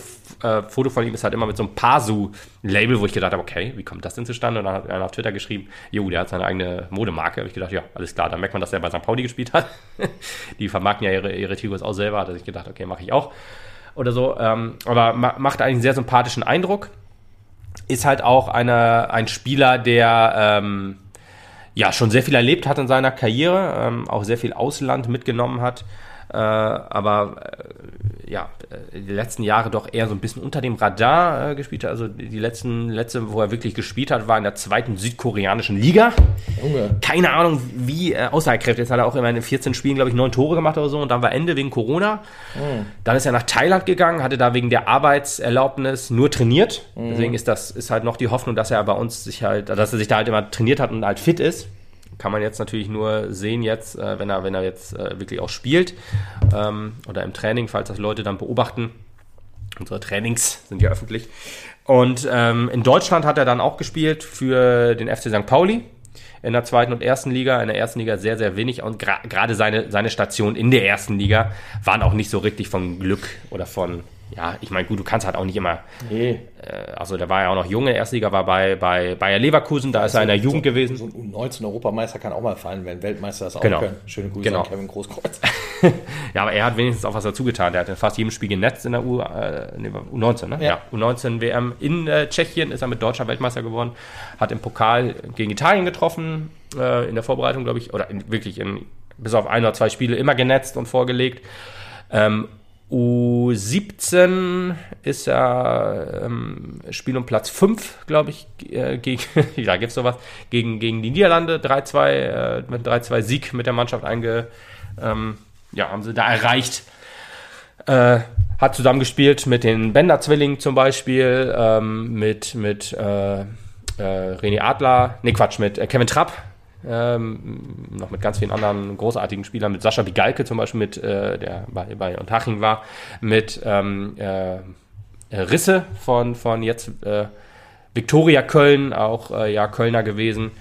äh, Foto von ihm ist halt immer mit so einem Pasu-Label, wo ich gedacht habe, okay, wie kommt das denn zustande? Und dann hat einer auf Twitter geschrieben, jo, der hat seine eigene Modemarke. habe ich gedacht, ja, alles klar, dann merkt man, dass er bei St. Pauli gespielt hat. Die vermarkten ja ihre, ihre Trikots auch selber, da ich gedacht, okay, mache ich auch. Oder so. Ähm, aber ma macht eigentlich einen sehr sympathischen Eindruck. Ist halt auch eine, ein Spieler, der ähm, ja schon sehr viel erlebt hat in seiner Karriere, ähm, auch sehr viel Ausland mitgenommen hat. Äh, aber äh, ja, äh, die letzten Jahre doch eher so ein bisschen unter dem Radar äh, gespielt hat. Also die letzten, letzte, wo er wirklich gespielt hat, war in der zweiten südkoreanischen Liga. Junge. Keine Ahnung, wie äh, aussagekräftig. Jetzt hat er auch immer in 14 Spielen, glaube ich, neun Tore gemacht oder so und dann war Ende wegen Corona. Mhm. Dann ist er nach Thailand gegangen, hatte da wegen der Arbeitserlaubnis nur trainiert. Mhm. Deswegen ist das ist halt noch die Hoffnung, dass er bei uns sich halt, dass er sich da halt immer trainiert hat und halt fit ist kann man jetzt natürlich nur sehen jetzt, äh, wenn er, wenn er jetzt äh, wirklich auch spielt ähm, oder im Training, falls das Leute dann beobachten. Unsere Trainings sind ja öffentlich. Und ähm, in Deutschland hat er dann auch gespielt für den FC St. Pauli in der zweiten und ersten Liga. In der ersten Liga sehr, sehr wenig. Und gerade seine, seine Station in der ersten Liga waren auch nicht so richtig von Glück oder von ja, ich meine, gut, du kannst halt auch nicht immer. Nee. Äh, also, der war ja auch noch junge. Erstliga war bei, bei Bayer Leverkusen, da ist er in der Jugend so, gewesen. So ein 19 Europameister kann auch mal fallen, wenn Weltmeister das auch genau. können. Schöne Grüße genau. an Kevin Großkreuz. ja, aber er hat wenigstens auch was dazu getan. Der hat in fast jedem Spiel genetzt in der U, äh, nee, U19, ne? Ja. ja. U19 WM in äh, Tschechien ist er mit deutscher Weltmeister geworden. Hat im Pokal gegen Italien getroffen, äh, in der Vorbereitung, glaube ich, oder in, wirklich in, bis auf ein oder zwei Spiele immer genetzt und vorgelegt. Ähm, U17 ist er ähm, Spiel um Platz 5, glaube ich, äh, gegen, ja, gibt's sowas, gegen, gegen die Niederlande, 3-2, äh, mit 3-2 Sieg mit der Mannschaft einge, ähm, ja, haben sie da erreicht. Äh, hat zusammengespielt mit den Bender-Zwillingen zum Beispiel, ähm, mit, mit äh, äh, René Adler, nee Quatsch, mit äh, Kevin Trapp, ähm, noch mit ganz vielen anderen großartigen Spielern, mit Sascha Bigalke zum Beispiel, mit, äh, der bei, bei Unterhaching war, mit ähm, äh, Risse von, von jetzt äh, Viktoria Köln, auch äh, ja Kölner gewesen.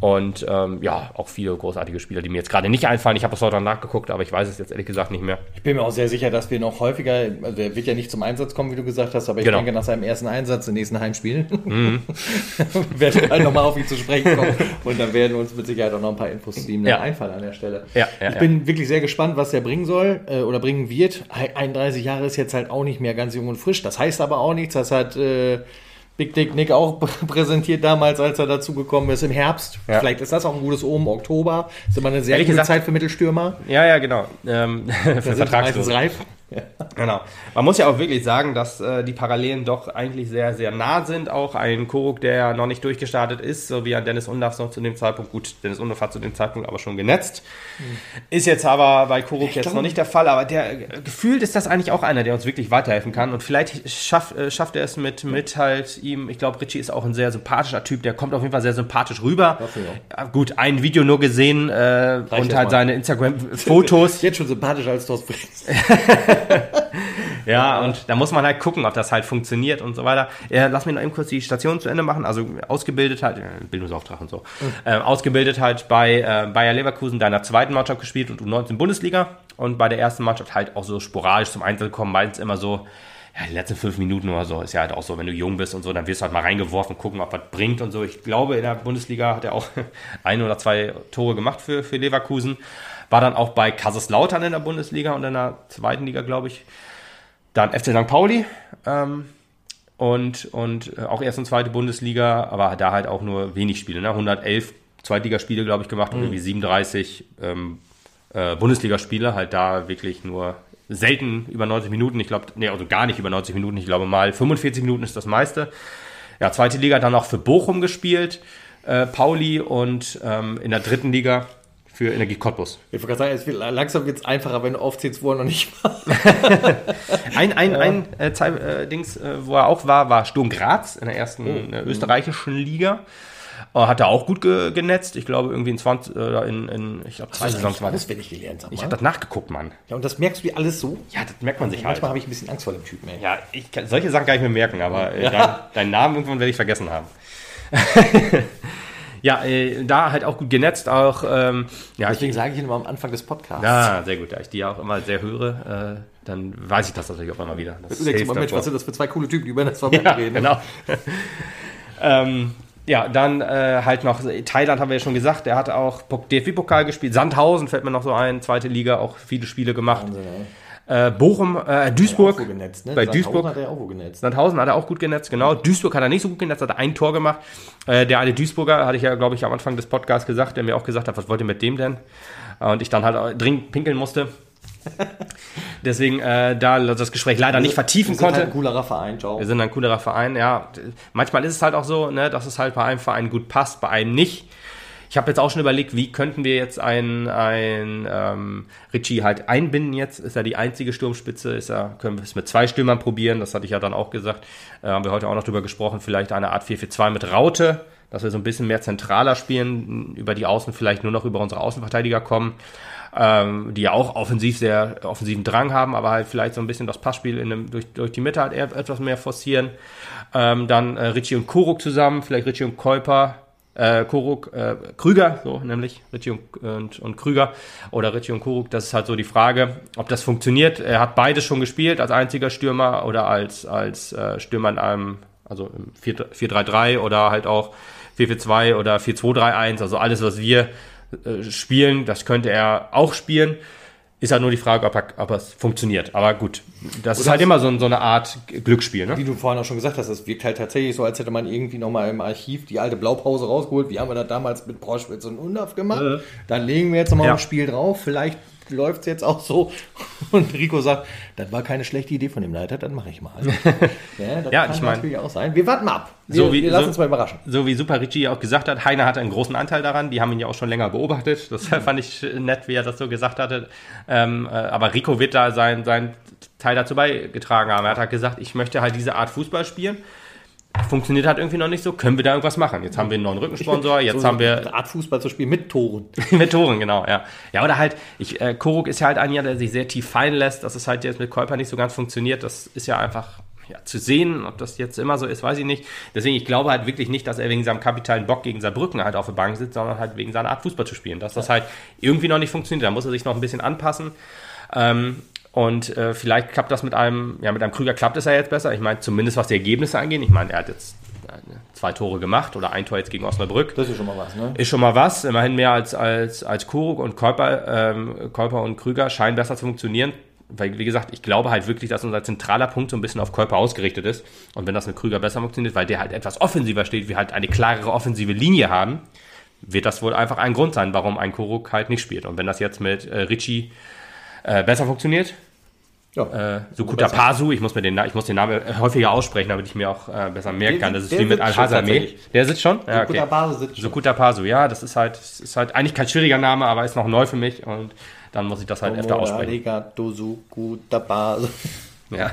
Und ähm, ja, auch viele großartige Spieler, die mir jetzt gerade nicht einfallen. Ich habe es heute nachgeguckt, aber ich weiß es jetzt ehrlich gesagt nicht mehr. Ich bin mir auch sehr sicher, dass wir noch häufiger, also er wird ja nicht zum Einsatz kommen, wie du gesagt hast, aber ich genau. denke, nach seinem ersten Einsatz im nächsten Heimspiel mhm. werden wir halt nochmal auf ihn zu sprechen kommen. Und dann werden uns mit Sicherheit auch noch ein paar Infos zu ihm ja. einfallen an der Stelle. Ja, ja, ich bin wirklich sehr gespannt, was er bringen soll äh, oder bringen wird. 31 Jahre ist jetzt halt auch nicht mehr ganz jung und frisch. Das heißt aber auch nichts. Das hat äh, Big Dick Nick auch präsentiert damals, als er dazugekommen ist im Herbst. Ja. Vielleicht ist das auch ein gutes Omen. Oktober ist immer eine sehr Ehrlich gute gesagt, Zeit für Mittelstürmer. Ja, ja, genau. Ähm, für Vertragslos. Genau. Man muss ja auch wirklich sagen, dass äh, die Parallelen doch eigentlich sehr, sehr nah sind. Auch ein Koruk, der noch nicht durchgestartet ist, so wie ein Dennis Undorf noch zu dem Zeitpunkt. Gut, Dennis Undorf hat zu dem Zeitpunkt aber schon genetzt. Mhm. Ist jetzt aber bei Koruk ich jetzt glaub, noch nicht der Fall. Aber der gefühlt ist das eigentlich auch einer, der uns wirklich weiterhelfen kann. Und vielleicht schaff, äh, schafft er es mit, mit halt ihm. Ich glaube, Richie ist auch ein sehr sympathischer Typ. Der kommt auf jeden Fall sehr sympathisch rüber. Ja, gut, ein Video nur gesehen äh, und halt mal. seine Instagram-Fotos. Jetzt schon sympathischer als Thorsten ja, und da muss man halt gucken, ob das halt funktioniert und so weiter. Ja, lass mich noch eben kurz die Station zu Ende machen. Also ausgebildet halt, Bildungsauftrag und so, mhm. äh, ausgebildet halt bei äh, Bayer Leverkusen, deiner zweiten Mannschaft gespielt und U19 Bundesliga und bei der ersten Mannschaft halt auch so sporadisch zum Einsatz kommen, meistens immer so ja, die letzten fünf Minuten oder so ist ja halt auch so, wenn du jung bist und so, dann wirst du halt mal reingeworfen, gucken, ob was bringt und so. Ich glaube, in der Bundesliga hat er auch ein oder zwei Tore gemacht für, für Leverkusen. War dann auch bei Kaiserslautern in der Bundesliga und in der zweiten Liga, glaube ich. Dann FC St. Pauli ähm, und, und auch erst und zweite Bundesliga, aber da halt auch nur wenig Spiele. Ne? 111 Zweitligaspiele, glaube ich, gemacht und mhm. irgendwie 37 ähm, äh, Bundesligaspiele. Halt da wirklich nur selten über 90 Minuten. Ich glaube, nee, also gar nicht über 90 Minuten. Ich glaube mal 45 Minuten ist das meiste. Ja, zweite Liga dann auch für Bochum gespielt, äh, Pauli und ähm, in der dritten Liga für Energie Cottbus. Ich wollte gerade sagen, es wird, langsam wird es einfacher, wenn du aufzählst, wo er noch nicht war. ein ein, ja. ein äh, äh, Dings, äh, wo er auch war, war Sturm Graz in der ersten oh. österreichischen Liga. Äh, hat er auch gut ge genetzt. Ich glaube, irgendwie in 20, äh, in, in ich glaube, zwei Saisons war das. ich gelernt habe. Ich habe das nachgeguckt, Mann. Ja, und das merkst du dir alles so? Ja, das merkt man sich ja, halt. Manchmal habe ich ein bisschen Angst vor dem Typen, ey. Ja, ich kann, solche Sachen kann ich mir merken, aber äh, ja. dein, deinen Namen irgendwann werde ich vergessen haben. Ja, äh, da halt auch gut genetzt, auch. Ähm, ja, Deswegen sage ich Ihnen immer am Anfang des Podcasts. Ja, sehr gut. Da ich die ja auch immer sehr höre, äh, dann weiß ich das natürlich auch immer wieder. Das du mal, Mensch, was sind das für zwei coole Typen, die über das Verband ja, reden? Genau. ähm, ja, dann äh, halt noch Thailand haben wir ja schon gesagt, der hat auch DFB-Pokal gespielt. Sandhausen fällt mir noch so ein, zweite Liga, auch viele Spiele gemacht. Wahnsinn, äh, Bochum, äh, Duisburg. Genetzt, ne? Bei Sandhausen Duisburg hat er auch genetzt. Sandhausen hat er auch gut genetzt, genau. Duisburg hat er nicht so gut genetzt, hat er ein Tor gemacht. Äh, der eine Duisburger, hatte ich ja, glaube ich, am Anfang des Podcasts gesagt, der mir auch gesagt hat, was wollt ihr mit dem denn? Und ich dann halt dringend pinkeln musste. Deswegen äh, da das Gespräch leider nicht vertiefen konnte. Wir sind halt ein coolerer Verein, ciao. Wir sind ein coolerer Verein, ja. Manchmal ist es halt auch so, ne, dass es halt bei einem Verein gut passt, bei einem nicht. Ich habe jetzt auch schon überlegt, wie könnten wir jetzt einen, einen ähm, Richie halt einbinden jetzt? Ist er die einzige Sturmspitze? Ist er, können wir es mit zwei Stürmern probieren? Das hatte ich ja dann auch gesagt. Äh, haben wir heute auch noch drüber gesprochen. Vielleicht eine Art 4-4-2 mit Raute, dass wir so ein bisschen mehr zentraler spielen, über die Außen vielleicht nur noch über unsere Außenverteidiger kommen. Ähm, die ja auch offensiv sehr offensiven Drang haben, aber halt vielleicht so ein bisschen das Passspiel in einem, durch, durch die Mitte halt etwas mehr forcieren. Ähm, dann äh, Richie und Kuruk zusammen, vielleicht Richie und Käuper äh, Koruk, äh, Krüger, so nämlich Ritchie und, und, und, Krüger oder Ritchie und Koruk, das ist halt so die Frage, ob das funktioniert. Er hat beides schon gespielt, als einziger Stürmer oder als, als äh, Stürmer in einem, also im 4-3-3 oder halt auch 4-4-2 oder 4-2-3-1, also alles, was wir äh, spielen, das könnte er auch spielen. Ist halt nur die Frage, ob, er, ob es funktioniert. Aber gut, das Oder ist halt immer so, so, eine Art Glücksspiel. Ne? Wie du vorhin auch schon gesagt hast, das wirkt halt tatsächlich so, als hätte man irgendwie nochmal im Archiv die alte Blaupause rausgeholt. Wie haben wir das damals mit Proschwitz und Undaf gemacht? Ja. Dann legen wir jetzt nochmal ja. ein Spiel drauf. Vielleicht läuft es jetzt auch so. Und Rico sagt, das war keine schlechte Idee von dem Leiter, dann mache ich mal. ja, das ja, kann ich mein, natürlich auch sein. Wir warten mal ab. Wir, so wie, wir lassen so, uns mal überraschen. So wie Super Ricci auch gesagt hat, Heiner hatte einen großen Anteil daran. Die haben ihn ja auch schon länger beobachtet. Das fand ich nett, wie er das so gesagt hatte. Ähm, äh, aber Rico wird da sein, sein Teil dazu beigetragen haben. Er hat halt gesagt, ich möchte halt diese Art Fußball spielen funktioniert halt irgendwie noch nicht so. Können wir da irgendwas machen? Jetzt haben wir einen neuen Rückensponsor, jetzt so haben wir. Eine Art Fußball zu spielen mit Toren. mit Toren, genau, ja. Ja, oder halt, ich, äh, Koruk ist ja halt ein Jahr, der sich sehr tief fallen lässt, dass es halt jetzt mit Käuper nicht so ganz funktioniert. Das ist ja einfach ja, zu sehen, ob das jetzt immer so ist, weiß ich nicht. Deswegen, ich glaube halt wirklich nicht, dass er wegen seinem kapitalen Bock gegen Saarbrücken halt auf der Bank sitzt, sondern halt wegen seiner Art Fußball zu spielen. Dass das halt irgendwie noch nicht funktioniert, da muss er sich noch ein bisschen anpassen. Ähm, und äh, vielleicht klappt das mit einem, ja, mit einem Krüger klappt es ja jetzt besser. Ich meine, zumindest was die Ergebnisse angeht. Ich meine, er hat jetzt äh, zwei Tore gemacht oder ein Tor jetzt gegen Osnabrück. Das ist schon mal was, ne? Ist schon mal was. Immerhin mehr als, als, als Kuruk und Käuper, ähm, Käuper und Krüger scheinen besser zu funktionieren. Weil, wie gesagt, ich glaube halt wirklich, dass unser zentraler Punkt so ein bisschen auf Käuper ausgerichtet ist. Und wenn das mit Krüger besser funktioniert, weil der halt etwas offensiver steht, wir halt eine klarere offensive Linie haben, wird das wohl einfach ein Grund sein, warum ein Kuruk halt nicht spielt. Und wenn das jetzt mit äh, Richie äh, besser funktioniert. Ja, äh, Sukuta Pasu, ich muss, mir den, ich muss den Namen häufiger aussprechen, damit ich mir auch äh, besser merken kann. Das ist wie mit Al-Hazame. Der sitzt schon? Ja, okay. Sukuta Pasu sitzt schon. Sukuta Pasu, ja, das ist halt, ist halt eigentlich kein schwieriger Name, aber ist noch neu für mich und dann muss ich das halt öfter aussprechen. Arigato Sukuta Pasu. Ja,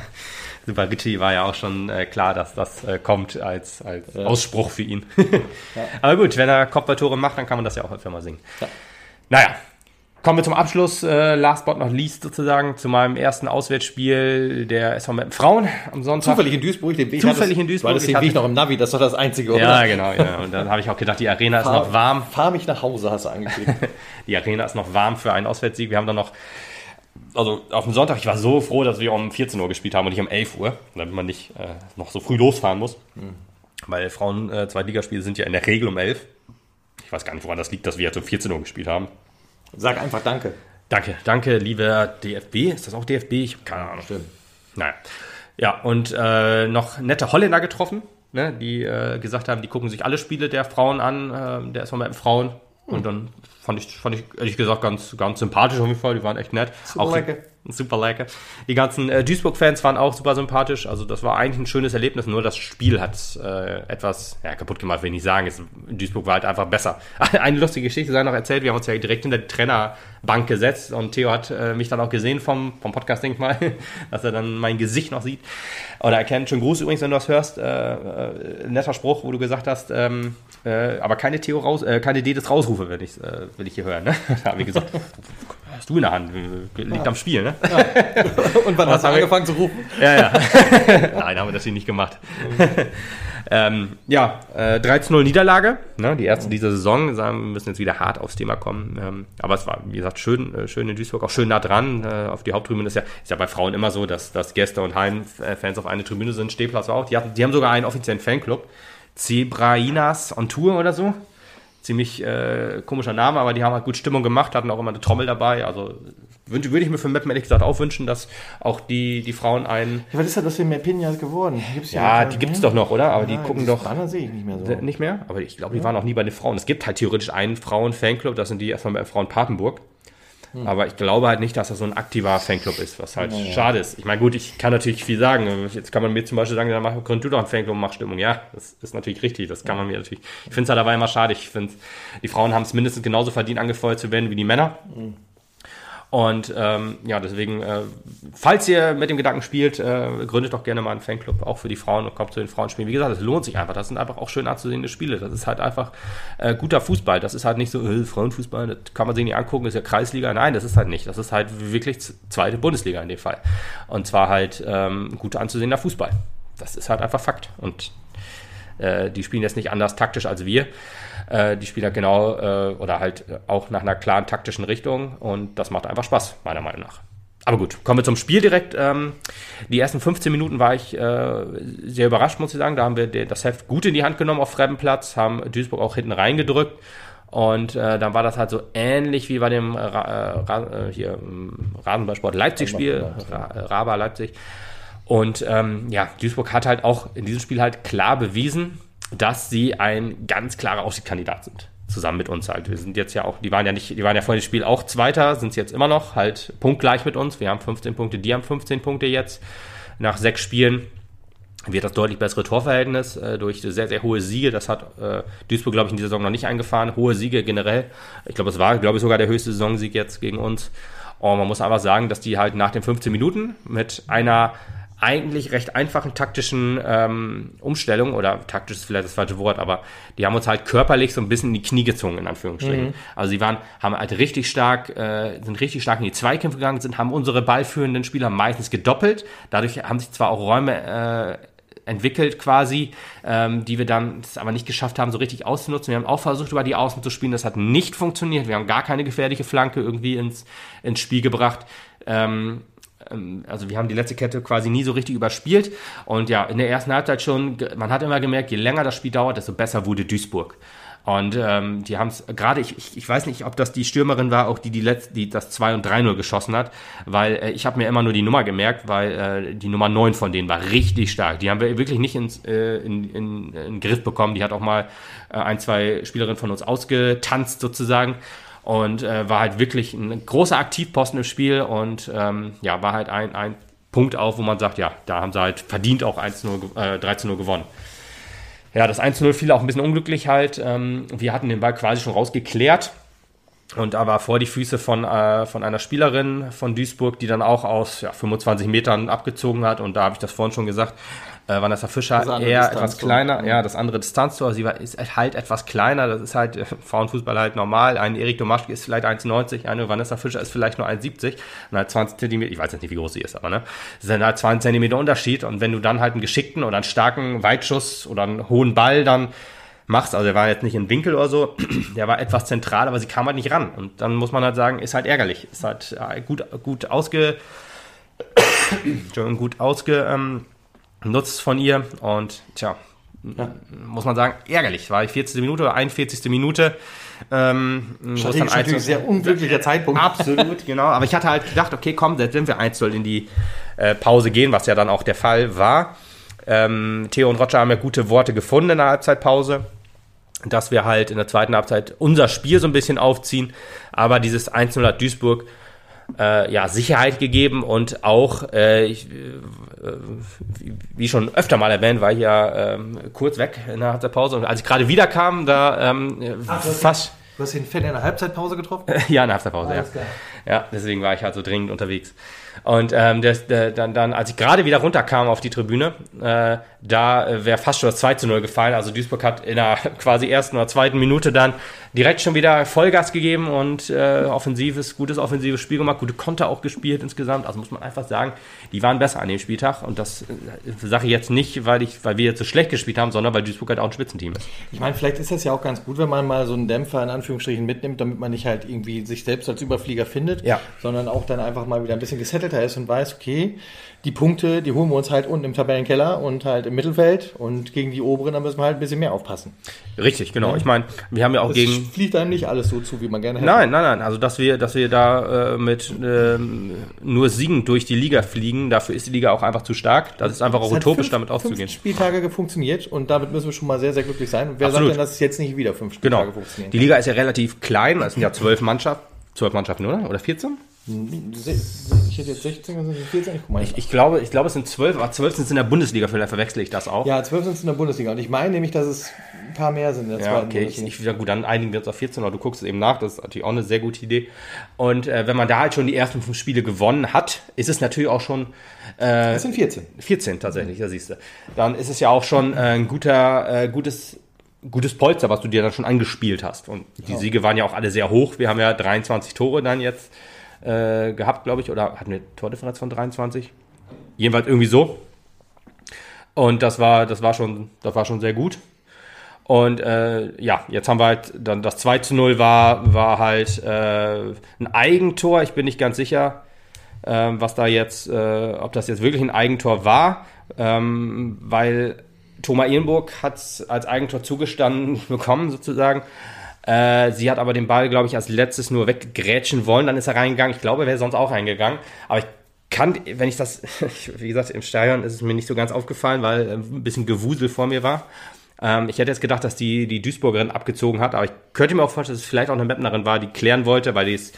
Super Ritchie war ja auch schon äh, klar, dass das äh, kommt als, als ja. Ausspruch für ihn. ja. Aber gut, wenn er Kopfballtore macht, dann kann man das ja auch öfter mal singen. Ja. Naja, Kommen wir zum Abschluss, äh, last but not least sozusagen, zu meinem ersten Auswärtsspiel der SV Meppen Frauen am Sonntag. Zufällig in Duisburg. Den Weg Zufällig in Duisburg. Weil das den Weg noch im Navi, das ist doch das Einzige, oder? Ja, genau. Ja. Und dann habe ich auch gedacht, die Arena fahr, ist noch warm. Fahr mich nach Hause, hast du angeklickt. die Arena ist noch warm für einen Auswärtssieg. Wir haben dann noch also auf dem Sonntag, ich war so froh, dass wir um 14 Uhr gespielt haben und nicht um 11 Uhr, damit man nicht äh, noch so früh losfahren muss. Mhm. Weil Frauen äh, sind ja in der Regel um 11. Ich weiß gar nicht, woran das liegt, dass wir jetzt um 14 Uhr gespielt haben. Sag einfach Danke. Danke, danke, lieber DFB. Ist das auch DFB? Ich habe keine Ahnung. Stimmt. Naja. Ja, und äh, noch nette Holländer getroffen, ne, die äh, gesagt haben, die gucken sich alle Spiele der Frauen an, äh, der ist mal mit Frauen. Und hm. dann fand ich, fand ich ehrlich gesagt ganz, ganz sympathisch auf jeden Fall. Die waren echt nett. Super auch lecker. Super lecker. Die ganzen äh, Duisburg-Fans waren auch super sympathisch. Also das war eigentlich ein schönes Erlebnis. Nur das Spiel hat äh, etwas ja, kaputt gemacht, will ich nicht sagen. Es, Duisburg war halt einfach besser. Eine lustige Geschichte sei noch erzählt. Wir haben uns ja direkt in der Trainerbank gesetzt und Theo hat äh, mich dann auch gesehen vom, vom Podcast, denk mal, dass er dann mein Gesicht noch sieht oder erkennt. Schönen Gruß übrigens, wenn du das hörst. Äh, äh, netter Spruch, wo du gesagt hast, ähm, äh, aber keine Theo raus, äh, keine D des Rausrufe will ich, äh, will ich hier hören. Ne? da habe ich gesagt, hast du in der Hand, liegt ja. am Spiel, ne? Ja. Und wann hast du angefangen zu rufen? Ja, ja. Nein, haben wir das hier nicht gemacht. ähm, ja, äh, 13-0 Niederlage, ne? die erste dieser Saison. Wir müssen jetzt wieder hart aufs Thema kommen. Ähm, aber es war, wie gesagt, schön, äh, schön in Duisburg, auch schön nah dran. Äh, auf die Haupttribüne ist ja, ist ja bei Frauen immer so, dass, dass Gäste und Heimfans auf eine Tribüne sind. Stehplatz war auch. Die, hatten, die haben sogar einen offiziellen Fanclub. Zebrainas on Tour oder so. Ziemlich äh, komischer Name, aber die haben halt gut Stimmung gemacht, hatten auch immer eine Trommel dabei. Also würde, würde ich mir für Meppen ehrlich gesagt auch wünschen, dass auch die, die Frauen einen. Ja, was ist das aus den Mepinjas geworden? Gibt's ja, die gibt es doch noch, oder? Aber ja, die gucken doch. Banner sehe ich nicht mehr so. Nicht mehr? Aber ich glaube, die ja. waren auch nie bei den Frauen. Es gibt halt theoretisch einen Frauen-Fanclub, das sind die erstmal Frauen Papenburg. Hm. Aber ich glaube halt nicht, dass das so ein aktiver Fanclub ist, was halt ja, schade ist. Ich meine, gut, ich kann natürlich viel sagen. Jetzt kann man mir zum Beispiel sagen, dann mach, gründ du doch einen Fanclub und mach Stimmung. Ja, das ist natürlich richtig. Das kann man mir natürlich. Ich finde es halt aber immer schade. Ich finde, die Frauen haben es mindestens genauso verdient, angefeuert zu werden wie die Männer. Hm. Und ähm, ja, deswegen, äh, falls ihr mit dem Gedanken spielt, äh, gründet doch gerne mal einen Fanclub, auch für die Frauen und kommt zu den Frauenspielen. Wie gesagt, es lohnt sich einfach. Das sind einfach auch schön anzusehende Spiele. Das ist halt einfach äh, guter Fußball. Das ist halt nicht so, äh, Frauenfußball, das kann man sich nicht angucken, ist ja Kreisliga. Nein, das ist halt nicht. Das ist halt wirklich zweite Bundesliga in dem Fall. Und zwar halt ähm, gut anzusehender Fußball. Das ist halt einfach Fakt. Und äh, die spielen jetzt nicht anders taktisch als wir. Äh, die spielen halt genau äh, oder halt auch nach einer klaren taktischen Richtung und das macht einfach Spaß, meiner Meinung nach. Aber gut, kommen wir zum Spiel direkt. Ähm, die ersten 15 Minuten war ich äh, sehr überrascht, muss ich sagen. Da haben wir das Heft gut in die Hand genommen auf Fremdenplatz, haben Duisburg auch hinten reingedrückt. Und äh, dann war das halt so ähnlich wie bei dem Ra Ra hier, Rasenballsport Leipzig-Spiel, Ra Raba Leipzig. Und ähm, ja, Duisburg hat halt auch in diesem Spiel halt klar bewiesen, dass sie ein ganz klarer Aufstiegskandidat sind. Zusammen mit uns halt. Wir sind jetzt ja auch, die waren ja nicht, die waren ja vor dem Spiel auch Zweiter, sind es jetzt immer noch, halt punktgleich mit uns. Wir haben 15 Punkte, die haben 15 Punkte jetzt. Nach sechs Spielen wird das deutlich bessere Torverhältnis äh, durch sehr, sehr hohe Siege. Das hat äh, Duisburg, glaube ich, in dieser Saison noch nicht eingefahren. Hohe Siege generell. Ich glaube, es war, glaube ich, sogar der höchste Saisonsieg jetzt gegen uns. Und man muss einfach sagen, dass die halt nach den 15 Minuten mit einer eigentlich recht einfachen taktischen ähm, Umstellung oder taktisch ist vielleicht das falsche Wort, aber die haben uns halt körperlich so ein bisschen in die Knie gezogen, in Anführungsstrichen. Mhm. Also sie waren, haben halt richtig stark, äh, sind richtig stark in die Zweikämpfe gegangen, sind, haben unsere ballführenden Spieler meistens gedoppelt. Dadurch haben sich zwar auch Räume äh, entwickelt quasi, ähm, die wir dann aber nicht geschafft haben, so richtig auszunutzen. Wir haben auch versucht, über die Außen zu spielen. Das hat nicht funktioniert. Wir haben gar keine gefährliche Flanke irgendwie ins, ins Spiel gebracht. Ähm, also wir haben die letzte Kette quasi nie so richtig überspielt. Und ja, in der ersten Halbzeit schon, man hat immer gemerkt, je länger das Spiel dauert, desto besser wurde Duisburg. Und ähm, die haben es gerade, ich, ich, ich weiß nicht, ob das die Stürmerin war, auch die, die, letzt, die das 2 und 3-0 geschossen hat, weil äh, ich habe mir immer nur die Nummer gemerkt, weil äh, die Nummer 9 von denen war richtig stark. Die haben wir wirklich nicht ins, äh, in, in, in, in Griff bekommen. Die hat auch mal äh, ein, zwei Spielerinnen von uns ausgetanzt sozusagen und äh, war halt wirklich ein großer Aktivposten im Spiel und ähm, ja, war halt ein, ein Punkt auf, wo man sagt, ja, da haben sie halt verdient auch 1-0, äh, 13-0 gewonnen. Ja, das 1-0 fiel auch ein bisschen unglücklich halt. Ähm, wir hatten den Ball quasi schon rausgeklärt. Und da war vor die Füße von, äh, von einer Spielerin von Duisburg, die dann auch aus ja, 25 Metern abgezogen hat. Und da habe ich das vorhin schon gesagt, äh, Vanessa Fischer eher etwas kleiner, ja, das andere Distanztor, sie war, ist halt etwas kleiner, das ist halt äh, Frauenfußball halt normal. Ein Erik Domaschke ist vielleicht 1,90, eine Vanessa Fischer ist vielleicht nur 1,70 und halt 20 Zentimeter, ich weiß jetzt nicht, wie groß sie ist, aber ne, das sind halt 20 Zentimeter Unterschied und wenn du dann halt einen geschickten oder einen starken Weitschuss oder einen hohen Ball dann machst. Also er war jetzt nicht in Winkel oder so, der war etwas zentral, aber sie kam halt nicht ran. Und dann muss man halt sagen, ist halt ärgerlich. Ist halt äh, gut, gut ausge, gut ausgenutzt von ihr. Und tja, ja. muss man sagen, ärgerlich. War ich 40. Minute oder 41. Minute. Ähm, Strategisch natürlich ein sehr unglücklicher Zeitpunkt. Absolut, genau. Aber ich hatte halt gedacht, okay, komm, selbst wenn wir 1 in die äh, Pause gehen, was ja dann auch der Fall war. Ähm, Theo und Roger haben ja gute Worte gefunden in der Halbzeitpause dass wir halt in der zweiten Halbzeit unser Spiel so ein bisschen aufziehen. Aber dieses 1-0 hat Duisburg äh, ja, Sicherheit gegeben und auch, äh, ich, äh, wie schon öfter mal erwähnt, war ich ja ähm, kurz weg in der Halbzeitpause und als ich gerade wieder kam, da ähm, Ach, fast. Du hast den Fan in der Halbzeitpause getroffen? ja, in der Halbzeitpause, ja. Ja, deswegen war ich halt so dringend unterwegs. Und ähm, der, der, dann, dann, als ich gerade wieder runterkam auf die Tribüne, äh, da äh, wäre fast schon das 2 zu 0 gefallen. Also Duisburg hat in der quasi ersten oder zweiten Minute dann direkt schon wieder Vollgas gegeben und äh, offensives, gutes offensives Spiel gemacht, gute Konter auch gespielt insgesamt. Also muss man einfach sagen, die waren besser an dem Spieltag. Und das äh, sage ich jetzt nicht, weil, ich, weil wir jetzt so schlecht gespielt haben, sondern weil Duisburg halt auch ein Spitzenteam ist. Ich meine, vielleicht ist das ja auch ganz gut, wenn man mal so einen Dämpfer in Anführungsstrichen mitnimmt, damit man nicht halt irgendwie sich selbst als Überflieger findet, ja. sondern auch dann einfach mal wieder ein bisschen gesettelter ist und weiß, okay, die Punkte, die holen wir uns halt unten im Tabellenkeller und halt im Mittelfeld und gegen die oberen, da müssen wir halt ein bisschen mehr aufpassen. Richtig, genau. Ja. Ich meine, wir haben ja auch das gegen. fliegt einem nicht alles so zu, wie man gerne hätte. Nein, nein, nein. Also, dass wir, dass wir da äh, mit ähm, nur siegend durch die Liga fliegen, dafür ist die Liga auch einfach zu stark. Das ist einfach auch utopisch, fünf, damit auszugehen. Fünf Spieltage funktioniert und damit müssen wir schon mal sehr, sehr glücklich sein. wer Absolut. sagt denn, dass es jetzt nicht wieder fünf Spieltage genau. funktioniert? Die Liga ist ja relativ klein, es sind ja zwölf Mannschaften. Zwölf Mannschaften, oder? Oder 14? Ich hätte jetzt 16, also 14. Ich, ich, ich, glaube, ich glaube, es sind 12, aber 12 sind es in der Bundesliga, vielleicht verwechsel ich das auch. Ja, 12 sind es in der Bundesliga. Und ich meine nämlich, dass es ein paar mehr sind in der ja, zweiten okay. Ich, ich, ja, gut, dann einigen wir uns auf 14, aber du guckst es eben nach. Das ist natürlich auch eine sehr gute Idee. Und äh, wenn man da halt schon die ersten fünf Spiele gewonnen hat, ist es natürlich auch schon. Äh, das sind 14. 14 tatsächlich, da siehst du. Dann ist es ja auch schon äh, ein guter, äh, gutes gutes Polster, was du dir dann schon angespielt hast. Und die ja. Siege waren ja auch alle sehr hoch. Wir haben ja 23 Tore dann jetzt äh, gehabt, glaube ich, oder hatten wir Tordifferenz von 23? Jedenfalls irgendwie so. Und das war, das war schon, das war schon sehr gut. Und äh, ja, jetzt haben wir halt dann das 2 zu 0 war, war halt äh, ein Eigentor. Ich bin nicht ganz sicher, äh, was da jetzt, äh, ob das jetzt wirklich ein Eigentor war, ähm, weil Thomas Ehrenburg hat es als Eigentor zugestanden bekommen, sozusagen. Äh, sie hat aber den Ball, glaube ich, als letztes nur weggrätschen wollen. Dann ist er reingegangen. Ich glaube, er wäre sonst auch reingegangen. Aber ich kann, wenn ich das, wie gesagt, im Stadion ist es mir nicht so ganz aufgefallen, weil äh, ein bisschen Gewusel vor mir war. Ähm, ich hätte jetzt gedacht, dass die, die Duisburgerin abgezogen hat, aber ich könnte mir auch vorstellen, dass es vielleicht auch eine Mapnerin war, die klären wollte, weil die es,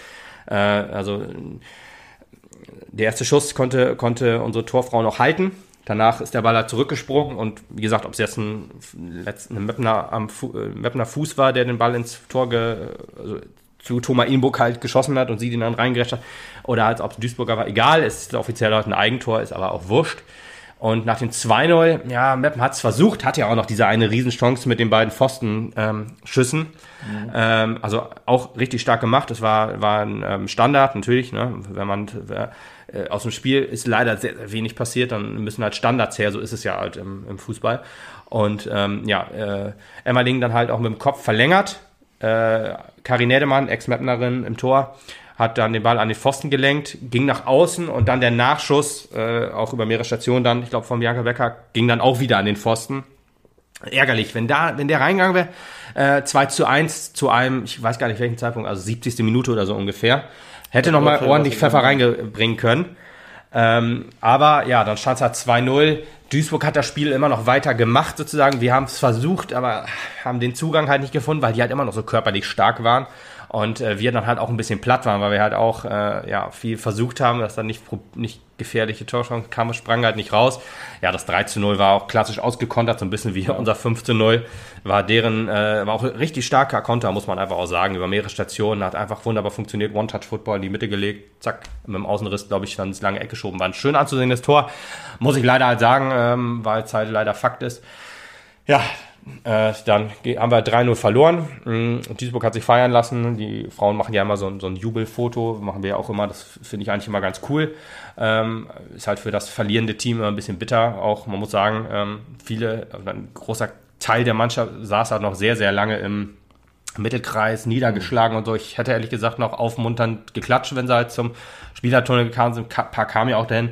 äh, also der erste Schuss konnte, konnte unsere Torfrau noch halten. Danach ist der Ball halt zurückgesprungen und wie gesagt, ob es jetzt ein, ein Möppner, am Fu, äh, Möppner Fuß war, der den Ball ins Tor ge, also zu Thomas Inburg halt geschossen hat und sie den dann reingerescht hat, oder als ob es Duisburger war, egal, es ist offiziell halt ein Eigentor, ist aber auch wurscht. Und nach dem 2-0, ja, Meppen hat es versucht, hat ja auch noch diese eine Riesenchance mit den beiden Pfostenschüssen. Ähm, mhm. ähm, also auch richtig stark gemacht. Das war, war ein ähm, Standard natürlich, ne? wenn man äh, aus dem Spiel ist leider sehr, sehr, wenig passiert, dann müssen halt Standards her, so ist es ja halt im, im Fußball. Und ähm, ja, äh, Emmerling dann halt auch mit dem Kopf verlängert. Äh, Karin Nedemann, Ex-Mapnerin im Tor, hat dann den Ball an den Pfosten gelenkt, ging nach außen und dann der Nachschuss, äh, auch über mehrere Stationen dann, ich glaube von Bianca Becker, ging dann auch wieder an den Pfosten. Ärgerlich, wenn da, wenn der reingegangen wäre, äh, 2 zu 1 zu einem, ich weiß gar nicht welchen Zeitpunkt, also 70. Minute oder so ungefähr, Hätte noch mal ordentlich Pfeffer reinbringen können. Ähm, aber ja, dann stand es halt 2-0. Duisburg hat das Spiel immer noch weiter gemacht, sozusagen. Wir haben es versucht, aber haben den Zugang halt nicht gefunden, weil die halt immer noch so körperlich stark waren. Und äh, wir dann halt auch ein bisschen platt waren, weil wir halt auch äh, ja, viel versucht haben, dass dann nicht, nicht gefährliche Torchancen kamen, sprang halt nicht raus. Ja, das 3 zu 0 war auch klassisch ausgekontert, so ein bisschen wie unser 5 zu 0. War deren, äh, war auch richtig starker Konter, muss man einfach auch sagen, über mehrere Stationen, hat einfach wunderbar funktioniert, One-Touch-Football in die Mitte gelegt, zack, mit dem Außenriss, glaube ich, dann ins lange Eck geschoben. War ein schön anzusehendes Tor, muss ich leider halt sagen, ähm, weil es halt leider Fakt ist. Ja, äh, dann haben wir 3-0 verloren. Mhm. Duisburg hat sich feiern lassen. Die Frauen machen ja immer so ein, so ein Jubelfoto, machen wir ja auch immer. Das finde ich eigentlich immer ganz cool. Ähm, ist halt für das verlierende Team immer ein bisschen bitter. Auch, man muss sagen, ähm, viele, ein großer Teil der Mannschaft saß halt noch sehr, sehr lange im Mittelkreis, niedergeschlagen und so. Ich hätte ehrlich gesagt noch aufmunternd geklatscht, wenn sie halt zum Spielertunnel gekommen sind. Ein paar kamen ja auch dahin.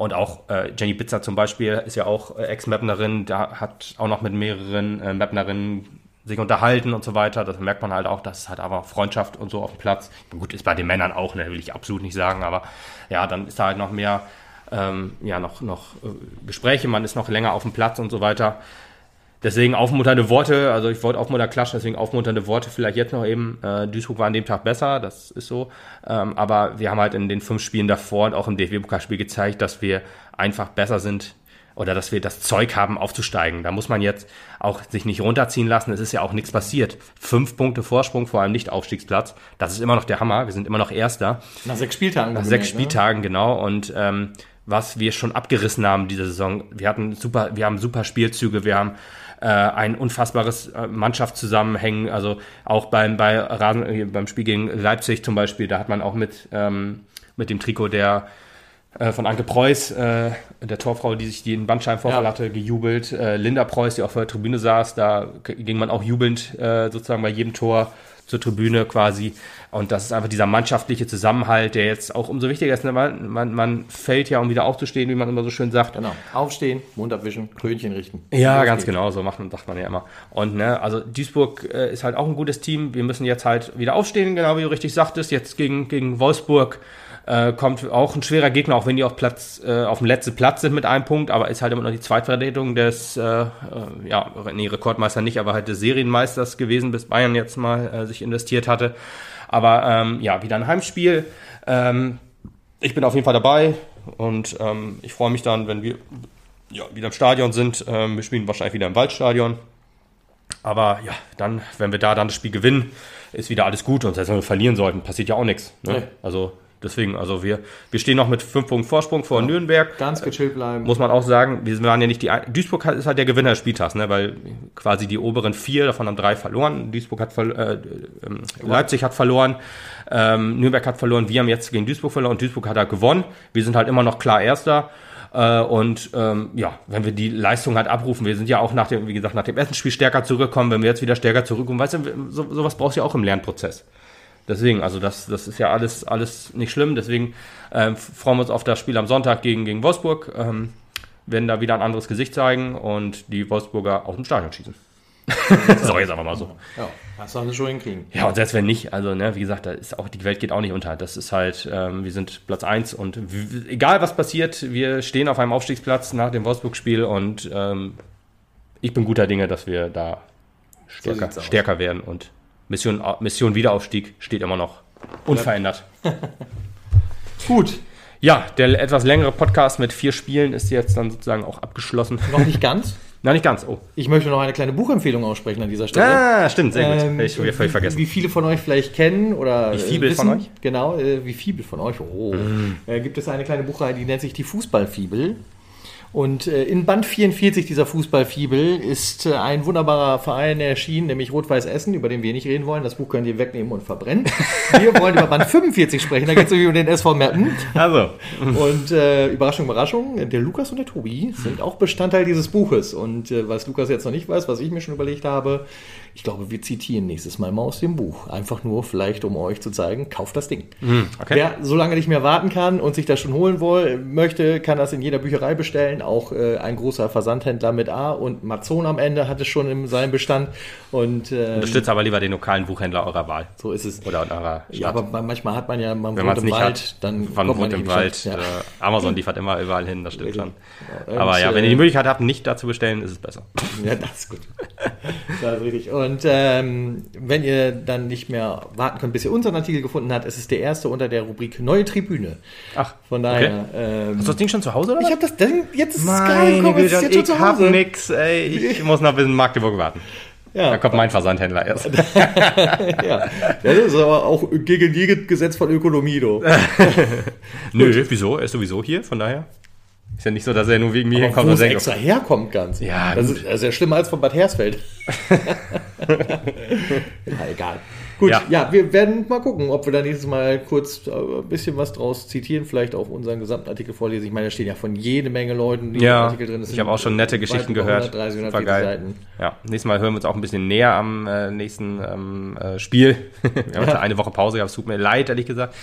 Und auch äh, Jenny Bitzer zum Beispiel ist ja auch äh, Ex-Mapnerin, da hat auch noch mit mehreren äh, Mapnerinnen sich unterhalten und so weiter. Das merkt man halt auch, dass es halt aber Freundschaft und so auf dem Platz. Gut, ist bei den Männern auch, ne, will ich absolut nicht sagen, aber ja, dann ist da halt noch mehr, ähm, ja, noch, noch äh, Gespräche, man ist noch länger auf dem Platz und so weiter. Deswegen aufmunternde Worte, also ich wollte aufmunter klatschen, deswegen aufmunternde Worte vielleicht jetzt noch eben. Äh, Duisburg war an dem Tag besser, das ist so. Ähm, aber wir haben halt in den fünf Spielen davor und auch im DFB-Pokalspiel gezeigt, dass wir einfach besser sind oder dass wir das Zeug haben, aufzusteigen. Da muss man jetzt auch sich nicht runterziehen lassen. Es ist ja auch nichts passiert. Fünf Punkte Vorsprung vor einem Nicht-Aufstiegsplatz. Das ist immer noch der Hammer. Wir sind immer noch Erster. Nach sechs Spieltagen. Nach sechs ne? Spieltagen, ne? genau. Und ähm, was wir schon abgerissen haben diese Saison. Wir hatten super, wir haben super Spielzüge. Wir haben äh, ein unfassbares äh, Mannschaftszusammenhängen. Also auch beim, bei Rasen, äh, beim Spiel gegen Leipzig zum Beispiel, da hat man auch mit, ähm, mit dem Trikot der äh, von Anke Preuß, äh, der Torfrau, die sich den Bandscheibenvorfall ja. hatte, gejubelt. Äh, Linda Preuß, die auf der Tribüne saß, da ging man auch jubelnd äh, sozusagen bei jedem Tor zur Tribüne quasi. Und das ist einfach dieser mannschaftliche Zusammenhalt, der jetzt auch umso wichtiger ist. Ne? Man, man, man fällt ja, um wieder aufzustehen, wie man immer so schön sagt. Genau. Aufstehen, Mund abwischen, Krönchen richten. Ja, ganz genau, so macht man, sagt man ja immer. Und ne, also Duisburg äh, ist halt auch ein gutes Team. Wir müssen jetzt halt wieder aufstehen, genau wie du richtig sagtest, jetzt gegen, gegen Wolfsburg äh, kommt auch ein schwerer Gegner, auch wenn die auf Platz, äh, auf dem letzten Platz sind mit einem Punkt, aber ist halt immer noch die Zweitvertretung des, äh, äh, ja, nee, Rekordmeister nicht, aber halt des Serienmeisters gewesen, bis Bayern jetzt mal äh, sich investiert hatte. Aber ähm, ja, wieder ein Heimspiel. Ähm, ich bin auf jeden Fall dabei und ähm, ich freue mich dann, wenn wir ja, wieder im Stadion sind. Ähm, wir spielen wahrscheinlich wieder im Waldstadion. Aber ja, dann, wenn wir da dann das Spiel gewinnen, ist wieder alles gut. Und selbst wenn wir verlieren sollten, passiert ja auch nichts. Ne? Nee. Also Deswegen, also wir, wir stehen noch mit fünf Punkten Vorsprung vor ja, Nürnberg. Ganz gechillt bleiben. Muss man auch sagen, wir waren ja nicht die, Duisburg ist halt der Gewinner des Spieltags, ne, weil quasi die oberen vier, davon haben drei verloren. Duisburg hat, äh, äh, Leipzig hat verloren, ähm, Nürnberg hat verloren, wir haben jetzt gegen Duisburg verloren und Duisburg hat halt gewonnen. Wir sind halt immer noch klar Erster. Äh, und ähm, ja, wenn wir die Leistung halt abrufen, wir sind ja auch nach dem, wie gesagt, nach dem ersten Spiel stärker zurückgekommen, wenn wir jetzt wieder stärker zurückkommen, weißt du, so, sowas brauchst du ja auch im Lernprozess. Deswegen, also das, das ist ja alles, alles nicht schlimm. Deswegen äh, freuen wir uns auf das Spiel am Sonntag gegen, gegen Wolfsburg. Ähm, werden da wieder ein anderes Gesicht zeigen und die Wolfsburger aus dem Stadion schießen. so, jetzt einfach mal so. Ja, das sollen sie schon hinkriegen. Ja, und selbst wenn nicht, also, ne, wie gesagt, da ist auch, die Welt geht auch nicht unter. Das ist halt, ähm, wir sind Platz 1 und egal was passiert, wir stehen auf einem Aufstiegsplatz nach dem Wolfsburg-Spiel und ähm, ich bin guter Dinge, dass wir da stärker, so stärker werden und Mission, Mission Wiederaufstieg steht immer noch unverändert. Gut. Ja, der etwas längere Podcast mit vier Spielen ist jetzt dann sozusagen auch abgeschlossen. Noch nicht ganz? Nein, nicht ganz. Oh. Ich möchte noch eine kleine Buchempfehlung aussprechen an dieser Stelle. Ah, stimmt, sehr gut. Ähm, ich habe völlig vergessen. Wie viele von euch vielleicht kennen oder wie Fibel wissen, von euch? Genau, äh, wie Fibel von euch. Oh. Mm. Äh, gibt es eine kleine Buchreihe, die nennt sich die Fußballfibel. Und äh, in Band 44 dieser Fußballfibel ist äh, ein wunderbarer Verein erschienen, nämlich Rot-Weiß Essen, über den wir nicht reden wollen. Das Buch könnt ihr wegnehmen und verbrennen. Wir wollen über Band 45 sprechen, da geht es um den SV Meppen. Also. Und äh, Überraschung, Überraschung, der Lukas und der Tobi sind auch Bestandteil dieses Buches. Und äh, was Lukas jetzt noch nicht weiß, was ich mir schon überlegt habe, ich glaube, wir zitieren nächstes Mal mal aus dem Buch. Einfach nur vielleicht, um euch zu zeigen, kauft das Ding. Mm, okay. Wer so lange nicht mehr warten kann und sich das schon holen will, möchte, kann das in jeder Bücherei bestellen. Auch äh, ein großer Versandhändler mit A und Mazon am Ende hat es schon in seinem Bestand. Und, ähm, Unterstützt aber lieber den lokalen Buchhändler eurer Wahl. So ist es. Oder eurer Stadt. Ja, aber manchmal hat man ja, man Wenn wohnt im Wald, hat, dann von kommt wohnt im Wald. Ja. Äh, Amazon liefert immer überall hin, das stimmt schon. Aber ja, wenn ihr die äh, Möglichkeit habt, nicht dazu bestellen, ist es besser. Ja, das ist gut. das ist richtig. Und ähm, wenn ihr dann nicht mehr warten könnt, bis ihr unseren Artikel gefunden habt, ist es der erste unter der Rubrik Neue Tribüne. Ach, von daher. Okay. Ähm, Hast du das Ding schon zu Hause oder? Ich habe das Ding jetzt ist Meine gekommen, Güte, ist jetzt schon zu Hause. Hab nix, ey. Ich muss noch bis in Magdeburg warten. Ja. Da kommt mein Versandhändler erst. ja. Das ist aber auch gegen jedes Gesetz von Ökonomie, du. Nö, wieso? Er ist sowieso hier, von daher. Ist ja nicht so, dass er nur wegen mir hinkommt und denkt. extra herkommt ganz. Ja, das ist, das ist ja schlimmer als von Bad Hersfeld. ja, egal. Gut, ja. Ja. wir werden mal gucken, ob wir da nächstes Mal kurz äh, ein bisschen was draus zitieren, vielleicht auch unseren gesamten Artikel vorlesen. Ich meine, da stehen ja von jede Menge Leuten die Ja, Artikel drin. Das ich habe auch schon nette Geschichten gehört. 130, Super 140 geil. Seiten. Ja, nächstes Mal hören wir uns auch ein bisschen näher am äh, nächsten ähm, äh, Spiel. wir haben jetzt eine Woche Pause gehabt, es tut mir leid, ehrlich gesagt.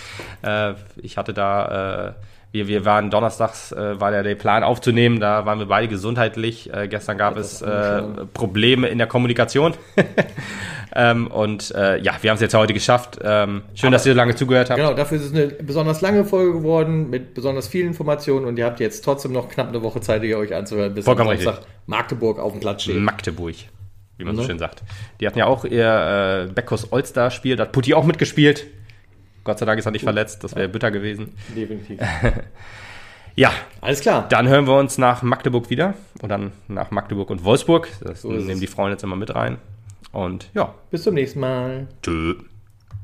Äh, ich hatte da, äh, wir, wir waren donnerstags, äh, war ja der Plan aufzunehmen, da waren wir beide gesundheitlich. Äh, gestern gab es äh. Probleme in der Kommunikation. ähm, und äh, ja, wir haben es jetzt heute geschafft. Ähm, schön, dass ihr so lange zugehört habt. Genau, dafür ist es eine besonders lange Folge geworden mit besonders vielen Informationen und ihr habt jetzt trotzdem noch knapp eine Woche Zeit, ihr euch anzuhören, bis Vollkommen richtig. Magdeburg auf dem Platz steht. Magdeburg, wie man so Ne? schön sagt. Die hatten ja auch ihr äh, Beckos All-Star-Spiel, da hat Putti auch mitgespielt. Gott sei Dank ist er nicht verletzt, das wäre bitter gewesen. Definitiv. Ja, Alles klar. dann hören wir uns nach Magdeburg wieder und dann nach Magdeburg und Wolfsburg. Das So nehmen die Freunde jetzt immer mit rein. Und ja, Bis zum nächsten Mal. tschö.